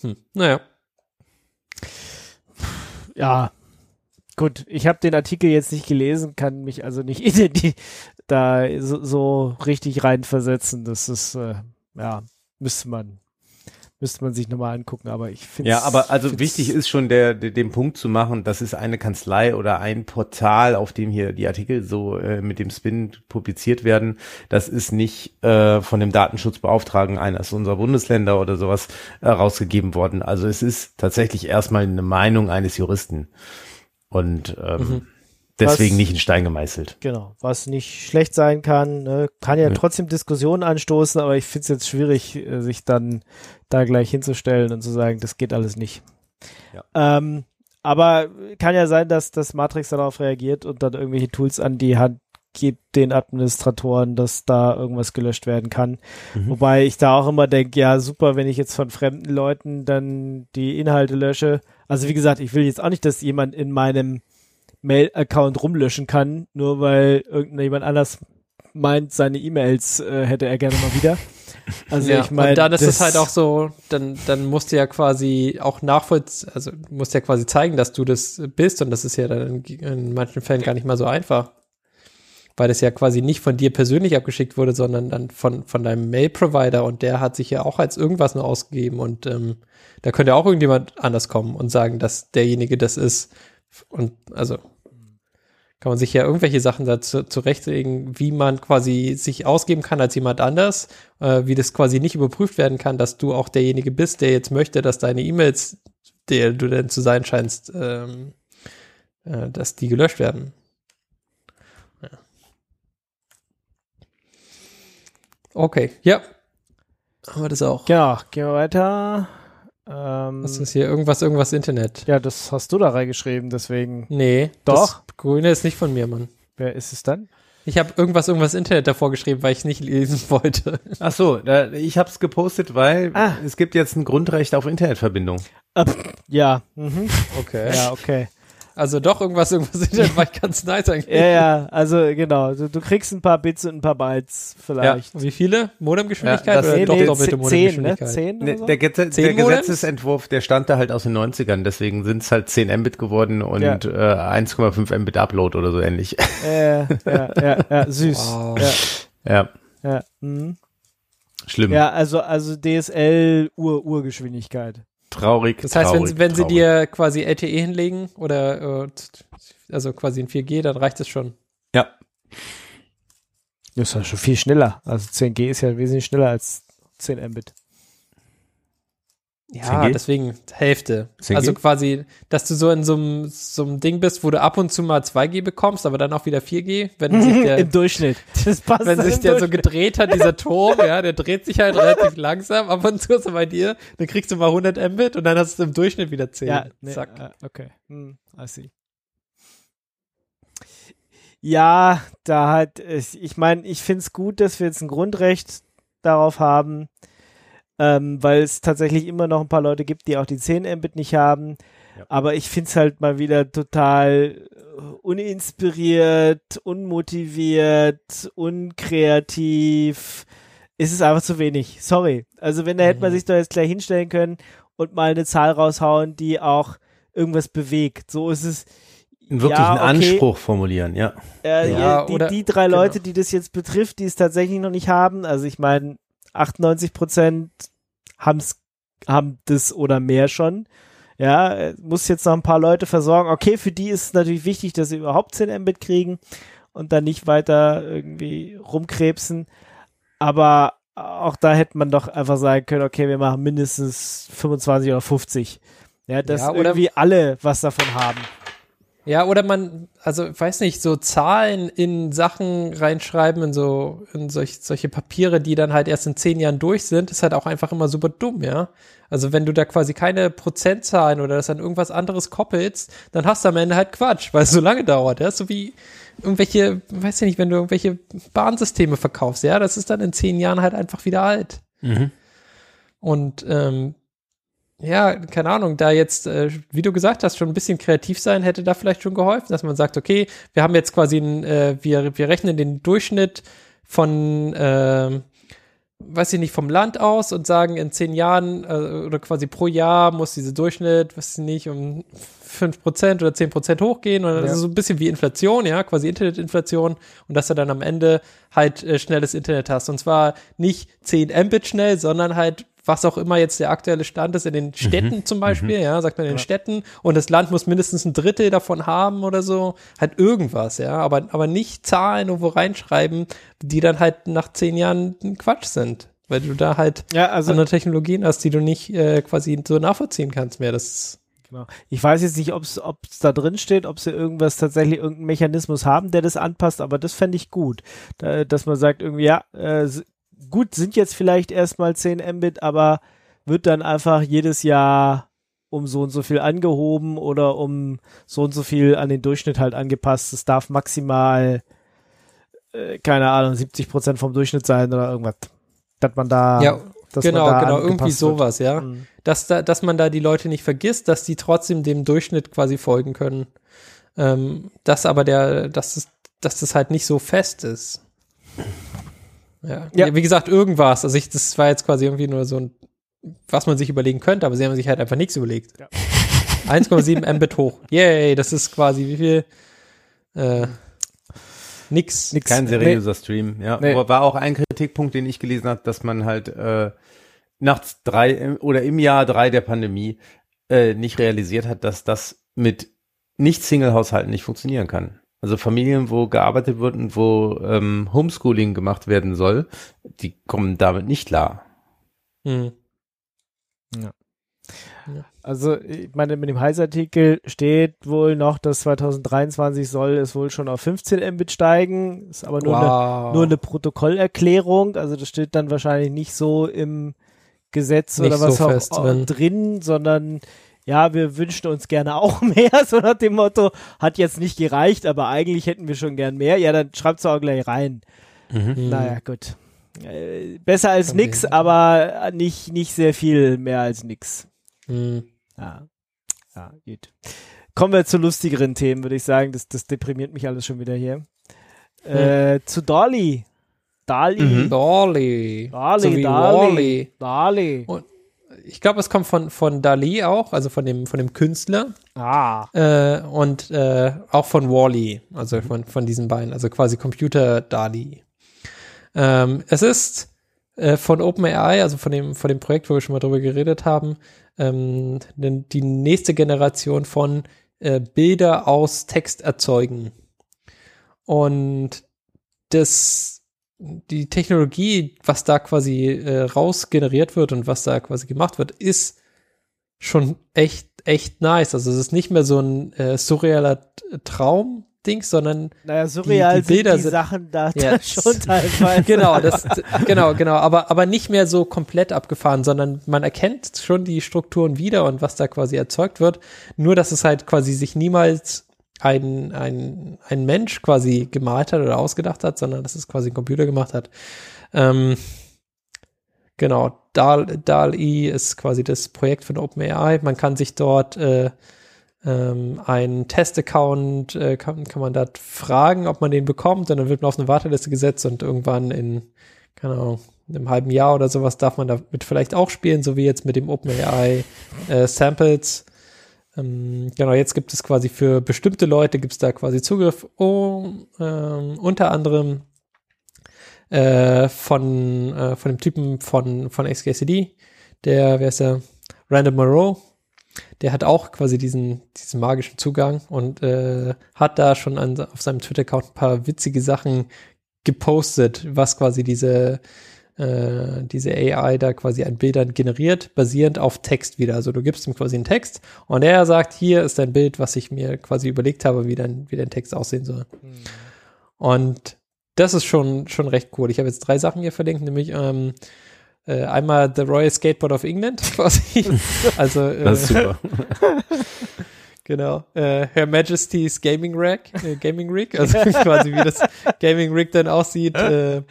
hm, naja. Ja, gut. Ich habe den Artikel jetzt nicht gelesen, kann mich also nicht da so, so richtig reinversetzen. Das ist, äh, ja, müsste man müsste man sich nochmal angucken, aber ich finde Ja, aber also wichtig ist schon der, der, den Punkt zu machen, das ist eine Kanzlei oder ein Portal, auf dem hier die Artikel so äh, mit dem Spin publiziert werden. Das ist nicht äh, von dem Datenschutzbeauftragten eines unserer Bundesländer oder sowas äh, rausgegeben worden. Also es ist tatsächlich erstmal eine Meinung eines Juristen. Und ähm, mhm. Deswegen was, nicht in Stein gemeißelt. Genau, was nicht schlecht sein kann, ne? kann ja, ja, trotzdem Diskussionen anstoßen, aber ich finde es jetzt schwierig, äh, sich dann da gleich hinzustellen und zu sagen, das geht alles nicht. Ja. Ähm, aber kann ja sein, dass das Matrix darauf reagiert und dann irgendwelche Tools an die Hand gibt den Administratoren, dass da irgendwas gelöscht werden kann. Mhm. Wobei ich da auch immer denke, ja, super, wenn ich jetzt von fremden Leuten dann die Inhalte lösche. Also wie gesagt, ich will jetzt auch nicht, dass jemand in meinem Mail-Account rumlöschen kann, nur weil irgendjemand anders meint, seine E-Mails äh, hätte er gerne mal wieder. Also ja, ich meine, und dann ist es halt auch so, dann dann musst du ja quasi auch nachvollziehen, also musst ja quasi zeigen, dass du das bist und das ist ja dann in, in manchen Fällen gar nicht mal so einfach, weil das ja quasi nicht von dir persönlich abgeschickt wurde, sondern dann von von deinem Mail-Provider und der hat sich ja auch als irgendwas nur ausgegeben und ähm, da könnte auch irgendjemand anders kommen und sagen, dass derjenige das ist und also kann man sich ja irgendwelche Sachen dazu zurechtlegen, wie man quasi sich ausgeben kann als jemand anders, äh, wie das quasi nicht überprüft werden kann, dass du auch derjenige bist, der jetzt möchte, dass deine E-Mails, der du denn zu sein scheinst, ähm, äh, dass die gelöscht werden. Ja. Okay, ja. Haben wir das auch. Ja, gehen wir weiter. Ähm, Was ist hier? Irgendwas, irgendwas Internet. Ja, das hast du da reingeschrieben, deswegen. Nee. Doch. Das Grüne ist nicht von mir, Mann. Wer ist es dann? Ich habe irgendwas, irgendwas Internet davor geschrieben, weil ich es nicht lesen wollte. Ach so, da, ich habe es gepostet, weil ah. es gibt jetzt ein Grundrecht auf Internetverbindung. Ja. Mhm. Okay. Ja, okay. Also doch irgendwas, irgendwas Internet war ganz nice eigentlich. Ja, ja, also genau. Du, du, kriegst ein paar Bits und ein paar Bytes vielleicht. Ja. Wie viele? Modemgeschwindigkeit ja, oder nee, doch nee, doppelte Modemgeschwindigkeit? 10, ne? 10 so? der, Ge der Gesetzesentwurf, der stand da halt aus den 90ern, deswegen sind es halt 10 Mbit geworden und ja. äh, 1,5 Mbit Upload oder so ähnlich. Ja, ja, ja, ja, süß. Wow. Ja. Ja. ja. Mhm. Schlimm. Ja, also, also DSL Ur Urgeschwindigkeit. Traurig. Das heißt, traurig, wenn, wenn sie dir quasi LTE hinlegen oder äh, also quasi in 4G, dann reicht es schon. Ja. Das ist ja schon viel schneller. Also 10G ist ja wesentlich schneller als 10 Mbit. Ja, 10G? deswegen Hälfte. 10G? Also quasi, dass du so in so einem, so einem Ding bist, wo du ab und zu mal 2G bekommst, aber dann auch wieder 4G, wenn sich der, im Durchschnitt. Das passt wenn sich der so gedreht hat, dieser Turm, ja, der dreht sich halt relativ langsam, ab und zu so bei dir, dann kriegst du mal 100 Mbit und dann hast du im Durchschnitt wieder 10. Ja, nee, Zack. Uh, okay. Hm, I see. Ja, da hat, ich meine, ich finde es gut, dass wir jetzt ein Grundrecht darauf haben, ähm, weil es tatsächlich immer noch ein paar Leute gibt, die auch die 10 Mbit nicht haben. Ja. Aber ich finde es halt mal wieder total uninspiriert, unmotiviert, unkreativ. Es ist einfach zu wenig. Sorry. Also wenn da hätte man mhm. sich doch jetzt gleich hinstellen können und mal eine Zahl raushauen, die auch irgendwas bewegt. So ist es. Einen wirklichen ja, okay. Anspruch formulieren, ja. Äh, ja, die, die, drei genau. Leute, die das jetzt betrifft, die es tatsächlich noch nicht haben, also ich meine, 98 Prozent haben's, haben das oder mehr schon. Ja, muss jetzt noch ein paar Leute versorgen. Okay, für die ist es natürlich wichtig, dass sie überhaupt 10 Mbit kriegen und dann nicht weiter irgendwie rumkrebsen. Aber auch da hätte man doch einfach sagen können, okay, wir machen mindestens 25 oder 50. Ja, dass ja, irgendwie alle was davon haben. Ja, oder man, also weiß nicht, so Zahlen in Sachen reinschreiben, in so, in solch, solche Papiere, die dann halt erst in zehn Jahren durch sind, ist halt auch einfach immer super dumm, ja. Also wenn du da quasi keine Prozentzahlen oder das an irgendwas anderes koppelst, dann hast du am Ende halt Quatsch, weil es so lange dauert, ja. So wie irgendwelche, weiß ich nicht, wenn du irgendwelche Bahnsysteme verkaufst, ja, das ist dann in zehn Jahren halt einfach wieder alt. Mhm. Und ähm, ja, keine Ahnung, da jetzt, äh, wie du gesagt hast, schon ein bisschen kreativ sein hätte da vielleicht schon geholfen, dass man sagt, okay, wir haben jetzt quasi, ein, äh, wir, wir rechnen den Durchschnitt von, äh, weiß ich nicht, vom Land aus und sagen, in zehn Jahren äh, oder quasi pro Jahr muss dieser Durchschnitt, weiß ich nicht, um fünf Prozent oder zehn Prozent hochgehen. Das ja. ist so ein bisschen wie Inflation, ja, quasi Internetinflation. Und dass du dann am Ende halt äh, schnelles Internet hast. Und zwar nicht 10 Mbit schnell, sondern halt was auch immer jetzt der aktuelle Stand ist, in den Städten mhm. zum Beispiel, mhm. ja, sagt man in den ja. Städten, und das Land muss mindestens ein Drittel davon haben oder so, halt irgendwas, ja, aber, aber nicht Zahlen irgendwo reinschreiben, die dann halt nach zehn Jahren Quatsch sind. Weil du da halt ja, also, andere Technologien hast, die du nicht äh, quasi so nachvollziehen kannst mehr. Das Genau. Ich weiß jetzt nicht, ob es da drin steht, ob sie irgendwas tatsächlich irgendeinen Mechanismus haben, der das anpasst, aber das fände ich gut. Da, dass man sagt, irgendwie, ja, äh, gut, sind jetzt vielleicht erstmal 10 Mbit, aber wird dann einfach jedes Jahr um so und so viel angehoben oder um so und so viel an den Durchschnitt halt angepasst. Es darf maximal, äh, keine Ahnung, 70 Prozent vom Durchschnitt sein oder irgendwas. Dass man da. Ja, genau, da genau, irgendwie sowas, wird. ja. Mhm. Dass, da, dass man da die Leute nicht vergisst, dass die trotzdem dem Durchschnitt quasi folgen können. Ähm, dass aber der, dass, es, dass das halt nicht so fest ist. Ja. ja. Wie gesagt, irgendwas. Also ich, das war jetzt quasi irgendwie nur so ein, was man sich überlegen könnte, aber sie haben sich halt einfach nichts überlegt. Ja. 1,7 Mbit hoch. Yay, das ist quasi wie viel? Äh, nix. nix. Kein seriöser nee. Stream. Ja, nee. war auch ein Kritikpunkt, den ich gelesen habe, dass man halt äh, nachts drei oder im Jahr drei der Pandemie äh, nicht realisiert hat, dass das mit Nicht-Single-Haushalten nicht funktionieren kann. Also Familien, wo gearbeitet wird und wo ähm, Homeschooling gemacht werden soll, die kommen damit nicht klar. Hm. Ja. Also, ich meine, mit dem Heiß-Artikel steht wohl noch, dass 2023 soll es wohl schon auf 15 Mbit steigen. Ist aber nur, wow. eine, nur eine Protokollerklärung. Also, das steht dann wahrscheinlich nicht so im Gesetz nicht oder was so auch drin. drin, sondern ja, wir wünschen uns gerne auch mehr, so nach dem Motto, hat jetzt nicht gereicht, aber eigentlich hätten wir schon gern mehr. Ja, dann schreibt's auch gleich rein. Mhm. Naja, gut. Äh, besser als okay. nix, aber nicht, nicht sehr viel mehr als nix. Mhm. Ja. Ja, gut. Kommen wir zu lustigeren Themen, würde ich sagen. Das, das deprimiert mich alles schon wieder hier. Hm. Äh, zu Dolly. Dali. Mhm. Dolly. Dali, so Dali. Dali. Und ich glaube, es kommt von, von Dali auch, also von dem, von dem Künstler. Ah. Äh, und äh, auch von Wally, also von, von diesen beiden, also quasi Computer Dali. Ähm, es ist äh, von OpenAI, also von dem, von dem Projekt, wo wir schon mal drüber geredet haben, ähm, die nächste Generation von äh, Bilder aus Text erzeugen. Und das die Technologie, was da quasi äh, raus generiert wird und was da quasi gemacht wird, ist schon echt, echt nice. Also es ist nicht mehr so ein äh, surrealer Traum, Ding, sondern naja, surreal die, die Bilder sind die sind, Sachen da, ja, schon teilweise. genau, das, genau, genau, aber, aber nicht mehr so komplett abgefahren, sondern man erkennt schon die Strukturen wieder und was da quasi erzeugt wird. Nur, dass es halt quasi sich niemals ein, ein, ein Mensch quasi gemalt hat oder ausgedacht hat, sondern dass es quasi ein Computer gemacht hat. Ähm, genau, DAL, DAL-E ist quasi das Projekt von OpenAI. Man kann sich dort äh, ähm, einen Test-Account, äh, kann, kann man da fragen, ob man den bekommt und dann wird man auf eine Warteliste gesetzt und irgendwann in, keine Ahnung, einem halben Jahr oder sowas darf man damit vielleicht auch spielen, so wie jetzt mit dem OpenAI äh, Samples ähm, genau, jetzt gibt es quasi für bestimmte Leute gibt es da quasi Zugriff, um, ähm, unter anderem äh, von, äh, von dem Typen von, von XKCD, der, wer ist der? Random Moreau, der hat auch quasi diesen, diesen magischen Zugang und äh, hat da schon an, auf seinem Twitter-Account ein paar witzige Sachen gepostet, was quasi diese äh, diese AI da quasi ein Bildern generiert, basierend auf Text wieder. Also du gibst ihm quasi einen Text und er sagt, hier ist ein Bild, was ich mir quasi überlegt habe, wie dein, wie dein Text aussehen soll. Mhm. Und das ist schon, schon recht cool. Ich habe jetzt drei Sachen hier verlinkt, nämlich ähm, äh, einmal The Royal Skateboard of England quasi. also, äh, das ist super. Genau. Äh, Her Majesty's Gaming Rack, äh, Gaming Rig, also quasi wie das Gaming Rig dann aussieht. Äh,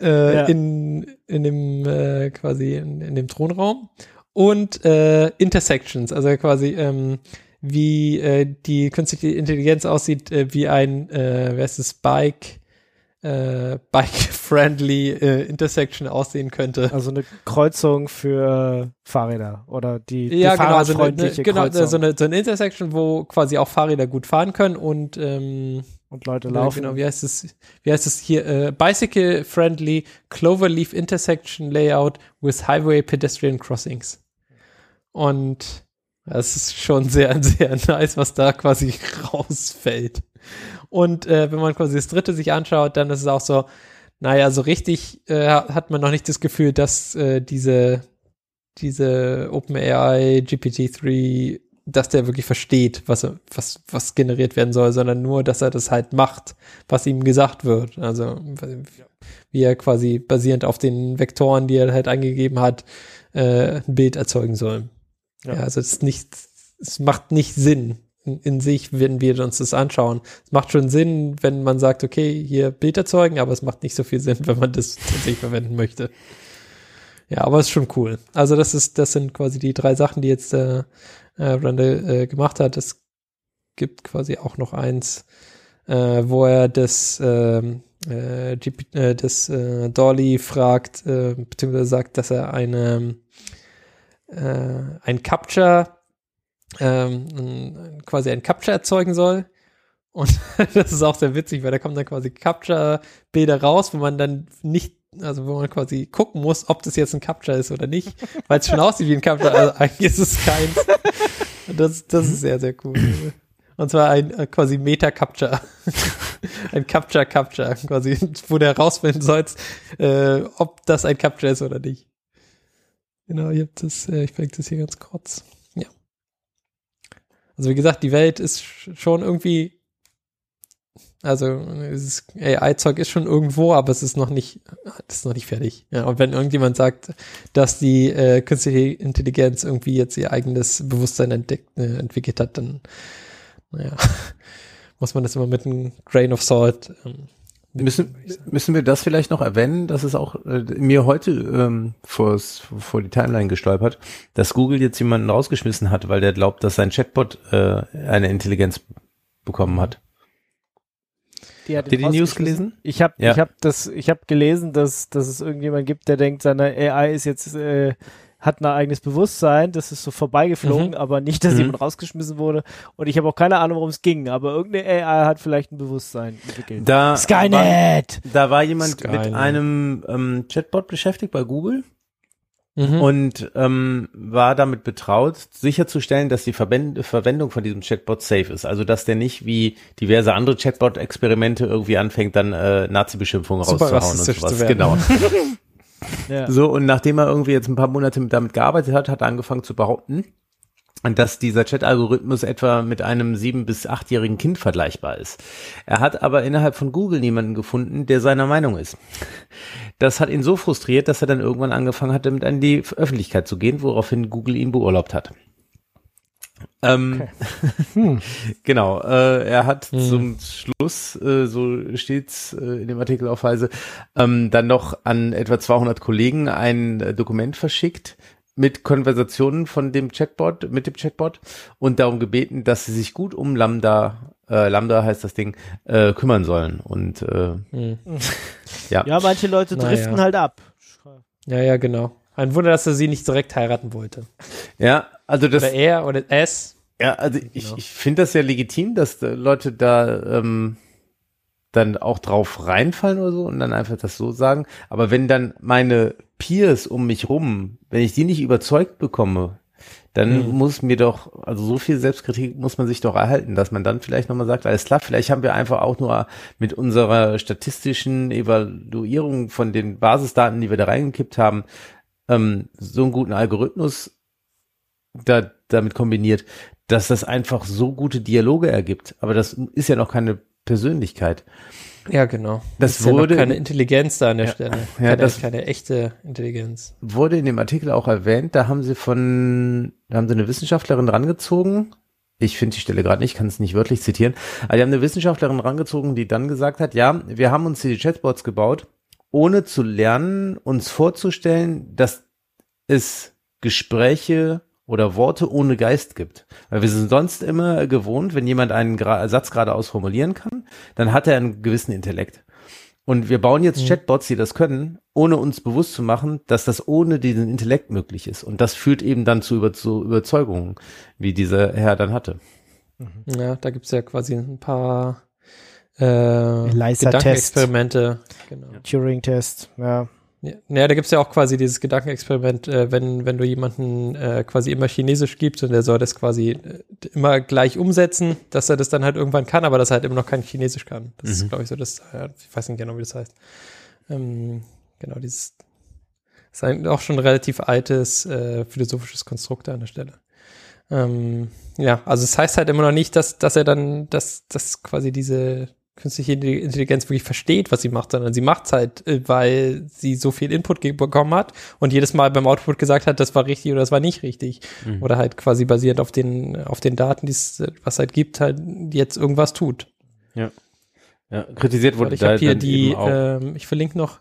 äh, ja. in, in dem äh, quasi in, in dem Thronraum und äh, Intersections, also quasi ähm, wie äh, die künstliche Intelligenz aussieht, äh, wie ein, äh, wer ist es, Bike, äh, Bike-friendly äh, Intersection aussehen könnte. Also eine Kreuzung für Fahrräder oder die, die ja, genau, also eine, eine, genau, so eine, so eine Intersection, wo quasi auch Fahrräder gut fahren können und ähm, und Leute laufen. Ja, genau, wie heißt es, wie heißt es hier? Äh, Bicycle Friendly Cloverleaf Intersection Layout with Highway Pedestrian Crossings. Und das ist schon sehr, sehr nice, was da quasi rausfällt. Und äh, wenn man quasi das dritte sich anschaut, dann ist es auch so, naja, so richtig äh, hat man noch nicht das Gefühl, dass äh, diese, diese OpenAI GPT-3 dass der wirklich versteht, was, was, was generiert werden soll, sondern nur, dass er das halt macht, was ihm gesagt wird. Also wie er quasi basierend auf den Vektoren, die er halt eingegeben hat, äh, ein Bild erzeugen soll. Ja. ja also es ist nicht, es macht nicht Sinn in, in, sich, wenn wir uns das anschauen. Es macht schon Sinn, wenn man sagt, okay, hier Bild erzeugen, aber es macht nicht so viel Sinn, wenn man das tatsächlich verwenden möchte. Ja, aber es ist schon cool. Also das ist, das sind quasi die drei Sachen, die jetzt äh, äh, Randall äh, gemacht hat. Es gibt quasi auch noch eins, äh, wo er das, ähm, äh, äh, das äh, Dolly fragt, beziehungsweise sagt, dass er eine ein Capture ähm, quasi ein Capture erzeugen soll. Und das ist auch sehr witzig, weil da kommen dann quasi Capture-Bilder raus, wo man dann nicht, also wo man quasi gucken muss, ob das jetzt ein Capture ist oder nicht, weil es schon aussieht wie ein Capture, also eigentlich ist es keins. Das, das ist sehr, sehr cool. Und zwar ein äh, quasi Meta-Capture. ein Capture-Capture, quasi, wo du herausfinden sollst, äh, ob das ein Capture ist oder nicht. Genau, ich, hab das, äh, ich verlinke das hier ganz kurz. Ja. Also wie gesagt, die Welt ist schon irgendwie also AI-Zeug ist schon irgendwo, aber es ist noch nicht, ist noch nicht fertig. Ja, und wenn irgendjemand sagt, dass die äh, künstliche Intelligenz irgendwie jetzt ihr eigenes Bewusstsein entdeckt, äh, entwickelt hat, dann naja, muss man das immer mit einem Grain of Salt ähm, Müssen, müssen wir das vielleicht noch erwähnen, dass es auch äh, mir heute ähm, vor, vor die Timeline gestolpert, dass Google jetzt jemanden rausgeschmissen hat, weil der glaubt, dass sein Chatbot äh, eine Intelligenz bekommen hat. Die hat ihr die News gelesen? Ich habe ja. ich hab das ich habe gelesen, dass dass es irgendjemand gibt, der denkt, seine AI ist jetzt äh, hat ein eigenes Bewusstsein, das ist so vorbeigeflogen, mhm. aber nicht, dass mhm. jemand rausgeschmissen wurde. Und ich habe auch keine Ahnung, worum es ging, aber irgendeine AI hat vielleicht ein Bewusstsein entwickelt. Da Skynet! War, da war jemand Skynet. mit einem ähm, Chatbot beschäftigt bei Google. Mhm. Und ähm, war damit betraut, sicherzustellen, dass die Verbend Verwendung von diesem Chatbot safe ist. Also dass der nicht wie diverse andere Chatbot-Experimente irgendwie anfängt, dann äh, Nazi-Beschimpfungen rauszuhauen und sowas. Genau. Ja. So, und nachdem er irgendwie jetzt ein paar Monate damit gearbeitet hat, hat er angefangen zu behaupten, dass dieser Chat-Algorithmus etwa mit einem sieben- bis achtjährigen Kind vergleichbar ist. Er hat aber innerhalb von Google niemanden gefunden, der seiner Meinung ist. Das hat ihn so frustriert, dass er dann irgendwann angefangen hat, damit an die Öffentlichkeit zu gehen, woraufhin Google ihn beurlaubt hat. Ähm, okay. hm. genau, äh, er hat hm. zum Schluss, äh, so steht's äh, in dem Artikel auf Weise, ähm, dann noch an etwa 200 Kollegen ein äh, Dokument verschickt mit Konversationen von dem Chatbot, mit dem Chatbot und darum gebeten, dass sie sich gut um Lambda, äh, Lambda heißt das Ding, äh, kümmern sollen. Und äh, hm. ja. Ja, manche Leute driften naja. halt ab. Ja, ja, genau. Ein Wunder, dass er sie nicht direkt heiraten wollte. Ja, also das. Oder er oder es. Ja, also ich, genau. ich finde das ja legitim, dass Leute da ähm, dann auch drauf reinfallen oder so und dann einfach das so sagen. Aber wenn dann meine Peers um mich rum, wenn ich die nicht überzeugt bekomme, dann mhm. muss mir doch, also so viel Selbstkritik muss man sich doch erhalten, dass man dann vielleicht nochmal sagt, alles klar, vielleicht haben wir einfach auch nur mit unserer statistischen Evaluierung von den Basisdaten, die wir da reingekippt haben, ähm, so einen guten Algorithmus da, damit kombiniert, dass das einfach so gute Dialoge ergibt. Aber das ist ja noch keine Persönlichkeit. Ja, genau. Das, das wurde ja keine Intelligenz da an der ja, Stelle. Keine, ja, das keine echte Intelligenz. Wurde in dem Artikel auch erwähnt, da haben sie von, da haben sie eine Wissenschaftlerin rangezogen. Ich finde die Stelle gerade nicht, kann es nicht wörtlich zitieren. Aber die haben eine Wissenschaftlerin rangezogen, die dann gesagt hat, ja, wir haben uns die Chatbots gebaut, ohne zu lernen, uns vorzustellen, dass es Gespräche oder Worte ohne Geist gibt. Weil wir sind sonst immer gewohnt, wenn jemand einen Gra Satz geradeaus formulieren kann, dann hat er einen gewissen Intellekt. Und wir bauen jetzt mhm. Chatbots, die das können, ohne uns bewusst zu machen, dass das ohne diesen Intellekt möglich ist. Und das führt eben dann zu, über, zu Überzeugungen, wie dieser Herr dann hatte. Mhm. Ja, da gibt's ja quasi ein paar äh, Gedankenexperimente. Genau. Turing-Test, ja. Ja, da gibt's ja auch quasi dieses Gedankenexperiment, äh, wenn, wenn du jemanden äh, quasi immer Chinesisch gibst und der soll das quasi äh, immer gleich umsetzen, dass er das dann halt irgendwann kann, aber dass er halt immer noch kein Chinesisch kann. Das mhm. ist, glaube ich, so das, äh, ich weiß nicht genau, wie das heißt. Ähm, genau, dieses ist eigentlich auch schon ein relativ altes äh, philosophisches Konstrukt an der Stelle. Ähm, ja, also es das heißt halt immer noch nicht, dass, dass er dann, dass, dass quasi diese künstliche Intelligenz wirklich versteht, was sie macht, sondern sie macht es halt, äh, weil sie so viel Input bekommen hat und jedes Mal beim Output gesagt hat, das war richtig oder das war nicht richtig. Mhm. Oder halt quasi basierend auf den, auf den Daten, die es, was halt gibt, halt jetzt irgendwas tut. Ja. Ja, kritisiert wurde ich da hier die, ähm, ich verlinke noch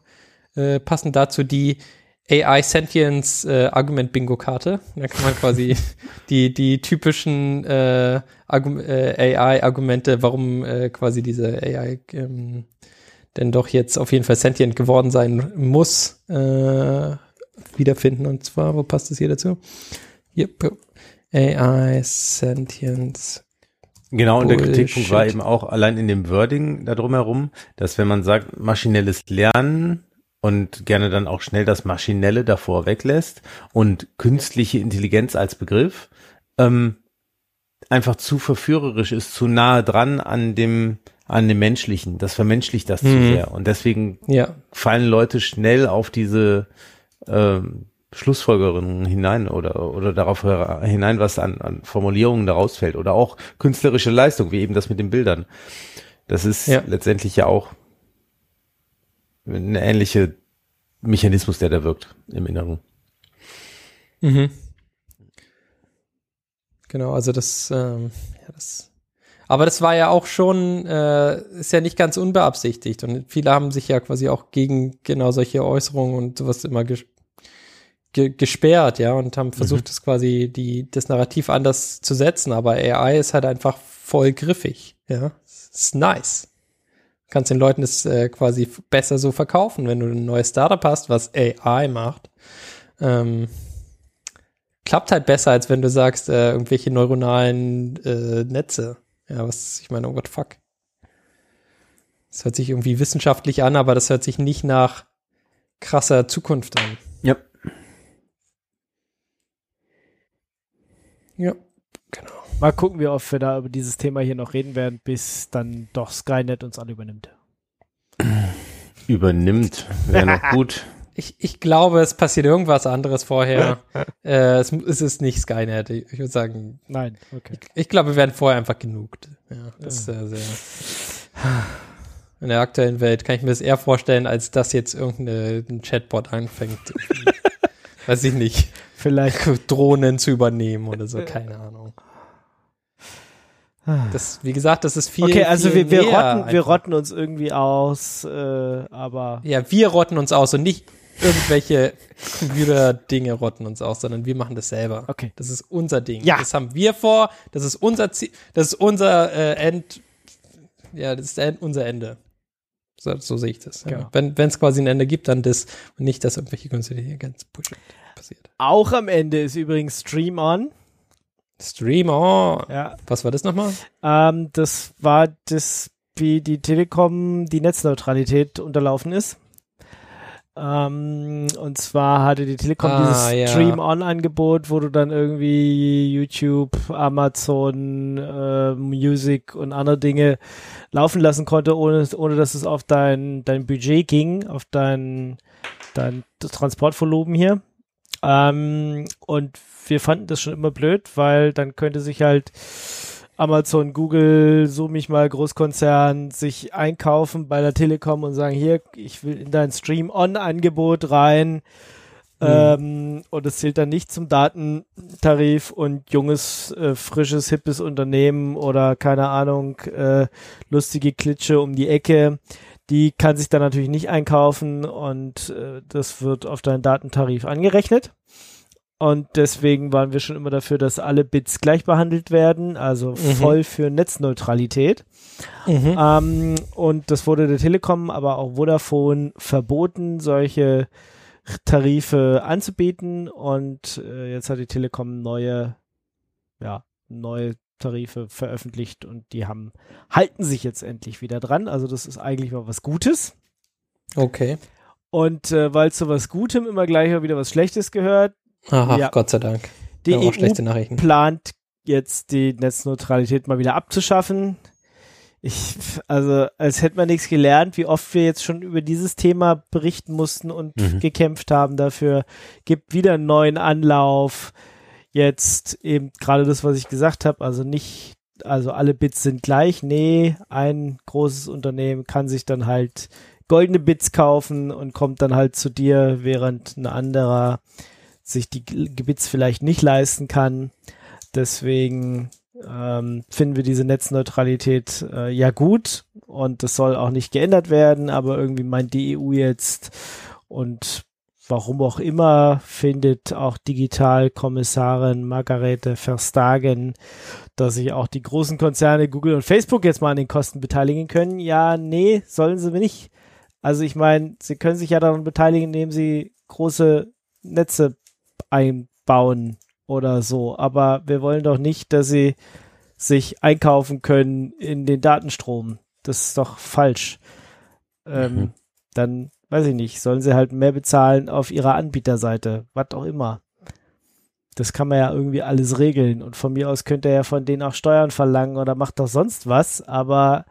äh, passend dazu die AI Sentience äh, Argument Bingo Karte. Da kann man quasi die die typischen äh, äh, AI Argumente, warum äh, quasi diese AI ähm, denn doch jetzt auf jeden Fall sentient geworden sein muss, äh, wiederfinden. Und zwar, wo passt es hier dazu? Yep. AI Sentience. Genau, und der Kritikpunkt war eben auch allein in dem Wording da drumherum, dass wenn man sagt, maschinelles Lernen und gerne dann auch schnell das Maschinelle davor weglässt und künstliche Intelligenz als Begriff ähm, einfach zu verführerisch ist, zu nahe dran an dem an dem Menschlichen. Das vermenschlicht das mhm. zu sehr und deswegen ja. fallen Leute schnell auf diese ähm, Schlussfolgerungen hinein oder oder darauf hinein, was an, an Formulierungen daraus fällt oder auch künstlerische Leistung, wie eben das mit den Bildern. Das ist ja. letztendlich ja auch eine ähnliche Mechanismus, der da wirkt im Inneren. Mhm. Genau, also das, ähm, ja, das, Aber das war ja auch schon, äh, ist ja nicht ganz unbeabsichtigt. Und viele haben sich ja quasi auch gegen genau solche Äußerungen und sowas immer ges ge gesperrt, ja, und haben versucht, mhm. das quasi die, das Narrativ anders zu setzen. Aber AI ist halt einfach voll griffig, ja. ist nice. Du kannst den Leuten das äh, quasi besser so verkaufen, wenn du ein neues Startup hast, was AI macht. Ähm, klappt halt besser, als wenn du sagst, äh, irgendwelche neuronalen äh, Netze. Ja, was, ich meine, oh what fuck. Das hört sich irgendwie wissenschaftlich an, aber das hört sich nicht nach krasser Zukunft an. Ja. Ja. Mal gucken, wie oft wir da über dieses Thema hier noch reden werden, bis dann doch Skynet uns alle übernimmt. Übernimmt, wäre noch gut. Ich, ich glaube, es passiert irgendwas anderes vorher. äh, es, es, ist nicht Skynet. Ich, ich würde sagen. Nein, okay. Ich, ich, glaube, wir werden vorher einfach genugt. Ja, das ist sehr, sehr. In der aktuellen Welt kann ich mir das eher vorstellen, als dass jetzt irgendein Chatbot anfängt. weiß ich nicht. Vielleicht Drohnen zu übernehmen oder so, keine Ahnung. Das, wie gesagt, das ist viel. Okay, also viel wir, wir, rotten, wir rotten uns irgendwie aus, äh, aber. Ja, wir rotten uns aus und nicht irgendwelche Computer-Dinge rotten uns aus, sondern wir machen das selber. Okay. Das ist unser Ding. Ja. Das haben wir vor, das ist unser Ziel, das ist unser äh, End, ja, das ist End, unser Ende. So, so sehe ich das. Ja. Genau. Wenn es quasi ein Ende gibt, dann das und nicht, dass irgendwelche künstliche ganz Bullshit passiert. Auch am Ende ist übrigens Stream On. Stream On. Ja. Was war das nochmal? Ähm, das war das, wie die Telekom die Netzneutralität unterlaufen ist. Ähm, und zwar hatte die Telekom ah, dieses ja. Stream-On-Angebot, wo du dann irgendwie YouTube, Amazon, äh, Music und andere Dinge laufen lassen konnte, ohne, ohne dass es auf dein, dein Budget ging, auf dein, dein Transportvolumen hier. Ähm, und wir fanden das schon immer blöd, weil dann könnte sich halt Amazon, Google, so mich mal Großkonzern sich einkaufen bei der Telekom und sagen, hier, ich will in dein Stream-On-Angebot rein. Mhm. Ähm, und es zählt dann nicht zum Datentarif und junges, äh, frisches, hippes Unternehmen oder keine Ahnung, äh, lustige Klitsche um die Ecke. Die kann sich dann natürlich nicht einkaufen und äh, das wird auf deinen Datentarif angerechnet. Und deswegen waren wir schon immer dafür, dass alle Bits gleich behandelt werden, also mhm. voll für Netzneutralität. Mhm. Ähm, und das wurde der Telekom, aber auch Vodafone verboten, solche Tarife anzubieten. Und äh, jetzt hat die Telekom neue, ja, neue Tarife veröffentlicht und die haben, halten sich jetzt endlich wieder dran. Also das ist eigentlich mal was Gutes. Okay. Und äh, weil zu was Gutem immer gleich wieder was Schlechtes gehört, Aha, ja. Gott sei Dank. Die EU plant jetzt die Netzneutralität mal wieder abzuschaffen. Ich, also, als hätte man nichts gelernt, wie oft wir jetzt schon über dieses Thema berichten mussten und mhm. gekämpft haben dafür. Gibt wieder einen neuen Anlauf. Jetzt eben gerade das, was ich gesagt habe, also nicht, also alle Bits sind gleich. Nee, ein großes Unternehmen kann sich dann halt goldene Bits kaufen und kommt dann halt zu dir, während ein anderer sich die Gebits vielleicht nicht leisten kann. Deswegen ähm, finden wir diese Netzneutralität äh, ja gut und das soll auch nicht geändert werden, aber irgendwie meint die EU jetzt und warum auch immer findet auch Digitalkommissarin Margarete Verstagen, dass sich auch die großen Konzerne Google und Facebook jetzt mal an den Kosten beteiligen können. Ja, nee, sollen sie nicht. Also ich meine, sie können sich ja daran beteiligen, indem sie große Netze einbauen oder so. Aber wir wollen doch nicht, dass sie sich einkaufen können in den Datenstrom. Das ist doch falsch. Ähm, mhm. Dann, weiß ich nicht, sollen sie halt mehr bezahlen auf ihrer Anbieterseite, was auch immer. Das kann man ja irgendwie alles regeln. Und von mir aus könnte er ja von denen auch Steuern verlangen oder macht doch sonst was. Aber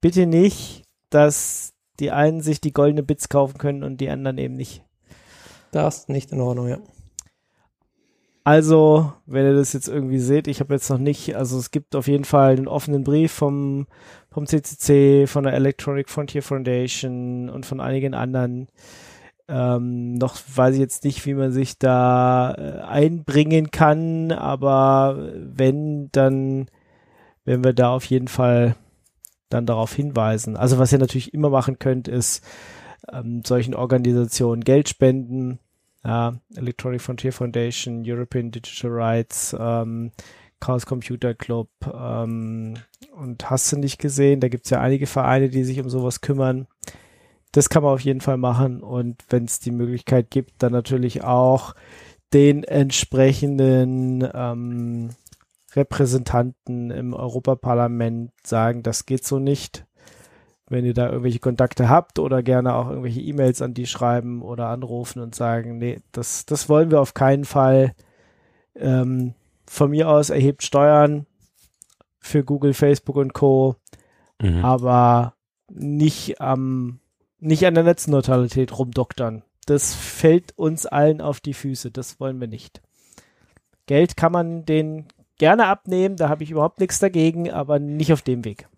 bitte nicht, dass die einen sich die goldene Bits kaufen können und die anderen eben nicht. Das ist nicht in Ordnung, ja. Also, wenn ihr das jetzt irgendwie seht, ich habe jetzt noch nicht, also es gibt auf jeden Fall einen offenen Brief vom, vom CCC, von der Electronic Frontier Foundation und von einigen anderen. Ähm, noch weiß ich jetzt nicht, wie man sich da äh, einbringen kann, aber wenn, dann wenn wir da auf jeden Fall dann darauf hinweisen. Also was ihr natürlich immer machen könnt, ist ähm, solchen Organisationen Geld spenden. Ja, Electronic Frontier Foundation, European Digital Rights, ähm, Chaos Computer Club ähm, und hast du nicht gesehen. Da gibt's ja einige Vereine, die sich um sowas kümmern. Das kann man auf jeden Fall machen und wenn es die Möglichkeit gibt, dann natürlich auch den entsprechenden ähm, Repräsentanten im Europaparlament sagen, das geht so nicht. Wenn ihr da irgendwelche Kontakte habt oder gerne auch irgendwelche E-Mails an die schreiben oder anrufen und sagen, nee, das, das wollen wir auf keinen Fall. Ähm, von mir aus erhebt Steuern für Google, Facebook und Co. Mhm. Aber nicht am, nicht an der Netzneutralität rumdoktern. Das fällt uns allen auf die Füße. Das wollen wir nicht. Geld kann man den gerne abnehmen, da habe ich überhaupt nichts dagegen, aber nicht auf dem Weg.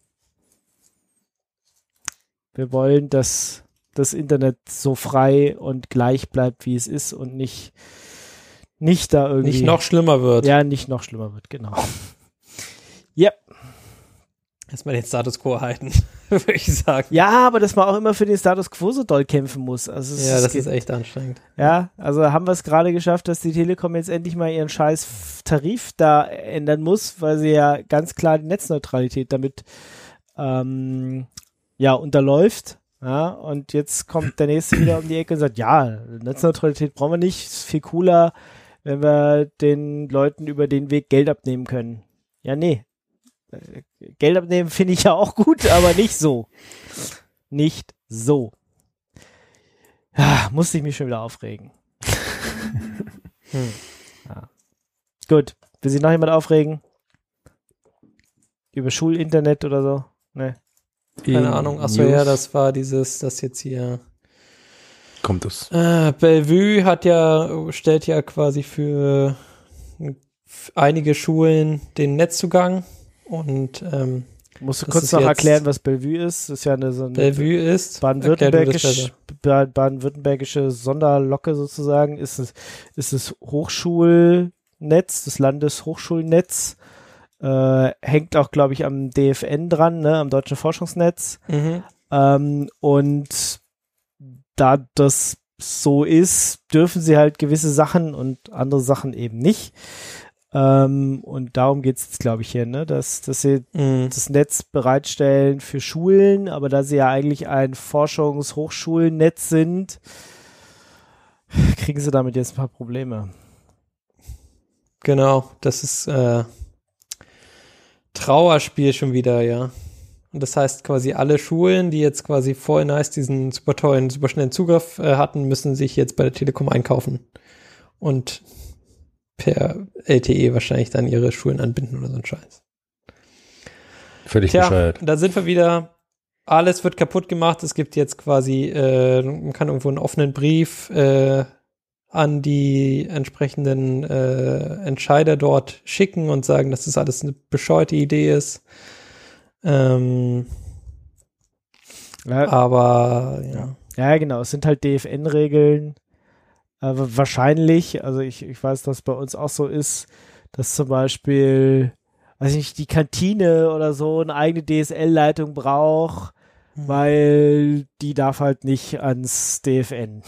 Wir wollen, dass das Internet so frei und gleich bleibt, wie es ist und nicht, nicht da irgendwie. Nicht noch schlimmer wird. Ja, nicht noch schlimmer wird, genau. Ja. Erstmal den Status quo halten, würde ich sagen. Ja, aber dass man auch immer für den Status quo so doll kämpfen muss. Also ja, das ist echt anstrengend. Ja, also haben wir es gerade geschafft, dass die Telekom jetzt endlich mal ihren scheiß Tarif da ändern muss, weil sie ja ganz klar die Netzneutralität damit ähm, ja, unterläuft. Ja, und jetzt kommt der nächste wieder um die Ecke und sagt, ja, Netzneutralität brauchen wir nicht, ist viel cooler, wenn wir den Leuten über den Weg Geld abnehmen können. Ja, nee. Geld abnehmen finde ich ja auch gut, aber nicht so. Nicht so. Ja, musste ich mich schon wieder aufregen. hm. ja. Gut. Will sich noch jemand aufregen? Über Schulinternet oder so? Ne. Keine Ahnung. Achso, ja, das war dieses, das jetzt hier. Kommt es. Äh, Bellevue hat ja, stellt ja quasi für einige Schulen den Netzzugang und ähm, Musst du kurz noch erklären, was Bellevue ist? Das ist ja eine, so eine Bellevue ist baden-württembergisch, baden-württembergische Sonderlocke sozusagen. Ist es, ist es Hochschulnetz, das Landeshochschulnetz äh, hängt auch, glaube ich, am DFN dran, ne, am Deutschen Forschungsnetz. Mhm. Ähm, und da das so ist, dürfen sie halt gewisse Sachen und andere Sachen eben nicht. Ähm, und darum geht es jetzt, glaube ich, hier, ne? dass, dass sie mhm. das Netz bereitstellen für Schulen, aber da sie ja eigentlich ein Forschungs-Hochschulnetz sind, kriegen sie damit jetzt ein paar Probleme. Genau, das ist äh, Trauerspiel schon wieder, ja. Und das heißt quasi alle Schulen, die jetzt quasi vorhin heißt diesen super tollen, super schnellen Zugriff äh, hatten, müssen sich jetzt bei der Telekom einkaufen und per LTE wahrscheinlich dann ihre Schulen anbinden oder so ein Scheiß. Völlig Tja, bescheuert. Da sind wir wieder. Alles wird kaputt gemacht. Es gibt jetzt quasi, äh, man kann irgendwo einen offenen Brief äh, an die entsprechenden äh, Entscheider dort schicken und sagen, dass das alles eine bescheuerte Idee ist. Ähm, ja, aber ja. Ja, genau. Es sind halt DFN-Regeln. Äh, wahrscheinlich, also ich, ich weiß, dass bei uns auch so ist, dass zum Beispiel, weiß ich nicht, die Kantine oder so eine eigene DSL-Leitung braucht, mhm. weil die darf halt nicht ans DFN.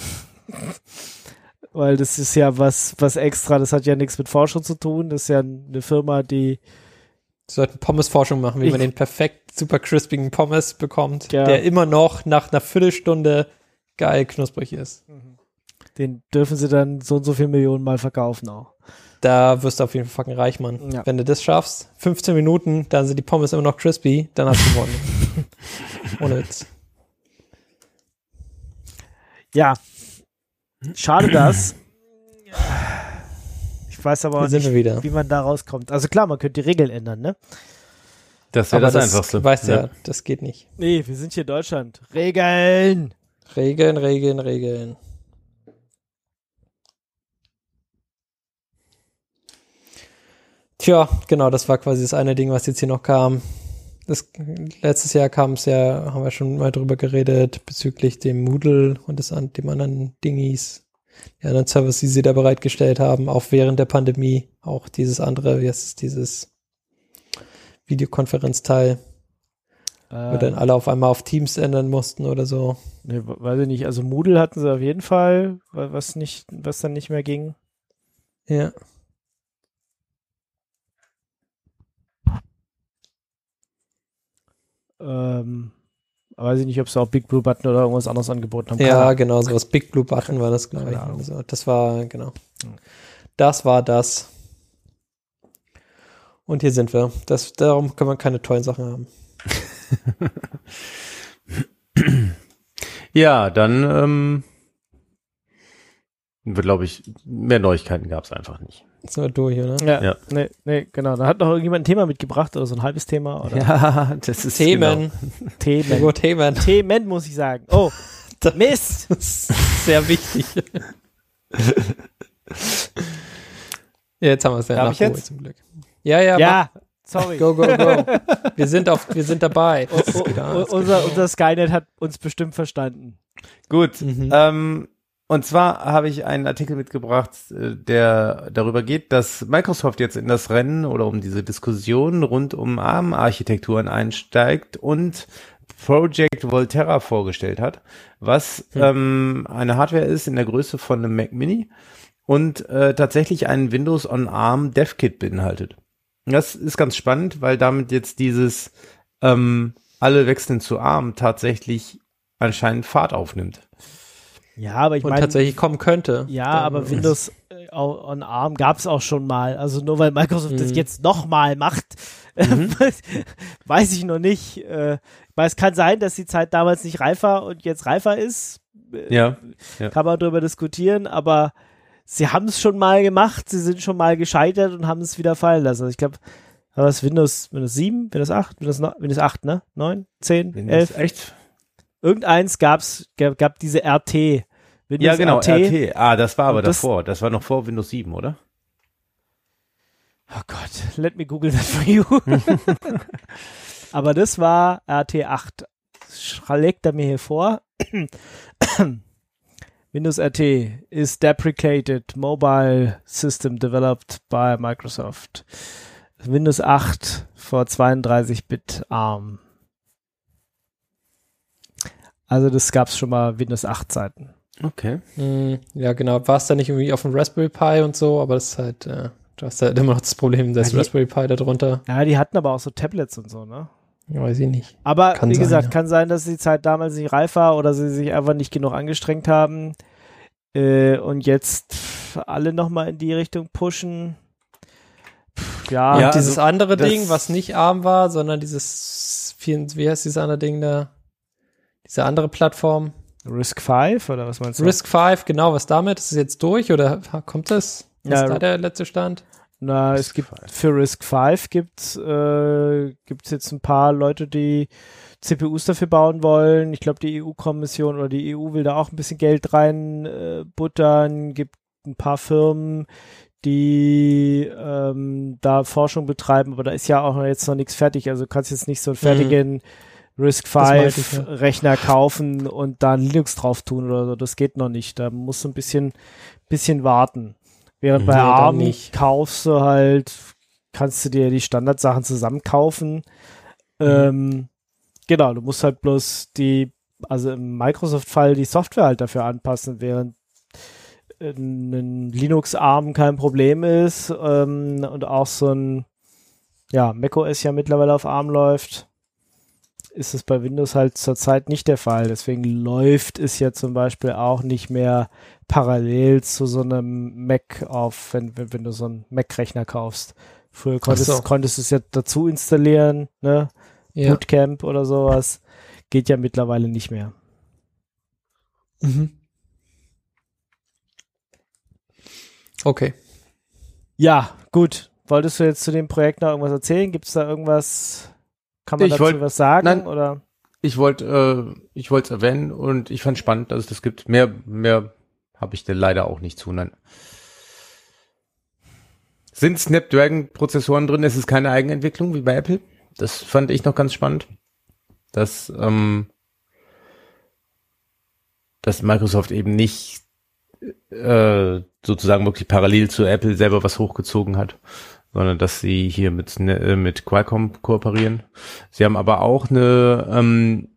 weil das ist ja was, was extra, das hat ja nichts mit Forschung zu tun, das ist ja eine Firma, die sollten Pommes-Forschung machen, wie ich, man den perfekt super crispigen Pommes bekommt, ja. der immer noch nach einer Viertelstunde geil knusprig ist. Mhm. Den dürfen sie dann so und so viele Millionen Mal verkaufen auch. Da wirst du auf jeden Fall fucking reich, Mann. Ja. Wenn du das schaffst, 15 Minuten, dann sind die Pommes immer noch crispy, dann hast du gewonnen. Ohne Witz. Ja, Schade das. Ich weiß aber auch nicht, wie man da rauskommt. Also klar, man könnte die Regeln ändern, ne? Das wäre das, das Einfachste. Weißt ja. ja, das geht nicht. Nee, wir sind hier in Deutschland. Regeln! Regeln, Regeln, Regeln. Tja, genau, das war quasi das eine Ding, was jetzt hier noch kam. Das, letztes Jahr kam es ja, haben wir schon mal drüber geredet, bezüglich dem Moodle und des, dem anderen Dingis, die anderen Services, die sie da bereitgestellt haben, auch während der Pandemie. Auch dieses andere, wie heißt es, dieses Videokonferenzteil. Äh, wo dann alle auf einmal auf Teams ändern mussten oder so. Ne, weiß ich nicht. Also Moodle hatten sie auf jeden Fall, was nicht, was dann nicht mehr ging. Ja. Ähm, weiß ich nicht, ob sie auch Big Blue Button oder irgendwas anderes angeboten haben. Ja, genau, so was Big Blue Button war das, glaube ich. Also, das war, genau. Das war das. Und hier sind wir. Das, darum kann man keine tollen Sachen haben. ja, dann ähm, glaube ich, mehr Neuigkeiten gab es einfach nicht. Sind wir durch, oder? Ja, ja. Nee, nee, genau. Da hat noch irgendjemand ein Thema mitgebracht oder so ein halbes Thema. Oder? Ja, das ist Themen. Genau. Themen. Gut, Themen. Themen, muss ich sagen. Oh, Mist. sehr wichtig. ja, jetzt haben wir es ja nach jetzt? zum Glück. Ja, ja. Ja, mach. sorry. Go, go, go. Wir sind, auf, wir sind dabei. O, o, unser, unser Skynet hat uns bestimmt verstanden. Gut. Mhm. Ähm, und zwar habe ich einen Artikel mitgebracht, äh, der darüber geht, dass Microsoft jetzt in das Rennen oder um diese Diskussion rund um ARM-Architekturen einsteigt und Project Volterra vorgestellt hat, was hm. ähm, eine Hardware ist in der Größe von einem Mac Mini und äh, tatsächlich einen Windows on ARM DevKit beinhaltet. Das ist ganz spannend, weil damit jetzt dieses ähm, alle wechseln zu ARM tatsächlich anscheinend Fahrt aufnimmt. Ja, aber ich meine. tatsächlich kommen könnte. Ja, aber Windows äh, on ARM gab es auch schon mal. Also nur weil Microsoft mhm. das jetzt nochmal macht, mhm. weiß ich noch nicht. Äh, weil es kann sein, dass die Zeit damals nicht reif war und jetzt reifer ist. Äh, ja. ja. Kann man darüber diskutieren, aber sie haben es schon mal gemacht, sie sind schon mal gescheitert und haben es wieder fallen lassen. Also ich glaube, war das Windows, Windows 7, Windows 8, Windows, Windows 8, ne? 9, 10, Windows 11? Echt? Irgendeins gab's, gab, gab diese RT. Windows ja, genau, RT. RT. Ah, das war aber das, davor. Das war noch vor Windows 7, oder? Oh Gott, let me google that for you. aber das war RT8. Schlägt er mir hier vor. Windows RT is deprecated mobile system developed by Microsoft. Windows 8 vor 32-Bit ARM. Also das gab es schon mal Windows 8 Zeiten. Okay. Mm, ja, genau. War es da nicht irgendwie auf dem Raspberry Pi und so, aber das ist halt, äh, du hast halt immer noch das Problem, das ja, Raspberry Pi da drunter. Ja, die hatten aber auch so Tablets und so, ne? Ja, weiß ich nicht. Aber kann wie sein, gesagt, ja. kann sein, dass die Zeit damals nicht reif war oder sie sich einfach nicht genug angestrengt haben äh, und jetzt alle nochmal in die Richtung pushen. Pff, ja, ja dieses also, andere Ding, was nicht arm war, sondern dieses, wie heißt dieses andere Ding da? Diese andere Plattform. Risk 5 oder was meinst du? Risk 5, genau, was damit? Ist es jetzt durch oder kommt das? Was ja, ist da der letzte Stand? Na, Risk es gibt 5. für Risk 5 gibt äh, gibt's jetzt ein paar Leute, die CPUs dafür bauen wollen. Ich glaube, die EU-Kommission oder die EU will da auch ein bisschen Geld rein äh, buttern. Gibt ein paar Firmen, die ähm, da Forschung betreiben, aber da ist ja auch jetzt noch nichts fertig. Also du kannst jetzt nicht so einen fertigen mhm Risk 5 ja. Rechner kaufen und da Linux drauf tun oder so. Das geht noch nicht. Da musst du ein bisschen, bisschen warten. Während bei ja, ARM kaufst du halt, kannst du dir die Standardsachen zusammenkaufen. Mhm. Ähm, genau, du musst halt bloß die, also im Microsoft-Fall die Software halt dafür anpassen, während ein Linux-ARM kein Problem ist ähm, und auch so ein ja, macOS ja mittlerweile auf ARM läuft ist es bei Windows halt zurzeit nicht der Fall. Deswegen läuft es ja zum Beispiel auch nicht mehr parallel zu so einem Mac auf, wenn, wenn, du so einen Mac-Rechner kaufst. Früher konntest, so. konntest du es ja dazu installieren, ne? Ja. Bootcamp oder sowas. Geht ja mittlerweile nicht mehr. Mhm. Okay. Ja, gut. Wolltest du jetzt zu dem Projekt noch irgendwas erzählen? Gibt es da irgendwas, kann man ich dazu wollt, was sagen? Nein, oder? Ich wollte äh, ich wollte es erwähnen und ich fand spannend, dass es das gibt. Mehr, mehr habe ich denn leider auch nicht zu. Nein. Sind Snapdragon-Prozessoren drin? Es ist keine Eigenentwicklung wie bei Apple. Das fand ich noch ganz spannend. Dass, ähm, dass Microsoft eben nicht äh, sozusagen wirklich parallel zu Apple selber was hochgezogen hat, sondern dass sie hier mit, äh, mit Qualcomm kooperieren. Sie haben aber auch eine ähm,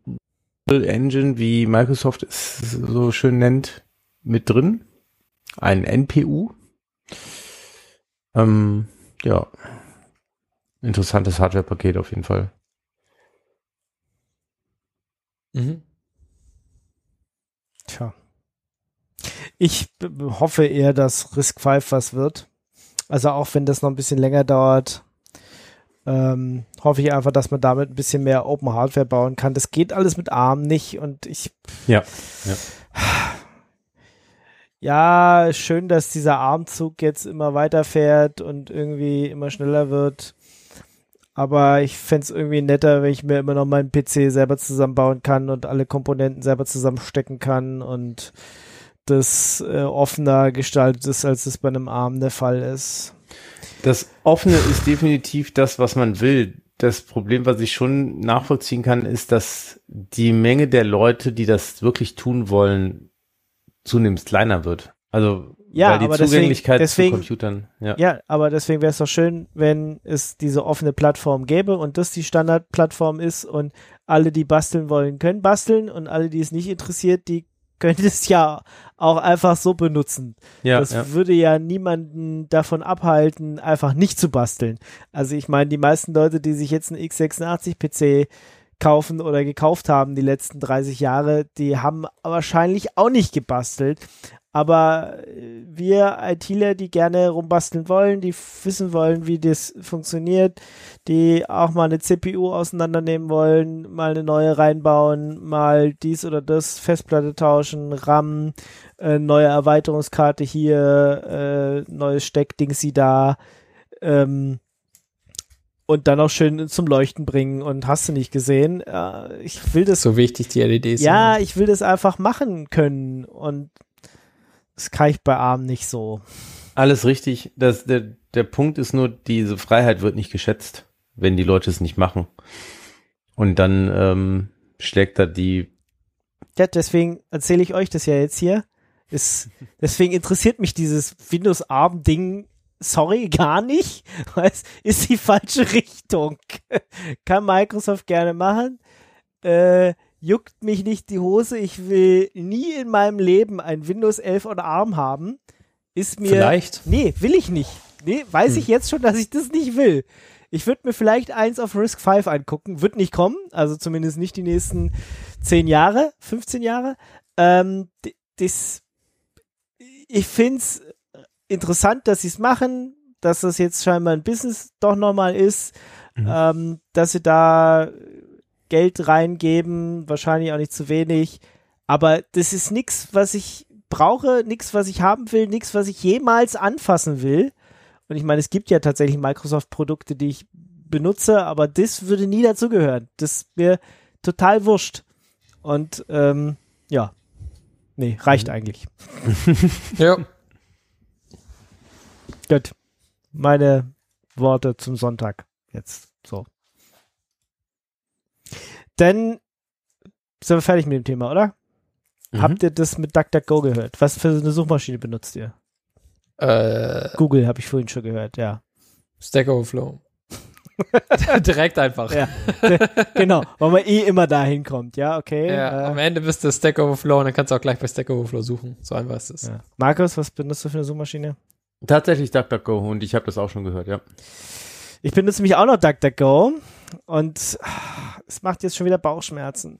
Engine, wie Microsoft es so schön nennt, mit drin. Ein NPU. Ähm, ja. Interessantes Hardware-Paket auf jeden Fall. Mhm. Tja. Ich hoffe eher, dass Risk 5 was wird. Also auch wenn das noch ein bisschen länger dauert, ähm, hoffe ich einfach, dass man damit ein bisschen mehr Open Hardware bauen kann. Das geht alles mit ARM nicht und ich. Ja. ja. Ja, schön, dass dieser Armzug jetzt immer weiterfährt und irgendwie immer schneller wird. Aber ich fände es irgendwie netter, wenn ich mir immer noch meinen PC selber zusammenbauen kann und alle Komponenten selber zusammenstecken kann und das äh, offener gestaltet ist, als es bei einem ARM der Fall ist. Das Offene ist definitiv das, was man will. Das Problem, was ich schon nachvollziehen kann, ist, dass die Menge der Leute, die das wirklich tun wollen, zunehmend kleiner wird. Also ja, weil die aber Zugänglichkeit deswegen, zu Computern. Ja. ja, aber deswegen wäre es doch schön, wenn es diese offene Plattform gäbe und das die Standardplattform ist und alle, die basteln wollen, können basteln und alle, die es nicht interessiert, die können es ja auch einfach so benutzen. Ja, das ja. würde ja niemanden davon abhalten, einfach nicht zu basteln. Also ich meine, die meisten Leute, die sich jetzt einen x86 PC kaufen oder gekauft haben die letzten 30 Jahre, die haben wahrscheinlich auch nicht gebastelt. Aber äh, wir ITler, die gerne rumbasteln wollen, die wissen wollen, wie das funktioniert, die auch mal eine CPU auseinandernehmen wollen, mal eine neue reinbauen, mal dies oder das, Festplatte tauschen, RAM, äh, neue Erweiterungskarte hier, äh, neues Steckding sie da, ähm, und dann auch schön zum Leuchten bringen und hast du nicht gesehen. Äh, ich will das. So wichtig die LEDs. Ja, sind. ich will das einfach machen können und das kann ich bei ARM nicht so. Alles richtig. Das, der, der Punkt ist nur, diese Freiheit wird nicht geschätzt, wenn die Leute es nicht machen. Und dann ähm, schlägt da die. Ja, deswegen erzähle ich euch das ja jetzt hier. Ist, deswegen interessiert mich dieses Windows ARM Ding sorry, gar nicht, weil es ist die falsche Richtung. Kann Microsoft gerne machen. Äh, juckt mich nicht die Hose. Ich will nie in meinem Leben ein Windows 11 oder ARM haben. Ist mir. Vielleicht. Nee, will ich nicht. Nee, weiß hm. ich jetzt schon, dass ich das nicht will. Ich würde mir vielleicht eins auf Risk 5 angucken. Wird nicht kommen. Also zumindest nicht die nächsten 10 Jahre, 15 Jahre. Ähm, das, ich finde es interessant, dass sie es machen, dass das jetzt scheinbar ein Business doch nochmal ist, mhm. ähm, dass sie da Geld reingeben, wahrscheinlich auch nicht zu wenig. Aber das ist nichts, was ich brauche, nichts, was ich haben will, nichts, was ich jemals anfassen will. Und ich meine, es gibt ja tatsächlich Microsoft-Produkte, die ich benutze, aber das würde nie dazugehören. Das ist mir total wurscht. Und ähm, ja, nee, reicht mhm. eigentlich. ja. Gut. Meine Worte zum Sonntag. Jetzt so. Dann sind wir fertig mit dem Thema, oder? Mhm. Habt ihr das mit DuckDuckGo gehört? Was für eine Suchmaschine benutzt ihr? Äh, Google habe ich vorhin schon gehört, ja. Stack Overflow. Direkt einfach. Ja, genau, weil man eh immer dahin kommt, ja, okay. Ja, äh, am Ende bist du Stack Overflow und dann kannst du auch gleich bei Stack Overflow suchen. So einfach ist es. Ja. Markus, was benutzt du für eine Suchmaschine? Tatsächlich DuckDuckGo und ich habe das auch schon gehört, ja. Ich benutze mich auch noch DuckDuckGo und es macht jetzt schon wieder Bauchschmerzen.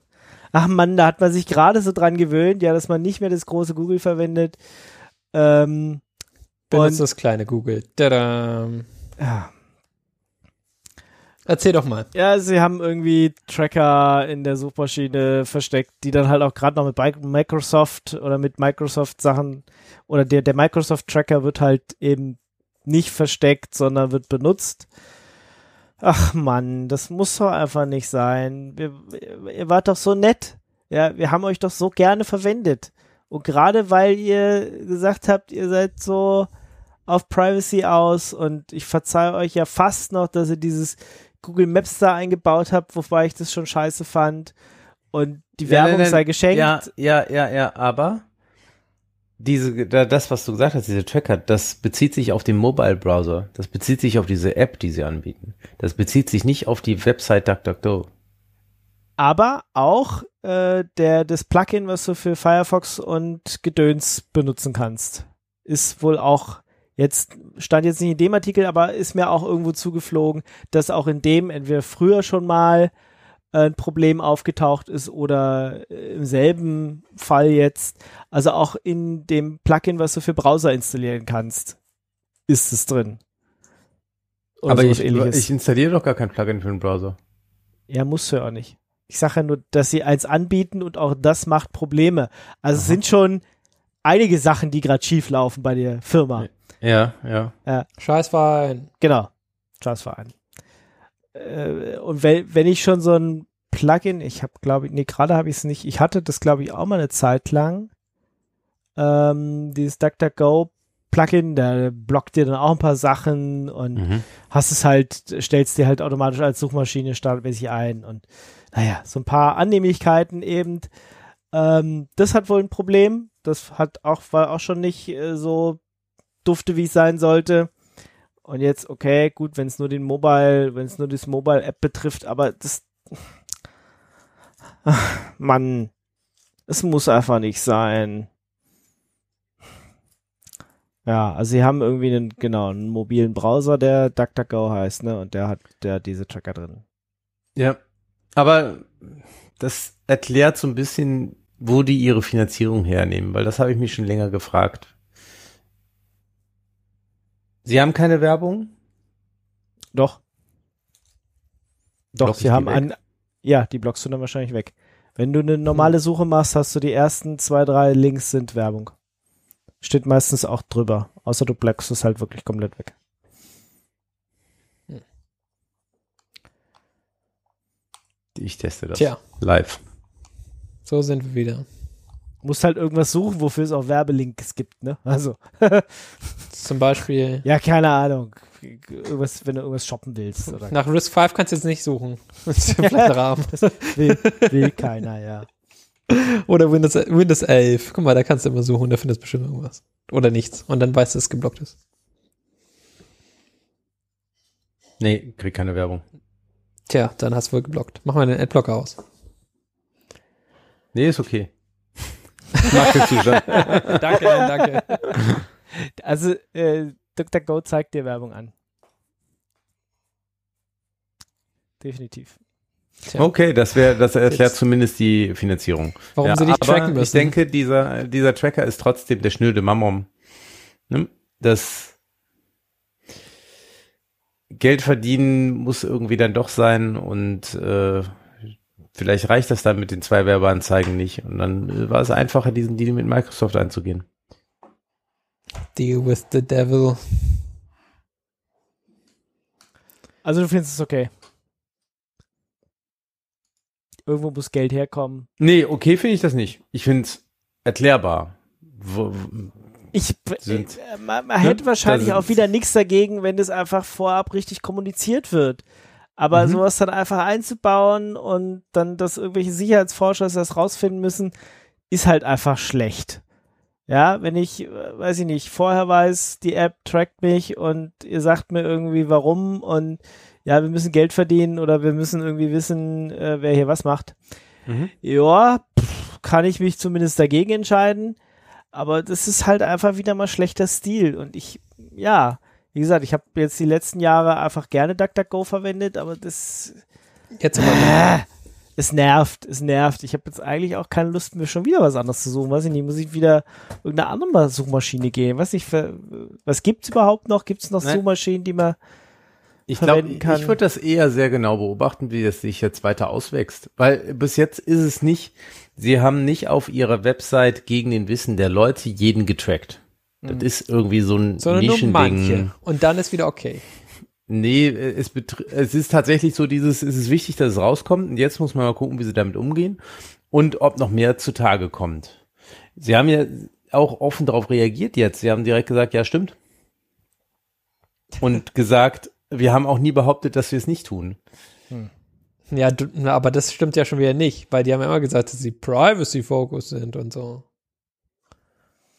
Ach man, da hat man sich gerade so dran gewöhnt, ja, dass man nicht mehr das große Google verwendet. Ähm, Benutzt das kleine Google. Tada. Ja. Erzähl doch mal. Ja, sie haben irgendwie Tracker in der Suchmaschine versteckt, die dann halt auch gerade noch mit Microsoft oder mit Microsoft Sachen oder der, der Microsoft Tracker wird halt eben nicht versteckt, sondern wird benutzt. Ach man, das muss doch einfach nicht sein. Wir, ihr wart doch so nett. Ja, wir haben euch doch so gerne verwendet. Und gerade weil ihr gesagt habt, ihr seid so auf Privacy aus und ich verzeihe euch ja fast noch, dass ihr dieses Google Maps da eingebaut habt, wobei ich das schon scheiße fand. Und die Werbung nein, nein, sei geschenkt. Ja, ja, ja, ja, aber diese, das, was du gesagt hast, diese Tracker, das bezieht sich auf den Mobile-Browser. Das bezieht sich auf diese App, die sie anbieten. Das bezieht sich nicht auf die Website DuckDuckGo. Aber auch äh, der, das Plugin, was du für Firefox und Gedöns benutzen kannst, ist wohl auch jetzt, stand jetzt nicht in dem Artikel, aber ist mir auch irgendwo zugeflogen, dass auch in dem entweder früher schon mal ein Problem aufgetaucht ist oder im selben Fall jetzt, also auch in dem Plugin, was du für Browser installieren kannst, ist es drin. Oder Aber ich, ich, installiere doch gar kein Plugin für den Browser. Ja, musst du ja auch nicht. Ich sage ja nur, dass sie eins anbieten und auch das macht Probleme. Also Aha. es sind schon einige Sachen, die gerade schief laufen bei der Firma. Ja, ja. ja. Scheißverein. Genau. Scheißverein äh, und wenn, wenn ich schon so ein Plugin, ich habe glaube ich, nee, gerade habe ich es nicht, ich hatte das glaube ich auch mal eine Zeit lang, ähm, dieses DuckDuckGo Plugin, der blockt dir dann auch ein paar Sachen und mhm. hast es halt, stellst dir halt automatisch als Suchmaschine startmäßig ein und naja, so ein paar Annehmlichkeiten eben. Ähm, das hat wohl ein Problem. Das hat auch, war auch schon nicht äh, so dufte, wie es sein sollte. Und jetzt, okay, gut, wenn es nur den Mobile, wenn es nur das Mobile-App betrifft, aber das, Mann, es muss einfach nicht sein. Ja, also sie haben irgendwie einen, genau, einen mobilen Browser, der DuckDuckGo heißt, ne, und der hat, der hat diese Tracker drin. Ja, aber das erklärt so ein bisschen, wo die ihre Finanzierung hernehmen, weil das habe ich mich schon länger gefragt. Sie haben keine Werbung? Doch. Doch, Block sie haben an. Ja, die blockst du dann wahrscheinlich weg. Wenn du eine normale Suche machst, hast du die ersten zwei, drei Links sind Werbung. Steht meistens auch drüber. Außer du blockst es halt wirklich komplett weg. Ich teste das. Tja. Live. So sind wir wieder musst halt irgendwas suchen, wofür es auch Werbelinks gibt, ne? Also. Zum Beispiel. Ja, keine Ahnung. Irgendwas, wenn du irgendwas shoppen willst. Oder Nach Risk 5 kannst du jetzt nicht suchen. Rahmen. will, will keiner, ja. Oder Windows, Windows 11. Guck mal, da kannst du immer suchen, da findest du bestimmt irgendwas. Oder nichts. Und dann weißt du, dass es geblockt ist. Nee, krieg keine Werbung. Tja, dann hast du wohl geblockt. Mach mal den Adblocker aus. Nee, ist okay. Danke, danke. Also, äh, DuckDuckGo zeigt dir Werbung an. Definitiv. Tja. Okay, das wäre, das erklärt Jetzt. zumindest die Finanzierung. Warum ja, sie nicht tracken müssen. Ich denke, dieser, dieser Tracker ist trotzdem der schnöde Mammon. Ne? Das Geld verdienen muss irgendwie dann doch sein und äh, Vielleicht reicht das dann mit den zwei Werbeanzeigen nicht. Und dann war es einfacher, diesen Deal mit Microsoft einzugehen. Deal with the devil. Also du findest es okay. Irgendwo muss Geld herkommen. Nee, okay finde ich das nicht. Ich finde es erklärbar. Wo, ich, sind, äh, man, man ne? hätte wahrscheinlich auch wieder nichts dagegen, wenn das einfach vorab richtig kommuniziert wird. Aber mhm. sowas dann einfach einzubauen und dann, dass irgendwelche Sicherheitsforscher das rausfinden müssen, ist halt einfach schlecht. Ja, wenn ich, äh, weiß ich nicht, vorher weiß, die App trackt mich und ihr sagt mir irgendwie warum und ja, wir müssen Geld verdienen oder wir müssen irgendwie wissen, äh, wer hier was macht. Mhm. Ja, pff, kann ich mich zumindest dagegen entscheiden. Aber das ist halt einfach wieder mal schlechter Stil und ich, ja, wie gesagt, ich habe jetzt die letzten Jahre einfach gerne DuckDuckGo verwendet, aber das. Jetzt aber. Äh, es nervt, es nervt. Ich habe jetzt eigentlich auch keine Lust, mir schon wieder was anderes zu suchen. Weiß ich nicht, muss ich wieder irgendeine andere Suchmaschine gehen? Weiß nicht, was gibt's überhaupt noch? Gibt es noch Nein. Suchmaschinen, die man ich glaube, ich würde das eher sehr genau beobachten, wie das sich jetzt weiter auswächst. Weil bis jetzt ist es nicht, sie haben nicht auf ihrer Website gegen den Wissen der Leute jeden getrackt. Das mhm. ist irgendwie so ein Sondern Nischending. Und dann ist wieder okay. Nee, es, es ist tatsächlich so dieses, es ist wichtig, dass es rauskommt und jetzt muss man mal gucken, wie sie damit umgehen und ob noch mehr zutage kommt. Sie haben ja auch offen darauf reagiert jetzt. Sie haben direkt gesagt, ja, stimmt. Und gesagt, wir haben auch nie behauptet, dass wir es nicht tun. Hm. Ja, aber das stimmt ja schon wieder nicht, weil die haben ja immer gesagt, dass sie privacy-focused sind und so.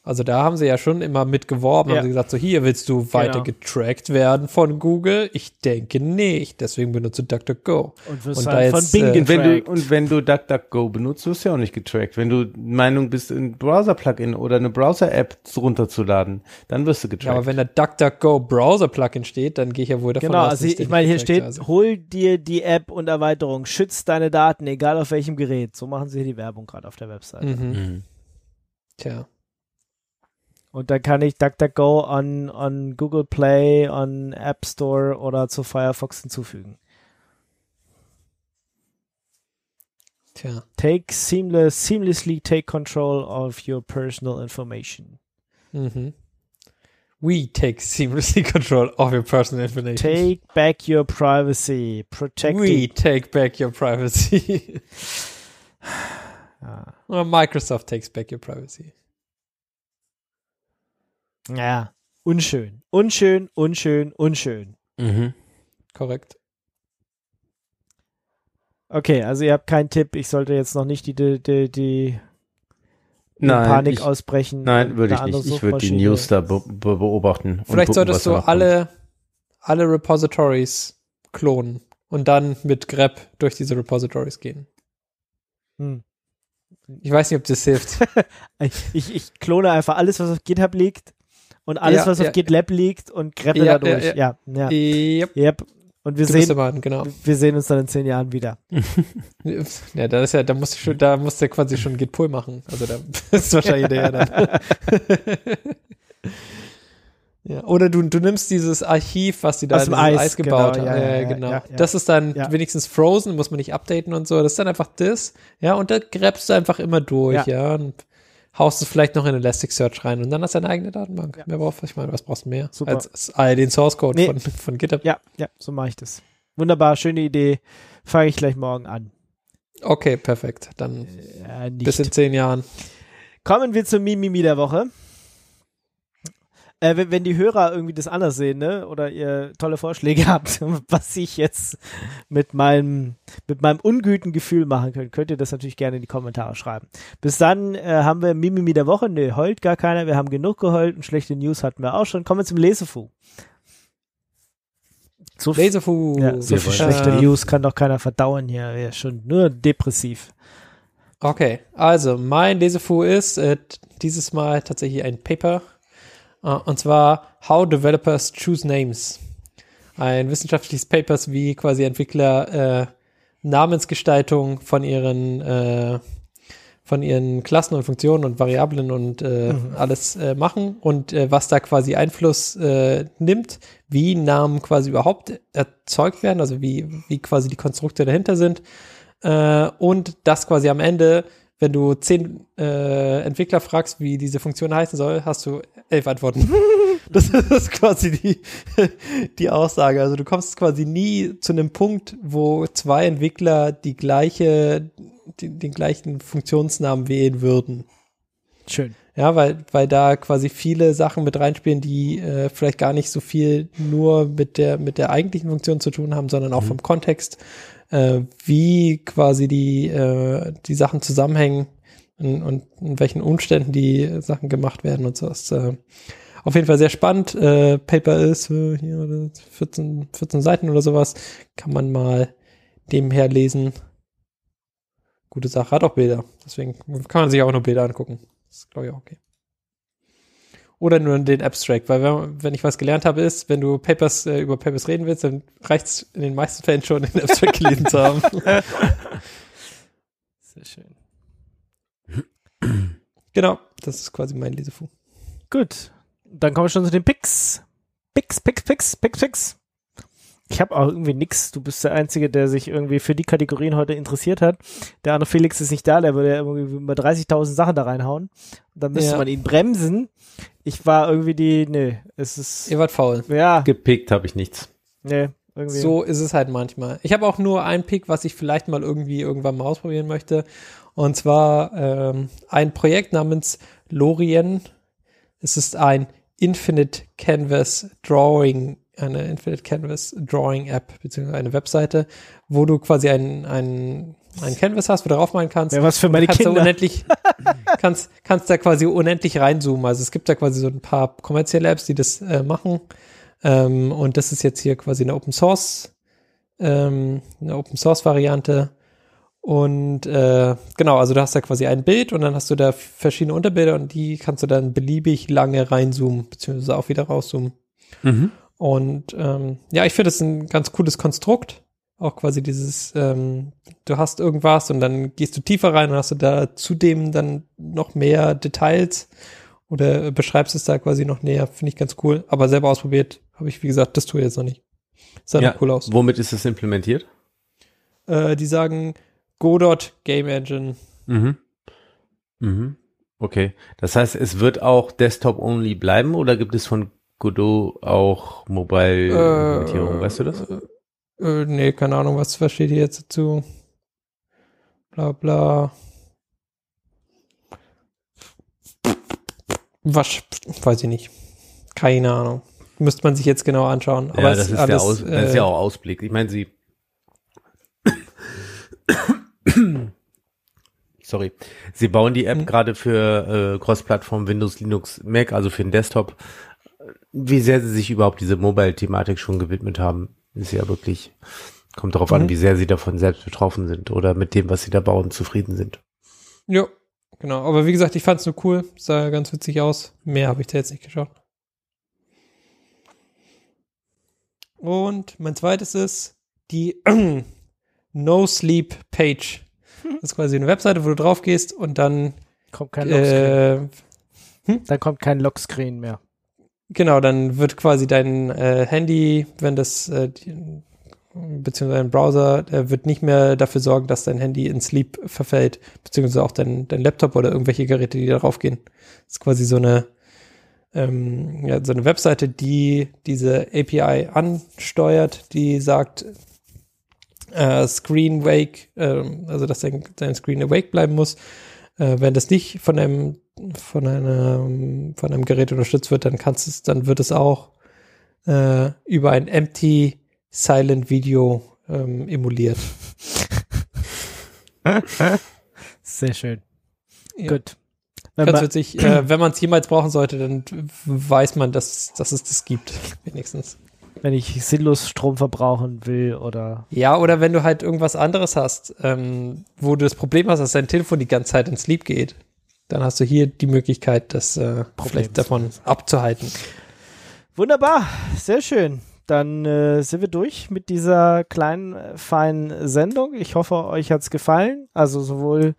Also da haben sie ja schon immer mit geworben, ja. haben sie gesagt, so hier willst du weiter genau. getrackt werden von Google? Ich denke nicht, deswegen benutze DuckDuckGo. Und, und halt von Bing äh, wenn du, Und wenn du DuckDuckGo benutzt, wirst du ja auch nicht getrackt. Wenn du Meinung bist, ein Browser-Plugin oder eine Browser-App runterzuladen, dann wirst du getrackt. Ja, aber wenn da DuckDuckGo Browser-Plugin steht, dann gehe ich ja wohl davon genau, aus, also ich, ich meine, hier steht, also. hol dir die App und Erweiterung, schützt deine Daten, egal auf welchem Gerät. So machen sie hier die Werbung gerade auf der Webseite. Mhm. Mhm. Tja. Und dann kann ich DuckDuckGo an, an Google Play, an App Store oder zu Firefox hinzufügen. Tja. Take seamless, seamlessly take control of your personal information. Mhm. We take seamlessly control of your personal information. Take back your privacy. Protect We take back your privacy. ah. well, Microsoft takes back your privacy. Ja, unschön. Unschön, unschön, unschön. Mhm. Korrekt. Okay, also ihr habt keinen Tipp, ich sollte jetzt noch nicht die, die, die, die nein, Panik ich, ausbrechen. Nein, würde ich nicht. Ich würde die News da be beobachten. Vielleicht gucken, solltest du alle, alle Repositories klonen und dann mit grep durch diese Repositories gehen. Hm. Ich weiß nicht, ob das hilft. ich, ich klone einfach alles, was auf GitHub liegt und alles, ja, was auf GitLab liegt und greppe ja, dadurch. Ja, ja. Yep. yep. Und wir sehen, machen, genau. wir sehen uns dann in zehn Jahren wieder. ja, da ist ja, da musst du schon, da musst du quasi schon Git Pull machen. Also da ist wahrscheinlich der dann. ja, oder du, du nimmst dieses Archiv, was die da in Eis, Eis, gebaut genau, haben. Ja, ja, genau. Das ist dann wenigstens frozen, muss man nicht updaten und so. Das ist dann einfach das. Ja, und da gräbst du einfach immer durch, ja. Und haust es vielleicht noch in Elasticsearch rein und dann hast du deine eigene Datenbank. Ja. Mehr brauchst ich meine, was brauchst du mehr? Super. Als, als den Source Code nee. von, von GitHub. Ja, ja, so mache ich das. Wunderbar, schöne Idee. Fange ich gleich morgen an. Okay, perfekt. Dann äh, bis in zehn Jahren. Kommen wir zum Mimimi der Woche. Äh, wenn, wenn, die Hörer irgendwie das anders sehen, ne, oder ihr tolle Vorschläge habt, was ich jetzt mit meinem, mit meinem ungüten Gefühl machen könnt, könnt ihr das natürlich gerne in die Kommentare schreiben. Bis dann äh, haben wir Mimimi der Woche. Ne, heult gar keiner. Wir haben genug geheult und schlechte News hatten wir auch schon. Kommen wir zum Lesefu. So Lesefu. Ja, so viel schlechte News kann doch keiner verdauen hier. Ja, schon nur depressiv. Okay, also mein Lesefu ist äh, dieses Mal tatsächlich ein Paper und zwar How Developers Choose Names. Ein wissenschaftliches Papers, wie quasi Entwickler äh, Namensgestaltung von ihren äh, von ihren Klassen und Funktionen und Variablen und äh, mhm. alles äh, machen und äh, was da quasi Einfluss äh, nimmt, wie Namen quasi überhaupt erzeugt werden, also wie, wie quasi die Konstrukte dahinter sind äh, und das quasi am Ende wenn du zehn äh, Entwickler fragst, wie diese Funktion heißen soll, hast du elf Antworten. das ist quasi die, die Aussage. Also du kommst quasi nie zu einem Punkt, wo zwei Entwickler die gleiche, die, den gleichen Funktionsnamen wählen würden. Schön. Ja, weil, weil da quasi viele Sachen mit reinspielen, die äh, vielleicht gar nicht so viel nur mit der, mit der eigentlichen Funktion zu tun haben, sondern auch mhm. vom Kontext äh, wie quasi die, äh, die Sachen zusammenhängen und, und in welchen Umständen die Sachen gemacht werden und so. Ist äh, auf jeden Fall sehr spannend. Äh, Paper ist äh, hier 14, 14 Seiten oder sowas. Kann man mal nebenher lesen. Gute Sache. Hat auch Bilder. Deswegen kann man sich auch nur Bilder angucken. Das ist, glaube ich, auch okay oder nur den Abstract, weil wenn, wenn ich was gelernt habe, ist, wenn du Papers äh, über Papers reden willst, dann reicht es in den meisten Fällen schon, den Abstract gelesen zu haben. Sehr schön. genau, das ist quasi mein Lesefu. Gut, dann kommen wir schon zu den Picks. Picks, Picks, Picks, Picks, Picks. Ich habe auch irgendwie nix. Du bist der Einzige, der sich irgendwie für die Kategorien heute interessiert hat. Der andere Felix ist nicht da, der würde ja irgendwie mal 30.000 Sachen da reinhauen. Und dann müsste ja. man ihn bremsen. Ich war irgendwie die, nee, es ist. Ihr wart faul. Ja. Gepickt habe ich nichts. Nee, irgendwie. So ist es halt manchmal. Ich habe auch nur einen Pick, was ich vielleicht mal irgendwie irgendwann mal ausprobieren möchte. Und zwar ähm, ein Projekt namens Lorien. Es ist ein Infinite Canvas Drawing eine Infinite Canvas Drawing App, beziehungsweise eine Webseite, wo du quasi ein, ein, ein Canvas hast, wo du draufmalen kannst. Ja, was für meine kannst Kinder. Da unendlich, kannst, kannst da quasi unendlich reinzoomen. Also es gibt da quasi so ein paar kommerzielle Apps, die das äh, machen. Ähm, und das ist jetzt hier quasi eine Open Source, ähm, eine Open Source Variante. Und äh, genau, also du hast da quasi ein Bild und dann hast du da verschiedene Unterbilder und die kannst du dann beliebig lange reinzoomen, beziehungsweise auch wieder rauszoomen. Mhm. Und ähm, ja, ich finde das ein ganz cooles Konstrukt. Auch quasi dieses, ähm, du hast irgendwas und dann gehst du tiefer rein und hast du da zudem dann noch mehr Details oder beschreibst es da quasi noch näher. Finde ich ganz cool. Aber selber ausprobiert habe ich, wie gesagt, das tue ich jetzt noch nicht. Sah ja, cool aus. Womit ist es implementiert? Äh, die sagen Godot Game Engine. Mhm. Mhm. Okay. Das heißt, es wird auch Desktop-only bleiben oder gibt es von Godot auch Mobile-Implementierung? Äh, weißt du das? Äh, äh, nee, keine Ahnung, was versteht ihr jetzt dazu? Bla bla. Was, weiß ich nicht. Keine Ahnung. Müsste man sich jetzt genau anschauen. Aber ja, das ist, alles, der Aus, das ist ja äh, auch Ausblick. Ich meine, sie Sorry. Sie bauen die App mhm. gerade für äh, Cross-Plattform Windows, Linux, Mac, also für den Desktop. Wie sehr sie sich überhaupt diese Mobile-Thematik schon gewidmet haben, ist ja wirklich, kommt darauf mhm. an, wie sehr sie davon selbst betroffen sind oder mit dem, was sie da bauen, zufrieden sind. Ja, genau. Aber wie gesagt, ich fand es nur cool. Sah ganz witzig aus. Mehr habe ich da jetzt nicht geschaut. Und mein zweites ist die No Sleep Page. Das ist quasi eine Webseite, wo du drauf gehst und dann kommt kein Lockscreen. Äh, hm? Dann kommt kein Lockscreen mehr. Genau, dann wird quasi dein äh, Handy, wenn das äh, die, beziehungsweise dein Browser, der wird nicht mehr dafür sorgen, dass dein Handy in Sleep verfällt, beziehungsweise auch dein, dein Laptop oder irgendwelche Geräte, die darauf gehen. Das ist quasi so eine ähm, ja, so eine Webseite, die diese API ansteuert, die sagt, äh, Screen Wake, äh, also dass dein, dein Screen awake bleiben muss. Äh, wenn das nicht von einem von einem von einem Gerät unterstützt wird, dann kannst es, dann wird es auch äh, über ein Empty Silent Video ähm, emuliert. Sehr schön. Ja. Gut. Wenn Ganz witzig. Äh, wenn man es jemals brauchen sollte, dann weiß man, dass, dass es das gibt, wenigstens wenn ich sinnlos Strom verbrauchen will oder. Ja, oder wenn du halt irgendwas anderes hast, ähm, wo du das Problem hast, dass dein Telefon die ganze Zeit ins Sleep geht, dann hast du hier die Möglichkeit, das äh, vielleicht davon abzuhalten. Wunderbar, sehr schön. Dann äh, sind wir durch mit dieser kleinen, feinen Sendung. Ich hoffe, euch hat's gefallen. Also sowohl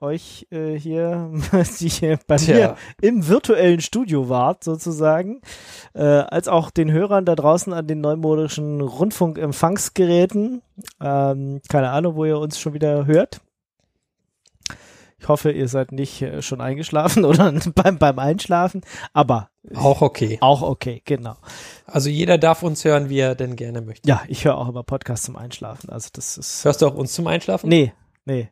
euch äh, hier, die bei Tja. mir im virtuellen Studio wart, sozusagen, äh, als auch den Hörern da draußen an den neumodischen Rundfunkempfangsgeräten. Ähm, keine Ahnung, wo ihr uns schon wieder hört. Ich hoffe, ihr seid nicht äh, schon eingeschlafen oder beim, beim Einschlafen, aber auch okay. Auch okay, genau. Also jeder darf uns hören, wie er denn gerne möchte. Ja, ich höre auch immer Podcasts zum Einschlafen. Also das ist. Hörst du auch uns zum Einschlafen? Nee, nee.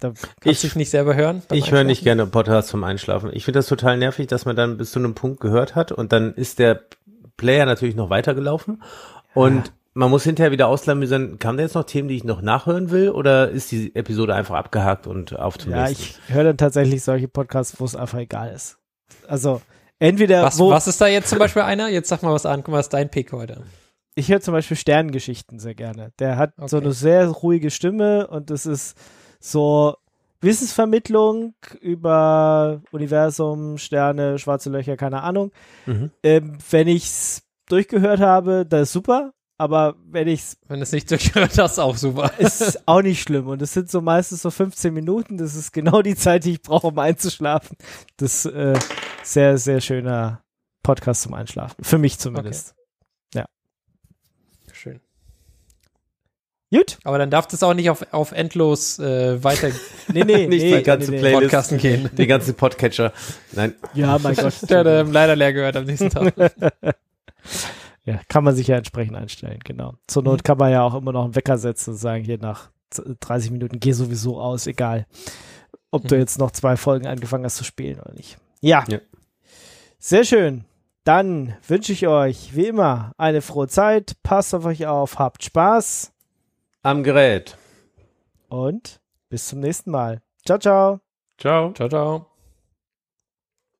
Da kannst ich, dich nicht selber hören? Ich höre nicht gerne Podcasts zum Einschlafen. Ich finde das total nervig, dass man dann bis zu einem Punkt gehört hat und dann ist der Player natürlich noch weitergelaufen und ja. Man muss hinterher wieder auslamüsern, kamen da jetzt noch Themen, die ich noch nachhören will oder ist die Episode einfach abgehakt und auf zum ja, nächsten? Ja, ich höre dann tatsächlich solche Podcasts, wo es einfach egal ist. Also entweder was, wo, was ist da jetzt zum Beispiel einer? Jetzt sag mal was an, guck mal, was ist dein Pick heute? Ich höre zum Beispiel Sternengeschichten sehr gerne. Der hat okay. so eine sehr ruhige Stimme und das ist so Wissensvermittlung über Universum, Sterne, schwarze Löcher, keine Ahnung. Mhm. Ähm, wenn ich's durchgehört habe, das ist super. Aber wenn ich's wenn es nicht durchgehört hast, auch super. Ist auch nicht schlimm. Und es sind so meistens so 15 Minuten. Das ist genau die Zeit, die ich brauche, um einzuschlafen. Das ist äh, sehr, sehr schöner Podcast zum Einschlafen. Für mich zumindest. Gut. Aber dann darf das auch nicht auf, auf endlos äh, weiter nee, nee, nicht nee, die ganze nee, nee. Playlist, Podcasten gehen. Die ganzen Podcatcher. Nein. Ja, mein Gott. Der hat ähm, leider leer gehört am nächsten Tag. Ja, kann man sich ja entsprechend einstellen, genau. Zur Not mhm. kann man ja auch immer noch einen Wecker setzen und sagen, hier nach 30 Minuten geh sowieso aus, egal, ob mhm. du jetzt noch zwei Folgen angefangen hast zu spielen oder nicht. Ja. ja. Sehr schön. Dann wünsche ich euch wie immer eine frohe Zeit. Passt auf euch auf, habt Spaß. Am Gerät. Und bis zum nächsten Mal. Ciao, ciao. Ciao. Ciao, ciao.